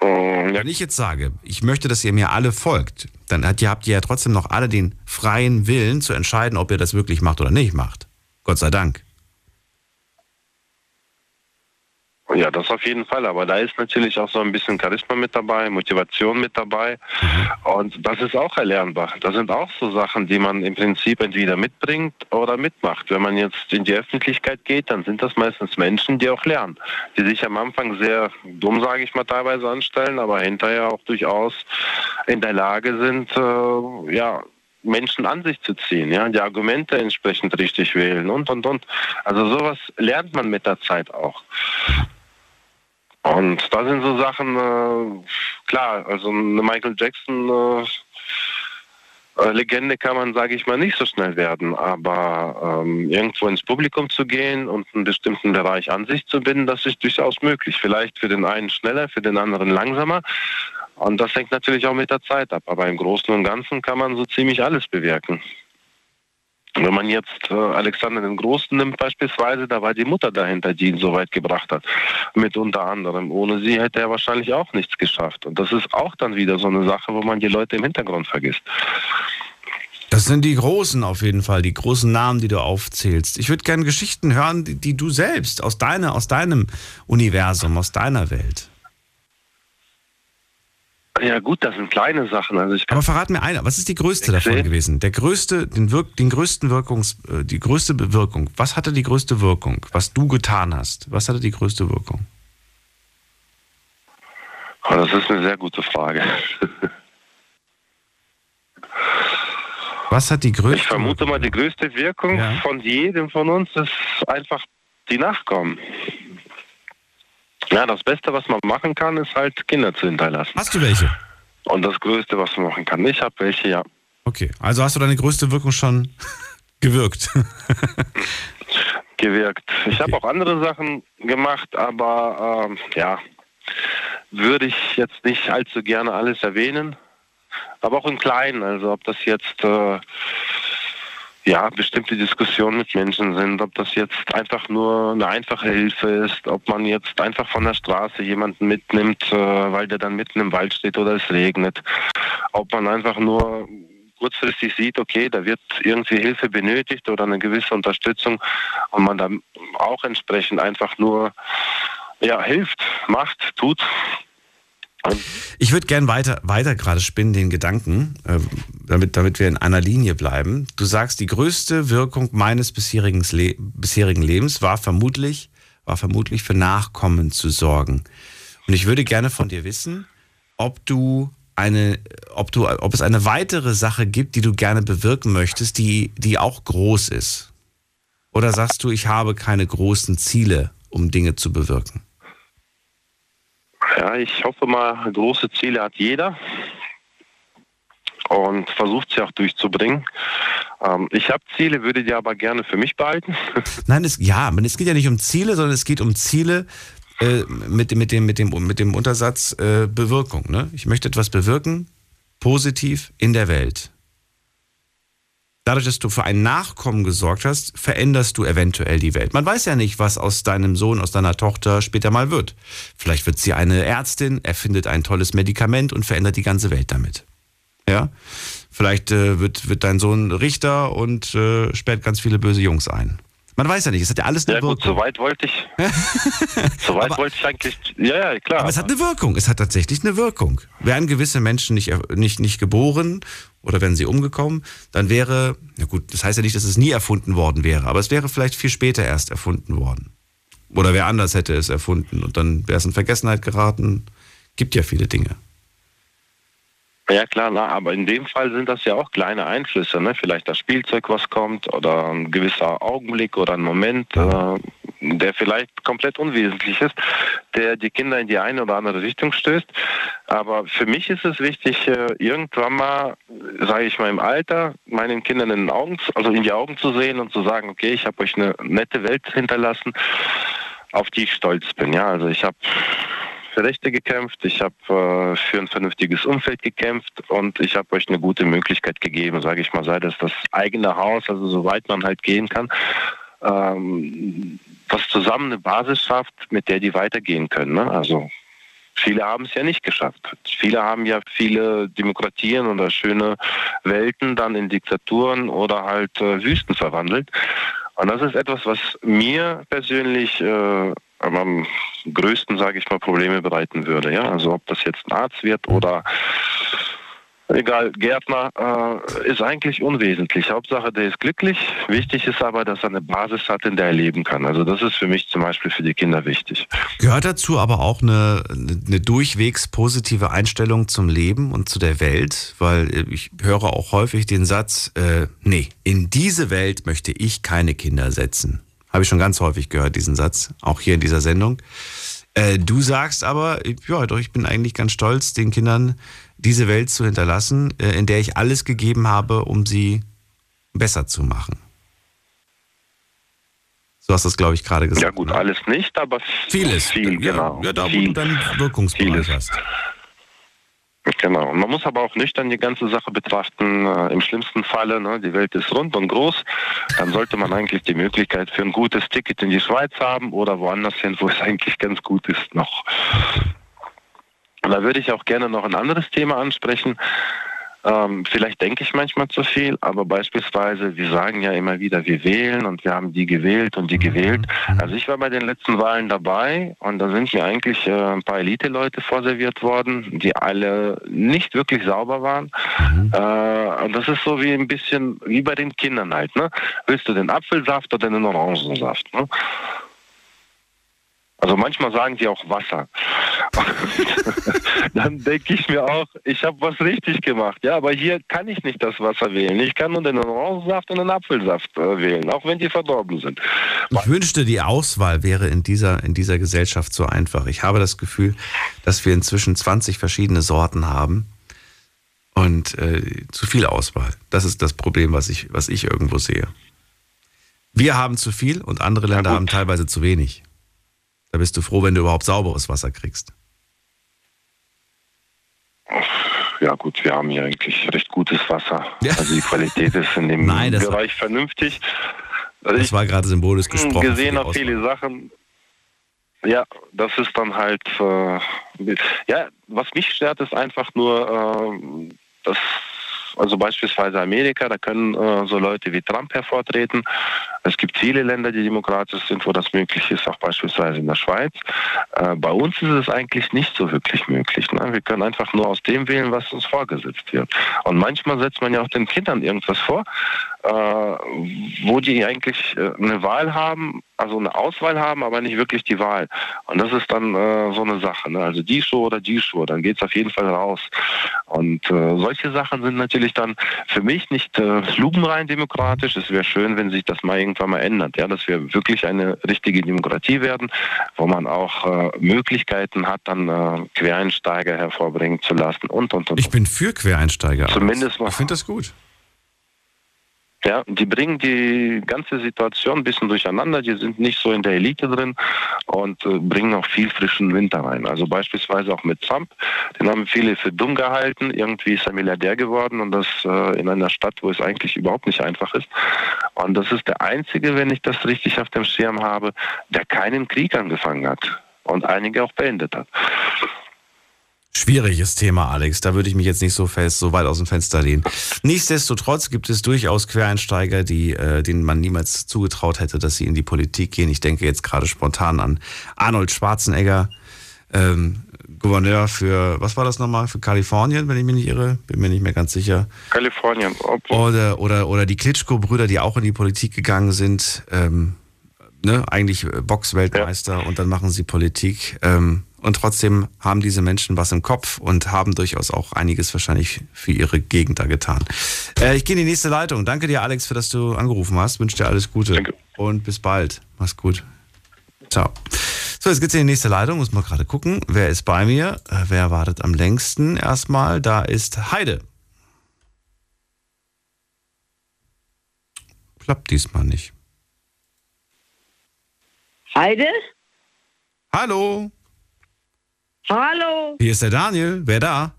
Ähm, Wenn ich jetzt sage, ich möchte, dass ihr mir alle folgt, dann habt ihr, habt ihr ja trotzdem noch alle den freien Willen zu entscheiden, ob ihr das wirklich macht oder nicht macht. Gott sei Dank. Ja, das auf jeden Fall. Aber da ist natürlich auch so ein bisschen Charisma mit dabei, Motivation mit dabei. Und das ist auch erlernbar. Das sind auch so Sachen, die man im Prinzip entweder mitbringt oder mitmacht. Wenn man jetzt in die Öffentlichkeit geht, dann sind das meistens Menschen, die auch lernen. Die sich am Anfang sehr dumm, sage ich mal, teilweise anstellen, aber hinterher auch durchaus in der Lage sind, äh, ja, Menschen an sich zu ziehen, ja, die Argumente entsprechend richtig wählen und und und. Also sowas lernt man mit der Zeit auch. Und da sind so Sachen, äh, klar, also eine Michael Jackson äh, äh, Legende kann man, sage ich mal, nicht so schnell werden, aber ähm, irgendwo ins Publikum zu gehen und einen bestimmten Bereich an sich zu binden, das ist durchaus möglich. Vielleicht für den einen schneller, für den anderen langsamer. Und das hängt natürlich auch mit der Zeit ab. Aber im Großen und Ganzen kann man so ziemlich alles bewirken. Wenn man jetzt äh, Alexander den Großen nimmt beispielsweise, da war die Mutter dahinter, die ihn so weit gebracht hat. Mit unter anderem. Ohne sie hätte er wahrscheinlich auch nichts geschafft. Und das ist auch dann wieder so eine Sache, wo man die Leute im Hintergrund vergisst. Das sind die großen auf jeden Fall, die großen Namen, die du aufzählst. Ich würde gerne Geschichten hören, die, die du selbst aus deiner, aus deinem Universum, aus deiner Welt. Ja gut, das sind kleine Sachen. Also Aber verrat mir einer, was ist die größte davon sehe- gewesen? Der größte, den, Wirk, den größten Wirkungs, äh, die größte Bewirkung. Was hatte die größte Wirkung? Was du getan hast? Was hatte die größte Wirkung? Oh, das ist eine sehr gute Frage. Was hat die größte Ich vermute mal, die größte Wirkung Ja. von jedem von uns ist einfach die Nachkommen. Ja, das Beste, was man machen kann, ist halt Kinder zu hinterlassen. Hast du welche? Und das Größte, was man machen kann. Ich habe welche, ja. Okay, also hast du deine größte Wirkung schon gewirkt. gewirkt. Ich habe auch andere Sachen gemacht, aber ähm, ja, würde ich jetzt nicht allzu gerne alles erwähnen. Aber auch im Kleinen, also ob das jetzt äh, ja, bestimmte Diskussionen mit Menschen sind, ob das jetzt einfach nur eine einfache Hilfe ist, ob man jetzt einfach von der Straße jemanden mitnimmt, äh, weil der dann mitten im Wald steht oder es regnet, ob man einfach nur kurzfristig sieht, okay, da wird irgendwie Hilfe benötigt oder eine gewisse Unterstützung und man dann auch entsprechend einfach nur ja, hilft, macht, tut. Ich würde gern weiter, weiter gerade spinnen den Gedanken, äh, damit, damit wir in einer Linie bleiben. Du sagst, die größte Wirkung meines bisherigen, Le bisherigen Lebens war vermutlich, war vermutlich für Nachkommen zu sorgen. Und ich würde gerne von dir wissen, ob du eine, ob du, ob es eine weitere Sache gibt, die du gerne bewirken möchtest, die, die auch groß ist. Oder sagst du, ich habe keine großen Ziele, um Dinge zu bewirken? Ja, ich hoffe mal, große Ziele hat jeder und versucht sie auch durchzubringen. Ähm, ich habe Ziele, würde die aber gerne für mich behalten. Nein, es, ja, es geht ja nicht um Ziele, sondern es geht um Ziele äh, mit, dem- mit, dem, mit, dem, mit dem Untersatz äh, Bewirkung. Ne? Ich möchte etwas bewirken, positiv in der Welt. Dadurch, dass du für ein Nachkommen gesorgt hast, veränderst du eventuell die Welt. Man weiß ja nicht, was aus deinem Sohn, aus deiner Tochter später mal wird. Vielleicht wird sie eine Ärztin, erfindet ein tolles Medikament und verändert die ganze Welt damit. Ja? Vielleicht äh, wird, wird dein Sohn Richter und äh, sperrt ganz viele böse Jungs ein. Man weiß ja nicht, es hat ja alles eine Ja gut, Wirkung. so weit wollte ich. so weit wollte ich eigentlich. Ja, ja, klar. Aber es hat eine Wirkung. Es hat tatsächlich eine Wirkung. Wären gewisse Menschen nicht, nicht, nicht geboren oder wären sie umgekommen, dann wäre, na gut, das heißt ja nicht, dass es nie erfunden worden wäre, aber es wäre vielleicht viel später erst erfunden worden. Oder wer anders hätte es erfunden und dann wäre es in Vergessenheit geraten. Gibt ja viele Dinge. Ja klar, na, aber in dem Fall sind das ja auch kleine Einflüsse, ne? Vielleicht das Spielzeug, was kommt, oder ein gewisser Augenblick oder ein Moment, äh, der vielleicht komplett unwesentlich ist, der die Kinder in die eine oder andere Richtung stößt. Aber für mich ist es wichtig, äh, irgendwann mal, sage ich mal im Alter, meinen Kindern in den Augen, also in die Augen zu sehen und zu sagen, okay, ich habe euch eine nette Welt hinterlassen, auf die ich stolz bin. Ja, also ich habe für Rechte gekämpft, ich habe äh, für ein vernünftiges Umfeld gekämpft und ich habe euch eine gute Möglichkeit gegeben, sage ich mal, sei das das eigene Haus, also soweit man halt gehen kann, ähm, was zusammen eine Basis schafft, mit der die weitergehen können. Ne? Also Viele haben es ja nicht geschafft. Viele haben ja viele Demokratien oder schöne Welten dann in Diktaturen oder halt äh, Wüsten verwandelt. Und das ist etwas, was mir persönlich äh, am größten, sage ich mal, Probleme bereiten würde. Ja? Also ob das jetzt ein Arzt wird oder egal, Gärtner, äh, ist eigentlich unwesentlich. Hauptsache, der ist glücklich. Wichtig ist aber, dass er eine Basis hat, in der er leben kann. Also das ist für mich zum Beispiel für die Kinder wichtig. Gehört dazu aber auch eine, eine durchwegs positive Einstellung zum Leben und zu der Welt? Weil ich höre auch häufig den Satz, äh, nee, in diese Welt möchte ich keine Kinder setzen. Habe ich schon ganz häufig gehört, diesen Satz, auch hier in dieser Sendung. Äh, du sagst aber, ja, doch, ich bin eigentlich ganz stolz, den Kindern diese Welt zu hinterlassen, äh, in der ich alles gegeben habe, um sie besser zu machen. So hast du das, glaube ich, gerade gesagt. Ja gut, alles nicht, aber vieles. Viel, ja, genau. Ja, da wo du dann Wirkungsbereich vieles. hast. Genau. Man muss aber auch nüchtern die ganze Sache betrachten. Äh, Im schlimmsten Falle, ne, die Welt ist rund und groß, dann sollte man eigentlich die Möglichkeit für ein gutes Ticket in die Schweiz haben oder woanders hin, wo es eigentlich ganz gut ist noch. Und da würde ich auch gerne noch ein anderes Thema ansprechen. Ähm, vielleicht denke ich manchmal zu viel, aber beispielsweise, wir sagen ja immer wieder, wir wählen und wir haben die gewählt und die gewählt. Also ich war bei den letzten Wahlen dabei und da sind mir eigentlich äh, ein paar Elite-Leute vorserviert worden, die alle nicht wirklich sauber waren. Äh, und das ist so wie ein bisschen wie bei den Kindern halt. Ne? Willst du den Apfelsaft oder den Orangensaft? Ne? Also manchmal sagen die auch Wasser. Dann denke ich mir auch, ich habe was richtig gemacht. Ja, aber hier kann ich nicht das Wasser wählen. Ich kann nur den Orangensaft und den Apfelsaft äh, wählen, auch wenn die verdorben sind. Ich wünschte, die Auswahl wäre in dieser, in dieser Gesellschaft so einfach. Ich habe das Gefühl, dass wir inzwischen 20 verschiedene Sorten haben und äh, zu viel Auswahl. Das ist das Problem, was ich, was ich irgendwo sehe. Wir haben zu viel und andere Länder haben teilweise zu wenig. Da bist du froh, wenn du überhaupt sauberes Wasser kriegst. Ja gut, wir haben hier eigentlich recht gutes Wasser. Also die Qualität ist in dem Nein, Bereich vernünftig. Also Das war gerade symbolisch gesprochen. für gesehen auf viele Sachen. Ja, das ist dann halt, äh, ja, was mich stört, ist einfach nur, äh, dass, also beispielsweise Amerika, da können äh, so Leute wie Trump hervortreten. Es gibt viele Länder, die demokratisch sind, wo das möglich ist, auch beispielsweise in der Schweiz. Äh, bei uns ist es eigentlich nicht so wirklich möglich. Ne? Wir können einfach nur aus dem wählen, was uns vorgesetzt wird. Und manchmal setzt man ja auch den Kindern irgendwas vor, äh, wo die eigentlich äh, eine Wahl haben, also eine Auswahl haben, aber nicht wirklich die Wahl. Und das ist dann äh, so eine Sache. Ne? Also die Schuhe oder die Schuhe, dann geht es auf jeden Fall raus. Und äh, solche Sachen sind natürlich dann für mich nicht äh, lupenrein demokratisch. Es wäre schön, wenn sich das mal irgendwann mal ändert, ja, dass wir wirklich eine richtige Demokratie werden, wo man auch äh, Möglichkeiten hat, dann äh, Quereinsteiger hervorbringen zu lassen und und und. Ich bin für Quereinsteiger. Zumindest mal. Ich finde das gut. Ja, die bringen die ganze Situation ein bisschen durcheinander. Die sind nicht so in der Elite drin und äh, bringen auch viel frischen Winter rein. Also beispielsweise auch mit Trump. Den haben viele für dumm gehalten. Irgendwie ist er Milliardär geworden und das äh, in einer Stadt, wo es eigentlich überhaupt nicht einfach ist. Und das ist der einzige, wenn ich das richtig auf dem Schirm habe, der keinen Krieg angefangen hat und einige auch beendet hat. Schwieriges Thema, Alex. Da würde ich mich jetzt nicht so fest, so weit aus dem Fenster lehnen. Nichtsdestotrotz gibt es durchaus Quereinsteiger, die, äh, denen man niemals zugetraut hätte, dass sie in die Politik gehen. Ich denke jetzt gerade spontan an Arnold Schwarzenegger, ähm, Gouverneur für, was war das nochmal, für Kalifornien, wenn ich mich nicht irre, bin mir nicht mehr ganz sicher. Kalifornien. Oder, oder, oder die Klitschko-Brüder, die auch in die Politik gegangen sind, ähm, ne, eigentlich Boxweltmeister und dann machen sie Politik. Ähm, und trotzdem haben diese Menschen was im Kopf und haben durchaus auch einiges wahrscheinlich für ihre Gegend da getan. Äh, ich gehe in die nächste Leitung. Danke dir, Alex, für dass du angerufen hast. Wünsche dir alles Gute. Danke. Und bis bald. Mach's gut. Ciao. So, jetzt geht's in die nächste Leitung. Muss mal gerade gucken. Wer ist bei mir? Äh, wer wartet am längsten? Erstmal, da ist Heide. Klappt diesmal nicht. Heide? Hallo. Hallo. Hier ist der Daniel. Wer da?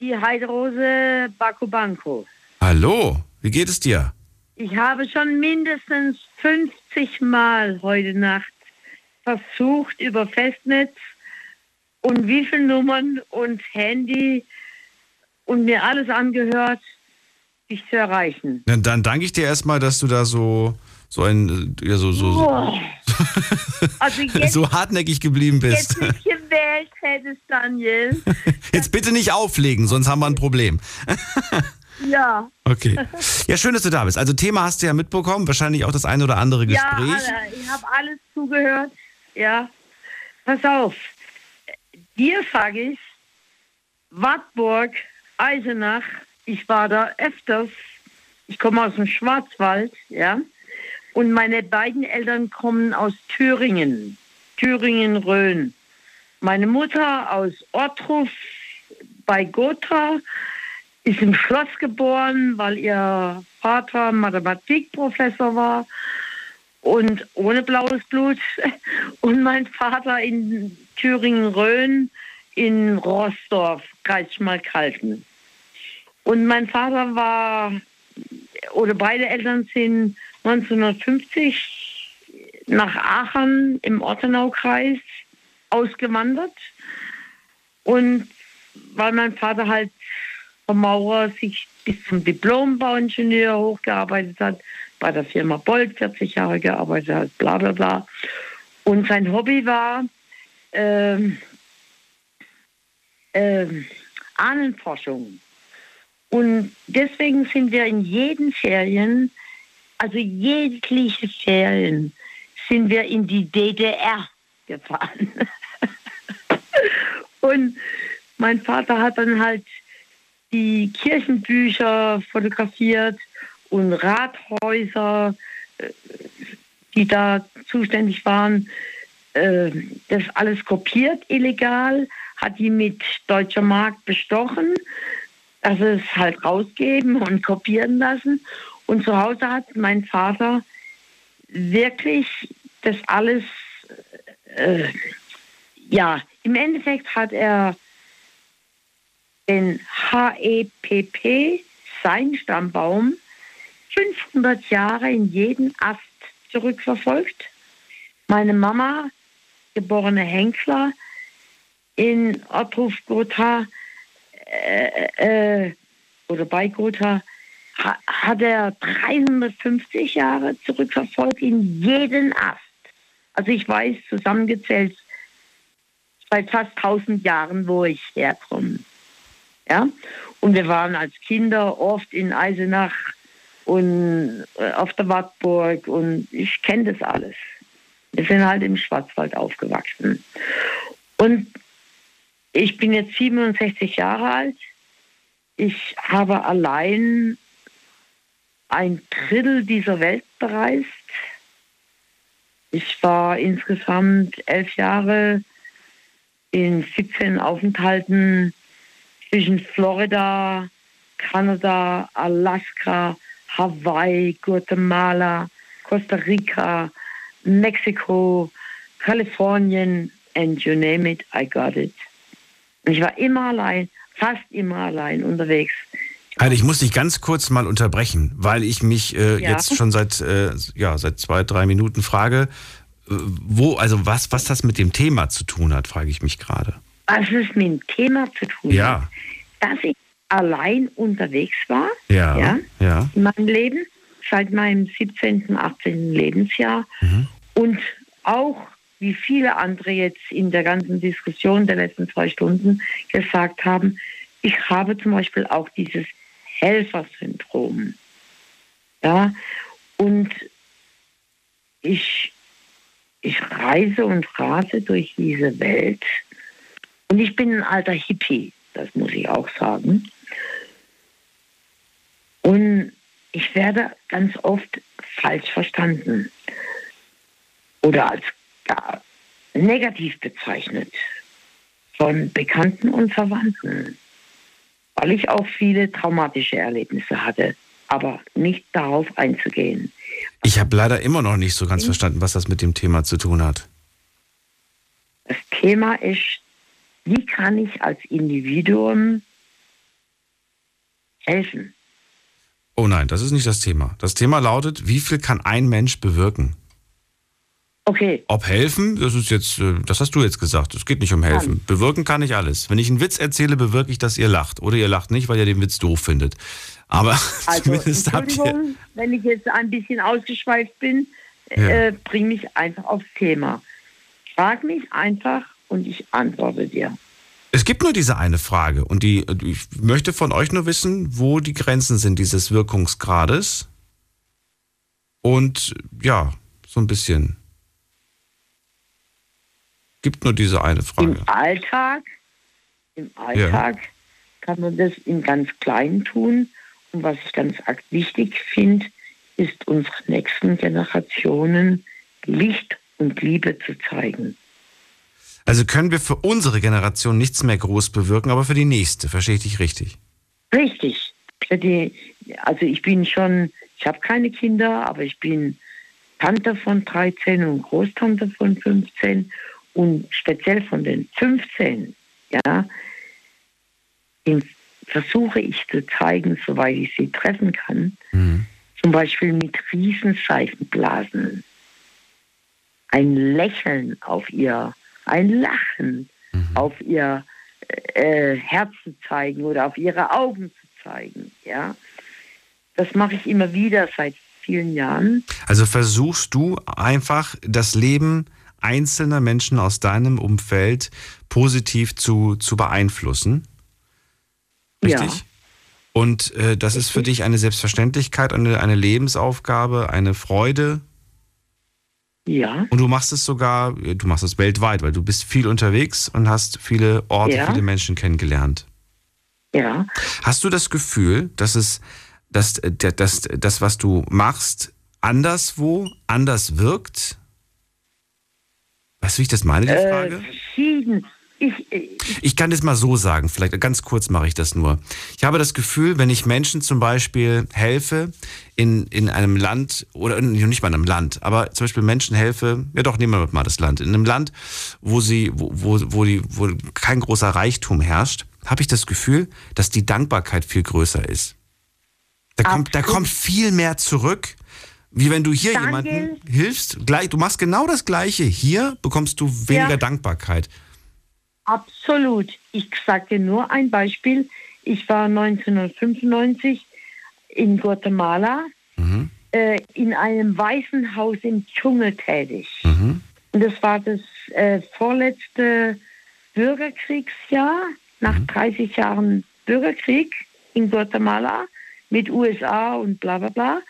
Die Heiderose Bakubanko. Hallo. Wie geht es dir? Ich habe schon mindestens 50 Mal heute Nacht versucht, über Festnetz und wie viele Nummern und Handy und mir alles angehört, dich zu erreichen. Dann, dann danke ich dir erstmal, dass du da so so ein ja, so so, Oh. Also jetzt, so hartnäckig geblieben bist. jetzt nicht gewählt hättest, Daniel. Jetzt bitte nicht auflegen, sonst haben wir ein Problem. Ja. Okay. Ja, schön, dass du da bist. Also Thema hast du ja mitbekommen, wahrscheinlich auch das eine oder andere Ja, Gespräch. Alter, ich habe alles zugehört. Ja. Pass auf. Dir sage ich, Wartburg, Eisenach, ich war da öfters. Ich komme aus dem Schwarzwald, ja. Und meine beiden Eltern kommen aus Thüringen, Thüringen-Rhön. Meine Mutter aus Ottruf bei Gotha ist im Schloss geboren, weil ihr Vater Mathematikprofessor war und ohne blaues Blut. Und mein Vater in Thüringen-Rhön in Rossdorf, Kreis Schmalkalden. Und mein Vater war, oder beide Eltern sind 1950 nach Aachen im Ortenaukreis ausgewandert. Und weil mein Vater halt vom Maurer sich bis zum Diplombauingenieur hochgearbeitet hat, bei der Firma Bolt 40 Jahre gearbeitet hat, bla bla bla. Und sein Hobby war ähm, ähm, Ahnenforschung. Und deswegen sind wir in jeden Ferien, also jegliche Ferien, sind wir in die DDR gefahren. Und mein Vater hat dann halt die Kirchenbücher fotografiert und Rathäuser, äh, die da zuständig waren, äh, das alles kopiert illegal, hat die mit deutscher Mark bestochen, dass es halt rausgeben und kopieren lassen. Und zu Hause hat mein Vater wirklich das alles, äh, ja, im Endeffekt hat er den HEPP, sein Stammbaum, 500 Jahre in jeden Ast zurückverfolgt. Meine Mama, geborene Henkler, in Ottruf Gotha äh, äh, oder bei Gotha ha, hat er 350 Jahre zurückverfolgt in jeden Ast. Also ich weiß zusammengezählt seit fast 1000 Jahren, wo ich herkomme. Ja? Und wir waren als Kinder oft in Eisenach und äh, auf der Wartburg und ich kenne das alles. Wir sind halt im Schwarzwald aufgewachsen. Und ich bin jetzt 67 Jahre alt. Ich habe allein ein Drittel dieser Welt bereist. Ich war insgesamt elf Jahre in 17 Aufenthalten zwischen Florida, Kanada, Alaska, Hawaii, Guatemala, Costa Rica, Mexiko, Kalifornien, and you name it, I got it. Und ich war immer allein, fast immer allein unterwegs. Also ich muss dich ganz kurz mal unterbrechen, weil ich mich äh, Ja. jetzt schon seit, äh, ja, seit zwei, drei Minuten frage, äh, wo, also was, was das mit dem Thema zu tun hat, frage ich mich gerade. Was es mit dem Thema zu tun Ja. hat, dass ich allein unterwegs war Ja, Ja. ja. in meinem Leben, seit meinem 17., 18. Lebensjahr und auch wie viele andere jetzt in der ganzen Diskussion der letzten zwei Stunden gesagt haben, ich habe zum Beispiel auch dieses Helfersyndrom. Ja, und ich, ich reise und rase durch diese Welt. Und ich bin ein alter Hippie, das muss ich auch sagen. Und ich werde ganz oft falsch verstanden oder als negativ bezeichnet von Bekannten und Verwandten, weil ich auch viele traumatische Erlebnisse hatte, aber nicht darauf einzugehen. Ich habe leider immer noch nicht so ganz verstanden, was das mit dem Thema zu tun hat. Das Thema ist, wie kann ich als Individuum helfen? Oh nein, das ist nicht das Thema. Das Thema lautet, wie viel kann ein Mensch bewirken? Okay. Ob helfen, das ist jetzt, äh, das hast du jetzt gesagt. Es geht nicht um helfen. Bewirken kann ich alles. Wenn ich einen Witz erzähle, bewirke ich, dass ihr lacht. Oder ihr lacht nicht, weil ihr den Witz doof findet. Aber also, zumindest habt ihr. Wenn ich jetzt ein bisschen ausgeschweift bin, ja. äh, bring mich einfach aufs Thema. Frag mich einfach und ich antworte dir. Es gibt nur diese eine Frage und die, ich möchte von euch nur wissen, wo die Grenzen sind dieses Wirkungsgrades. Und ja, so ein bisschen gibt nur diese eine Frage. Im Alltag, im Alltag ja. kann man das in ganz Kleinen tun. Und was ich ganz wichtig finde, ist unseren nächsten Generationen Licht und Liebe zu zeigen. Also können wir für unsere Generation nichts mehr groß bewirken, aber für die nächste, verstehe ich dich richtig? Richtig. Die, also ich bin schon, ich habe keine Kinder, aber ich bin Tante von 13 und Großtante von 15 und speziell von den 15, ja, versuche ich zu zeigen, soweit ich sie treffen kann, mhm. zum Beispiel mit Riesenseifenblasen, ein Lächeln auf ihr, ein Lachen mhm. auf ihr äh, Herz zu zeigen oder auf ihre Augen zu zeigen, ja. Das mache ich immer wieder seit vielen Jahren. Also versuchst du einfach das Leben einzelner Menschen aus deinem Umfeld positiv zu, zu beeinflussen. Richtig? Ja. Und äh, das ist für dich eine Selbstverständlichkeit, eine, eine Lebensaufgabe, eine Freude. Ja. Und du machst es sogar, du machst es weltweit, weil du bist viel unterwegs und hast viele Orte, ja. viele Menschen kennengelernt. Ja. Hast du das Gefühl, dass es, dass, dass, dass das, was du machst, anderswo anders wirkt? Weißt du, wie ich das meine, die äh, Frage? Äh, ich, ich, ich, kann das mal so sagen, vielleicht ganz kurz mache ich das nur. Ich habe das Gefühl, wenn ich Menschen zum Beispiel helfe in, in einem Land, oder nicht mal in einem Land, aber zum Beispiel Menschen helfe, ja doch, nehmen wir mal das Land, in einem Land, wo, sie, wo, wo, wo, die, wo kein großer Reichtum herrscht, habe ich das Gefühl, dass die Dankbarkeit viel größer ist. Da kommt, da kommt viel mehr zurück, wie wenn du hier Daniel, jemandem hilfst, gleich, du machst genau das Gleiche. Hier bekommst du weniger ja, Dankbarkeit. Absolut. Ich sage dir nur ein Beispiel. Ich war 1995 in Guatemala mhm. äh, in einem Waisenhaus im Dschungel tätig. Mhm. Und das war das äh, vorletzte Bürgerkriegsjahr, nach mhm. 30 Jahren Bürgerkrieg in Guatemala mit USA und bla bla bla.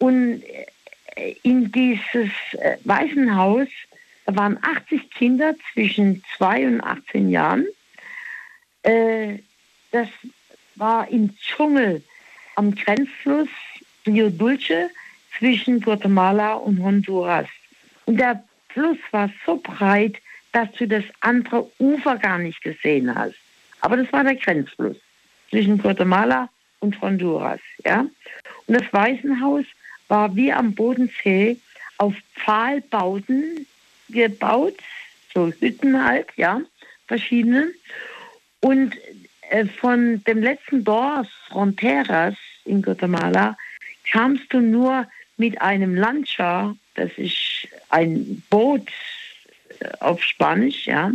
Und äh, in dieses äh, Waisenhaus, da waren 80 Kinder zwischen 2 und 18 Jahren. Äh, das war im Dschungel am Grenzfluss Rio Dulce zwischen Guatemala und Honduras. Und der Fluss war so breit, dass du das andere Ufer gar nicht gesehen hast. Aber das war der Grenzfluss zwischen Guatemala und Honduras. Ja? Und das Waisenhaus war wie am Bodensee auf Pfahlbauten gebaut, so Hütten halt, ja, verschiedene. Und äh, von dem letzten Dorf Fronteras in Guatemala kamst du nur mit einem Lancha, das ist ein Boot äh, auf Spanisch, ja,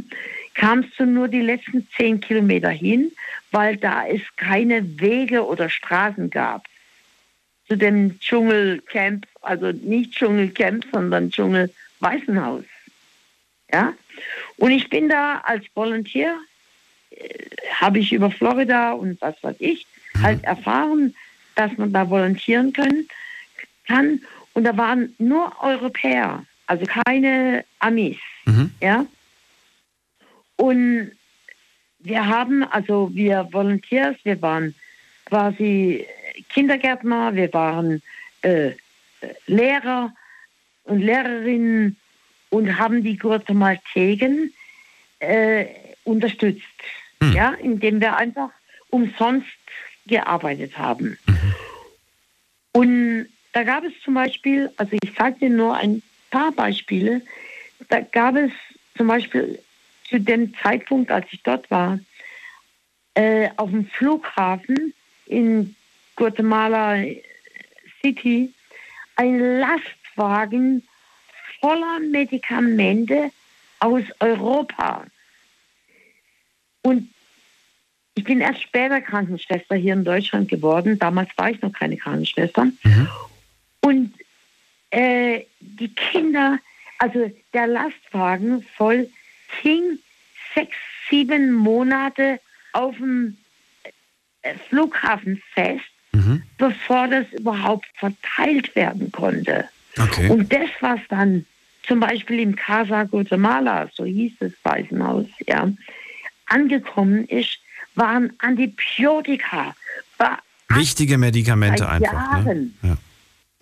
kamst du nur die letzten zehn Kilometer hin, weil da es keine Wege oder Straßen gab zu dem Dschungelcamp, also nicht Dschungelcamp, sondern Dschungelwaisenhaus. Ja? Und ich bin da als Volunteer, äh, habe ich über Florida und was weiß ich, mhm. halt erfahren, dass man da volontieren können, kann. Und da waren nur Europäer. also keine Amis. Ja. Und wir haben, also wir Volunteers, wir waren quasi Kindergärtner, wir waren äh, Lehrer und Lehrerinnen und haben die Guatemalteken äh, unterstützt, ja, indem wir einfach umsonst gearbeitet haben. Und da gab es zum Beispiel, also ich sage dir nur ein paar Beispiele, da gab es zum Beispiel zu dem Zeitpunkt, als ich dort war, äh, auf dem Flughafen in Guatemala City ein Lastwagen voller Medikamente aus Europa. Und ich bin erst später Krankenschwester hier in Deutschland geworden. Damals war ich noch keine Krankenschwester. Und äh, die Kinder, also der Lastwagen voll, hing sechs, sieben Monate auf dem äh, Flughafen fest, bevor das überhaupt verteilt werden konnte. Okay. Und das, was dann zum Beispiel im Casa Guatemala, so hieß das Waisenhaus, ja, angekommen ist, waren Antibiotika, war Wichtige Medikamente einfach. Ne? Jahren Ja.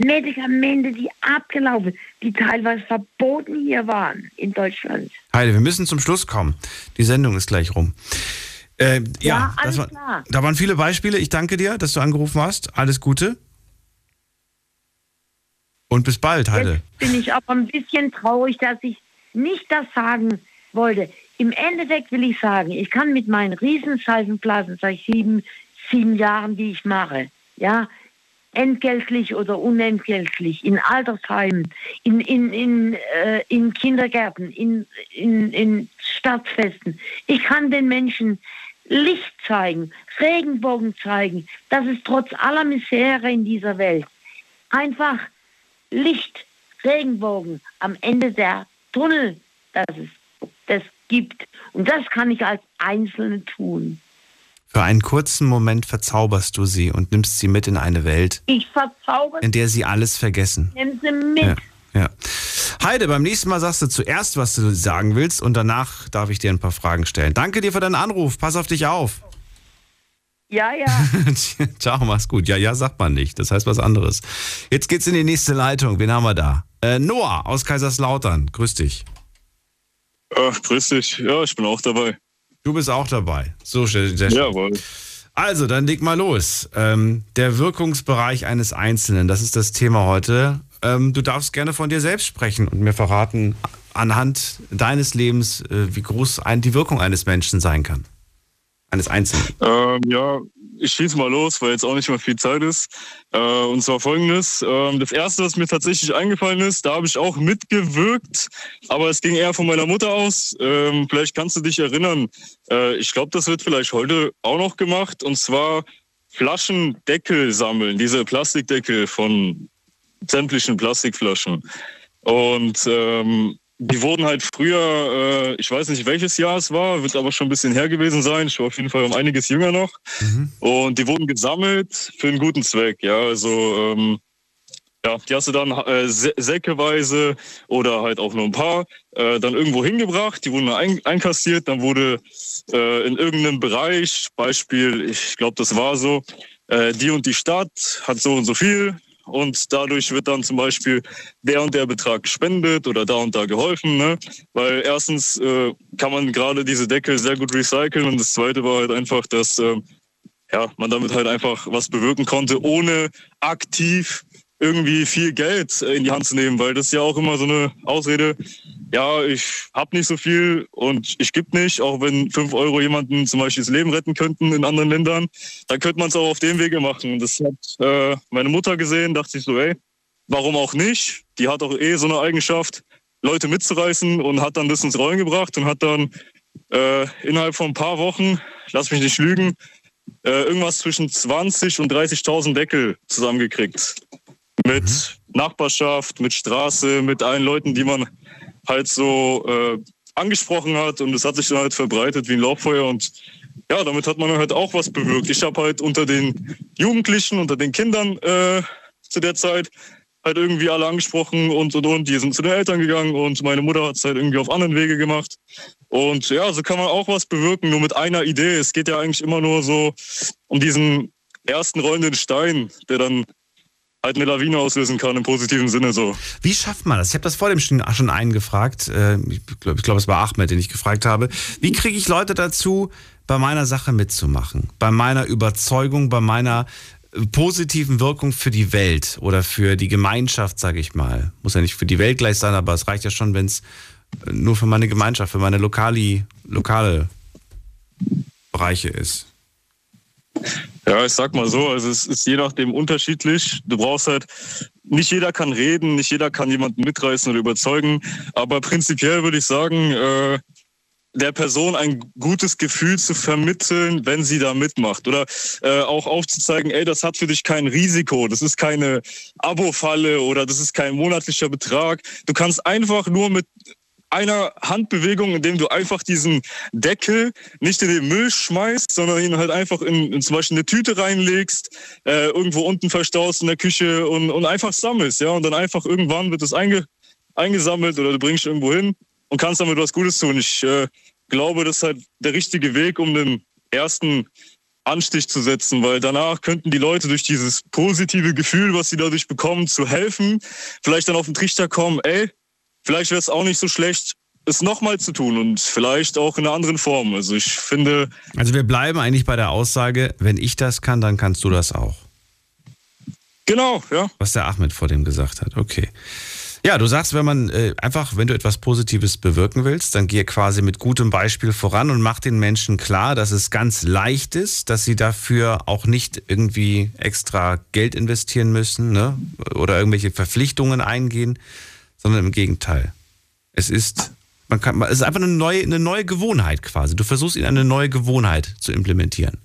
Medikamente, die abgelaufen, die teilweise verboten hier waren in Deutschland. Heide, wir müssen zum Schluss kommen. Die Sendung ist gleich rum. Äh, ja, Ja, alles war, klar. da waren viele Beispiele. Ich danke dir, dass du angerufen hast. Alles Gute. Und bis bald, Heide. bin ich aber ein bisschen traurig, dass ich nicht das sagen wollte. Im Endeffekt will ich sagen, ich kann mit meinen Riesenseifenblasen seit sieben, sieben Jahren, die ich mache, ja, entgeltlich oder unentgeltlich, in Altersheimen, in, in, in, äh, in Kindergärten, in, in, in Stadtfesten. Ich kann den Menschen Licht zeigen, Regenbogen zeigen, dass es trotz aller Misere in dieser Welt einfach Licht, Regenbogen am Ende der Tunnel, dass es das gibt. Und das kann ich als Einzelne tun. Für einen kurzen Moment verzauberst du sie und nimmst sie mit in eine Welt, Ich verzauber in der sie alles vergessen. Nimm sie mit. Ja, ja. Heide, beim nächsten Mal sagst du zuerst, was du sagen willst und danach darf ich dir ein paar Fragen stellen. Danke dir für deinen Anruf. Pass auf dich auf. Ja, ja. Ciao, mach's gut. Ja, ja, sagt man nicht. Das heißt was anderes. Jetzt geht's in die nächste Leitung. Wen haben wir da? Äh, Noah aus Kaiserslautern. Grüß dich. Ach, grüß dich. Ja, ich bin auch dabei. Du bist auch dabei. So, sehr, sehr schön. Jawohl. Also, dann leg mal los. Ähm, der Wirkungsbereich eines Einzelnen, das ist das Thema heute. Ähm, du darfst gerne von dir selbst sprechen und mir verraten, anhand deines Lebens, äh, wie groß ein, die Wirkung eines Menschen sein kann. Eines Einzelnen. Ähm, ja, ich schieße mal los, weil jetzt auch nicht mehr viel Zeit ist. Äh, und zwar folgendes. Ähm, das erste, was mir tatsächlich eingefallen ist, da habe ich auch mitgewirkt, aber es ging eher von meiner Mutter aus. Ähm, vielleicht kannst du dich erinnern. Äh, ich glaube, das wird vielleicht heute auch noch gemacht. Und zwar Flaschendeckel sammeln, diese Plastikdeckel von sämtlichen Plastikflaschen. Und ähm, die wurden halt früher, äh, ich weiß nicht welches Jahr es war, wird aber schon ein bisschen her gewesen sein. Ich war auf jeden Fall um einiges jünger noch. Und die wurden gesammelt für einen guten Zweck. Ja, also ähm, ja, die hast du dann äh, sä- säckeweise oder halt auch nur ein paar äh, dann irgendwo hingebracht. Die wurden ein einkassiert. Dann wurde äh, in irgendeinem Bereich, Beispiel, ich glaube, das war so, äh, die und die Stadt hat so und so viel. Und dadurch wird dann zum Beispiel der und der Betrag gespendet oder da und da geholfen. Ne? Weil erstens äh, kann man gerade diese Deckel sehr gut recyceln und das zweite war halt einfach, dass äh, ja, man damit halt einfach was bewirken konnte, ohne aktiv irgendwie viel Geld in die Hand zu nehmen, weil das ist ja auch immer so eine Ausrede, ja, ich habe nicht so viel und ich gebe nicht, auch wenn fünf Euro jemanden zum Beispiel das Leben retten könnten in anderen Ländern, dann könnte man es auch auf dem Wege machen. Das hat äh, meine Mutter gesehen, dachte ich so, ey, warum auch nicht? Die hat auch eh so eine Eigenschaft, Leute mitzureißen und hat dann das ins Rollen gebracht und hat dann äh, innerhalb von ein paar Wochen, lass mich nicht lügen, äh, irgendwas zwischen 20 und 30.000 Deckel zusammengekriegt. Mit Nachbarschaft, mit Straße, mit allen Leuten, die man halt so äh, angesprochen hat. Und es hat sich dann halt verbreitet wie ein Lauffeuer. Und ja, damit hat man halt auch was bewirkt. Ich habe halt unter den Jugendlichen, unter den Kindern äh, zu der Zeit halt irgendwie alle angesprochen und und und. Die sind zu den Eltern gegangen und meine Mutter hat es halt irgendwie auf anderen Wege gemacht. Und ja, so kann man auch was bewirken, nur mit einer Idee. Es geht ja eigentlich immer nur so um diesen ersten rollenden Stein, der dann halt eine Lawine auslösen kann im positiven Sinne so. Wie schafft man das? Ich habe das vor dem schon einen gefragt. äh, Ich glaube, glaub, es war Ahmed, den ich gefragt habe. Wie kriege ich Leute dazu, bei meiner Sache mitzumachen? Bei meiner Überzeugung, bei meiner äh, positiven Wirkung für die Welt oder für die Gemeinschaft, sage ich mal. Muss ja nicht für die Welt gleich sein, aber es reicht ja schon, wenn es äh, nur für meine Gemeinschaft, für meine lokali, lokale Bereiche ist. Ja, ich sag mal so, also es ist je nachdem unterschiedlich. Du brauchst halt, nicht jeder kann reden, nicht jeder kann jemanden mitreißen oder überzeugen, aber prinzipiell würde ich sagen, äh, der Person ein gutes Gefühl zu vermitteln, wenn sie da mitmacht. Oder äh, auch aufzuzeigen, ey, das hat für dich kein Risiko, das ist keine Abo-Falle oder das ist kein monatlicher Betrag. Du kannst einfach nur mit einer Handbewegung, indem du einfach diesen Deckel nicht in den Müll schmeißt, sondern ihn halt einfach in, in zum Beispiel eine Tüte reinlegst, äh, irgendwo unten verstaust in der Küche und, und einfach sammelst, ja. Und dann einfach irgendwann wird es einge, eingesammelt oder du bringst irgendwo hin und kannst damit was Gutes tun. Ich äh, glaube, das ist halt der richtige Weg, um den ersten Anstich zu setzen, weil danach könnten die Leute durch dieses positive Gefühl, was sie dadurch bekommen, zu helfen, vielleicht dann auf den Trichter kommen, ey, vielleicht wäre es auch nicht so schlecht, es nochmal zu tun und vielleicht auch in einer anderen Form. Also ich finde. Also wir bleiben eigentlich bei der Aussage, wenn ich das kann, dann kannst du das auch. Genau, ja. Was der Ahmed vor dem gesagt hat. Okay. Ja, du sagst, wenn man äh, einfach, wenn du etwas Positives bewirken willst, dann gehe quasi mit gutem Beispiel voran und mach den Menschen klar, dass es ganz leicht ist, dass sie dafür auch nicht irgendwie extra Geld investieren müssen ne? oder irgendwelche Verpflichtungen eingehen, sondern im Gegenteil. Es ist, man kann, es ist einfach eine neue, eine neue Gewohnheit quasi. Du versuchst ihn eine neue Gewohnheit zu implementieren.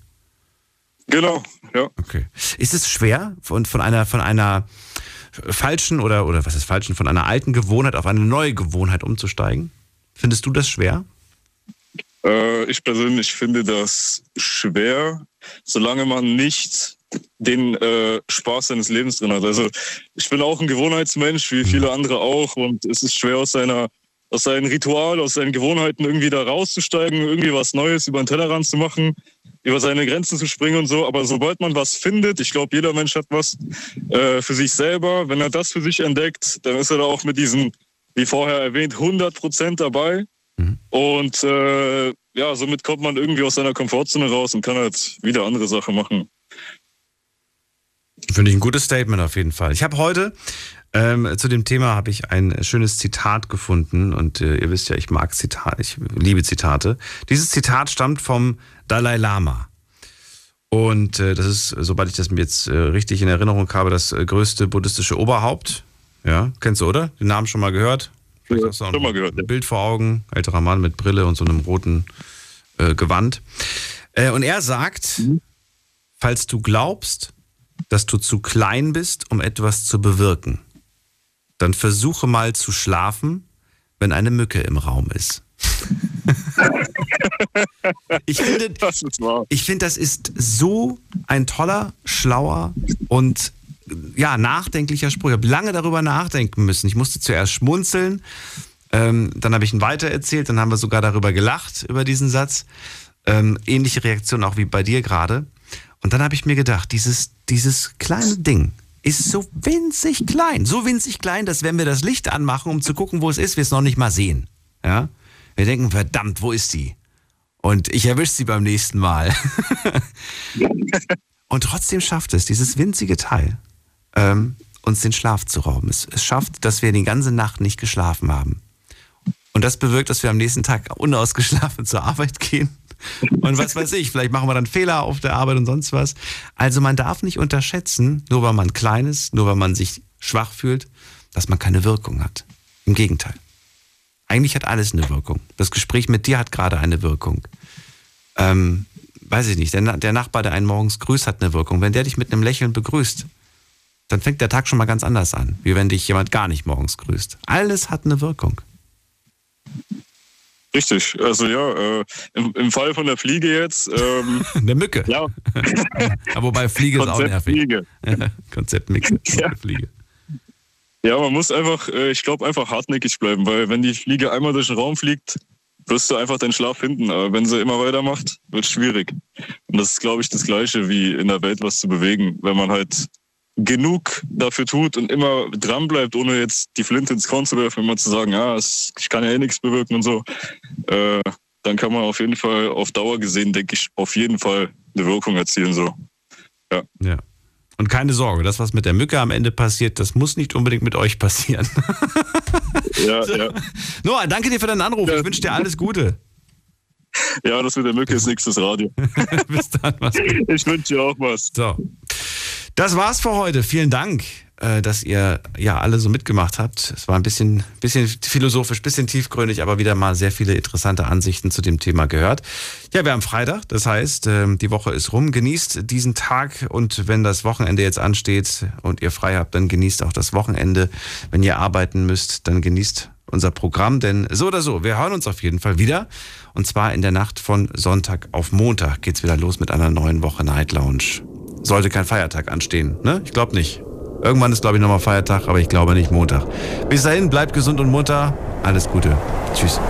Genau, ja. Okay. Ist es schwer, von, von einer, von einer falschen oder, oder was ist falschen, von einer alten Gewohnheit auf eine neue Gewohnheit umzusteigen? Findest du das schwer? Äh, ich persönlich finde das schwer, solange man nicht den äh, Spaß seines Lebens drin hat. Also ich bin auch ein Gewohnheitsmensch, wie viele andere auch, und es ist schwer aus seiner aus seinem Ritual, aus seinen Gewohnheiten irgendwie da rauszusteigen, irgendwie was Neues über den Tellerrand zu machen, über seine Grenzen zu springen und so. Aber sobald man was findet, ich glaube, jeder Mensch hat was äh, für sich selber. Wenn er das für sich entdeckt, dann ist er da auch mit diesen, wie vorher erwähnt, 100 Prozent dabei. Und äh, ja, somit kommt man irgendwie aus seiner Komfortzone raus und kann halt wieder andere Sachen machen. Finde ich ein gutes Statement auf jeden Fall. Ich habe heute ähm, zu dem Thema habe ich ein schönes Zitat gefunden und äh, ihr wisst ja, ich mag Zitate, ich liebe Zitate. Dieses Zitat stammt vom Dalai Lama. Und äh, das ist, sobald ich das mir jetzt äh, richtig in Erinnerung habe, das äh, größte buddhistische Oberhaupt. Ja, kennst du, oder? Den Namen schon mal gehört? Vielleicht hast du auch schon mal gehört, ein Bild vor Augen, älterer Mann mit Brille und so einem roten äh, Gewand. Äh, und er sagt, falls du glaubst, dass du zu klein bist, um etwas zu bewirken, dann versuche mal zu schlafen, wenn eine Mücke im Raum ist. ich finde, das ich finde, das ist so ein toller, schlauer und ja, nachdenklicher Spruch. Ich habe lange darüber nachdenken müssen. Ich musste zuerst schmunzeln, ähm, dann habe ich ihn weitererzählt, dann haben wir sogar darüber gelacht, über diesen Satz. Ähm, ähnliche Reaktion auch wie bei dir gerade. Und dann habe ich mir gedacht, dieses, dieses kleine Ding ist so winzig klein. So winzig klein, dass wenn wir das Licht anmachen, um zu gucken, wo es ist, wir es noch nicht mal sehen. Ja? Wir denken, verdammt, wo ist die? Und ich erwische sie beim nächsten Mal. Und trotzdem schafft es, dieses winzige Teil, ähm, uns den Schlaf zu rauben. Es, es schafft, dass wir die ganze Nacht nicht geschlafen haben. Und das bewirkt, dass wir am nächsten Tag unausgeschlafen zur Arbeit gehen. Und was weiß ich, vielleicht machen wir dann Fehler auf der Arbeit und sonst was. Also man darf nicht unterschätzen, nur weil man klein ist, nur weil man sich schwach fühlt, dass man keine Wirkung hat. Im Gegenteil. Eigentlich hat alles eine Wirkung. Das Gespräch mit dir hat gerade eine Wirkung. Ähm, weiß ich nicht, der, der Nachbar, der einen morgens grüßt, hat eine Wirkung. Wenn der dich mit einem Lächeln begrüßt, dann fängt der Tag schon mal ganz anders an, wie wenn dich jemand gar nicht morgens grüßt. Alles hat eine Wirkung. Richtig, also ja, äh, im, im, Fall von der Fliege jetzt. Ähm, der Mücke. Ja. Aber wobei Fliege ist auch nervig. Konzept Mücke. Ja. Fliege. Ja, Ja, man muss einfach, äh, ich glaube, einfach hartnäckig bleiben, weil wenn die Fliege einmal durch den Raum fliegt, wirst du einfach deinen Schlaf finden. Aber wenn sie immer weitermacht, wird es schwierig. Und das ist, glaube ich, das Gleiche wie in der Welt was zu bewegen. Wenn man halt genug dafür tut und immer dran bleibt, ohne jetzt die Flinte ins Korn zu werfen, immer zu sagen, ja, ich kann ja eh nichts bewirken und so, äh, dann kann man auf jeden Fall auf Dauer gesehen, denke ich, auf jeden Fall eine Wirkung erzielen. So. Ja. ja. Und keine Sorge, das, was mit der Mücke am Ende passiert, das muss nicht unbedingt mit euch passieren. ja, ja. Noah, danke dir für deinen Anruf. Ja. Ich wünsche dir alles Gute. Ja, das mit der Mücke ist nächstes Radio. Bis dann, was. Ich wünsche dir auch was. So. Das war's für heute. Vielen Dank, äh, dass ihr ja alle so mitgemacht habt. Es war ein bisschen, bisschen philosophisch, bisschen tiefgründig, aber wieder mal sehr viele interessante Ansichten zu dem Thema gehört. Ja, wir haben Freitag, das heißt, ähm, die Woche ist rum. Genießt diesen Tag und wenn das Wochenende jetzt ansteht und ihr frei habt, dann genießt auch das Wochenende. Wenn ihr arbeiten müsst, dann genießt unser Programm, denn so oder so, wir hören uns auf jeden Fall wieder. Und zwar in der Nacht von Sonntag auf Montag geht's wieder los mit einer neuen Woche Night Lounge sollte kein Feiertag anstehen. Ne? Ich glaube nicht. Irgendwann ist, glaube ich, nochmal Feiertag, aber ich glaube nicht Montag. Bis dahin, bleibt gesund und munter. Alles Gute. Tschüss.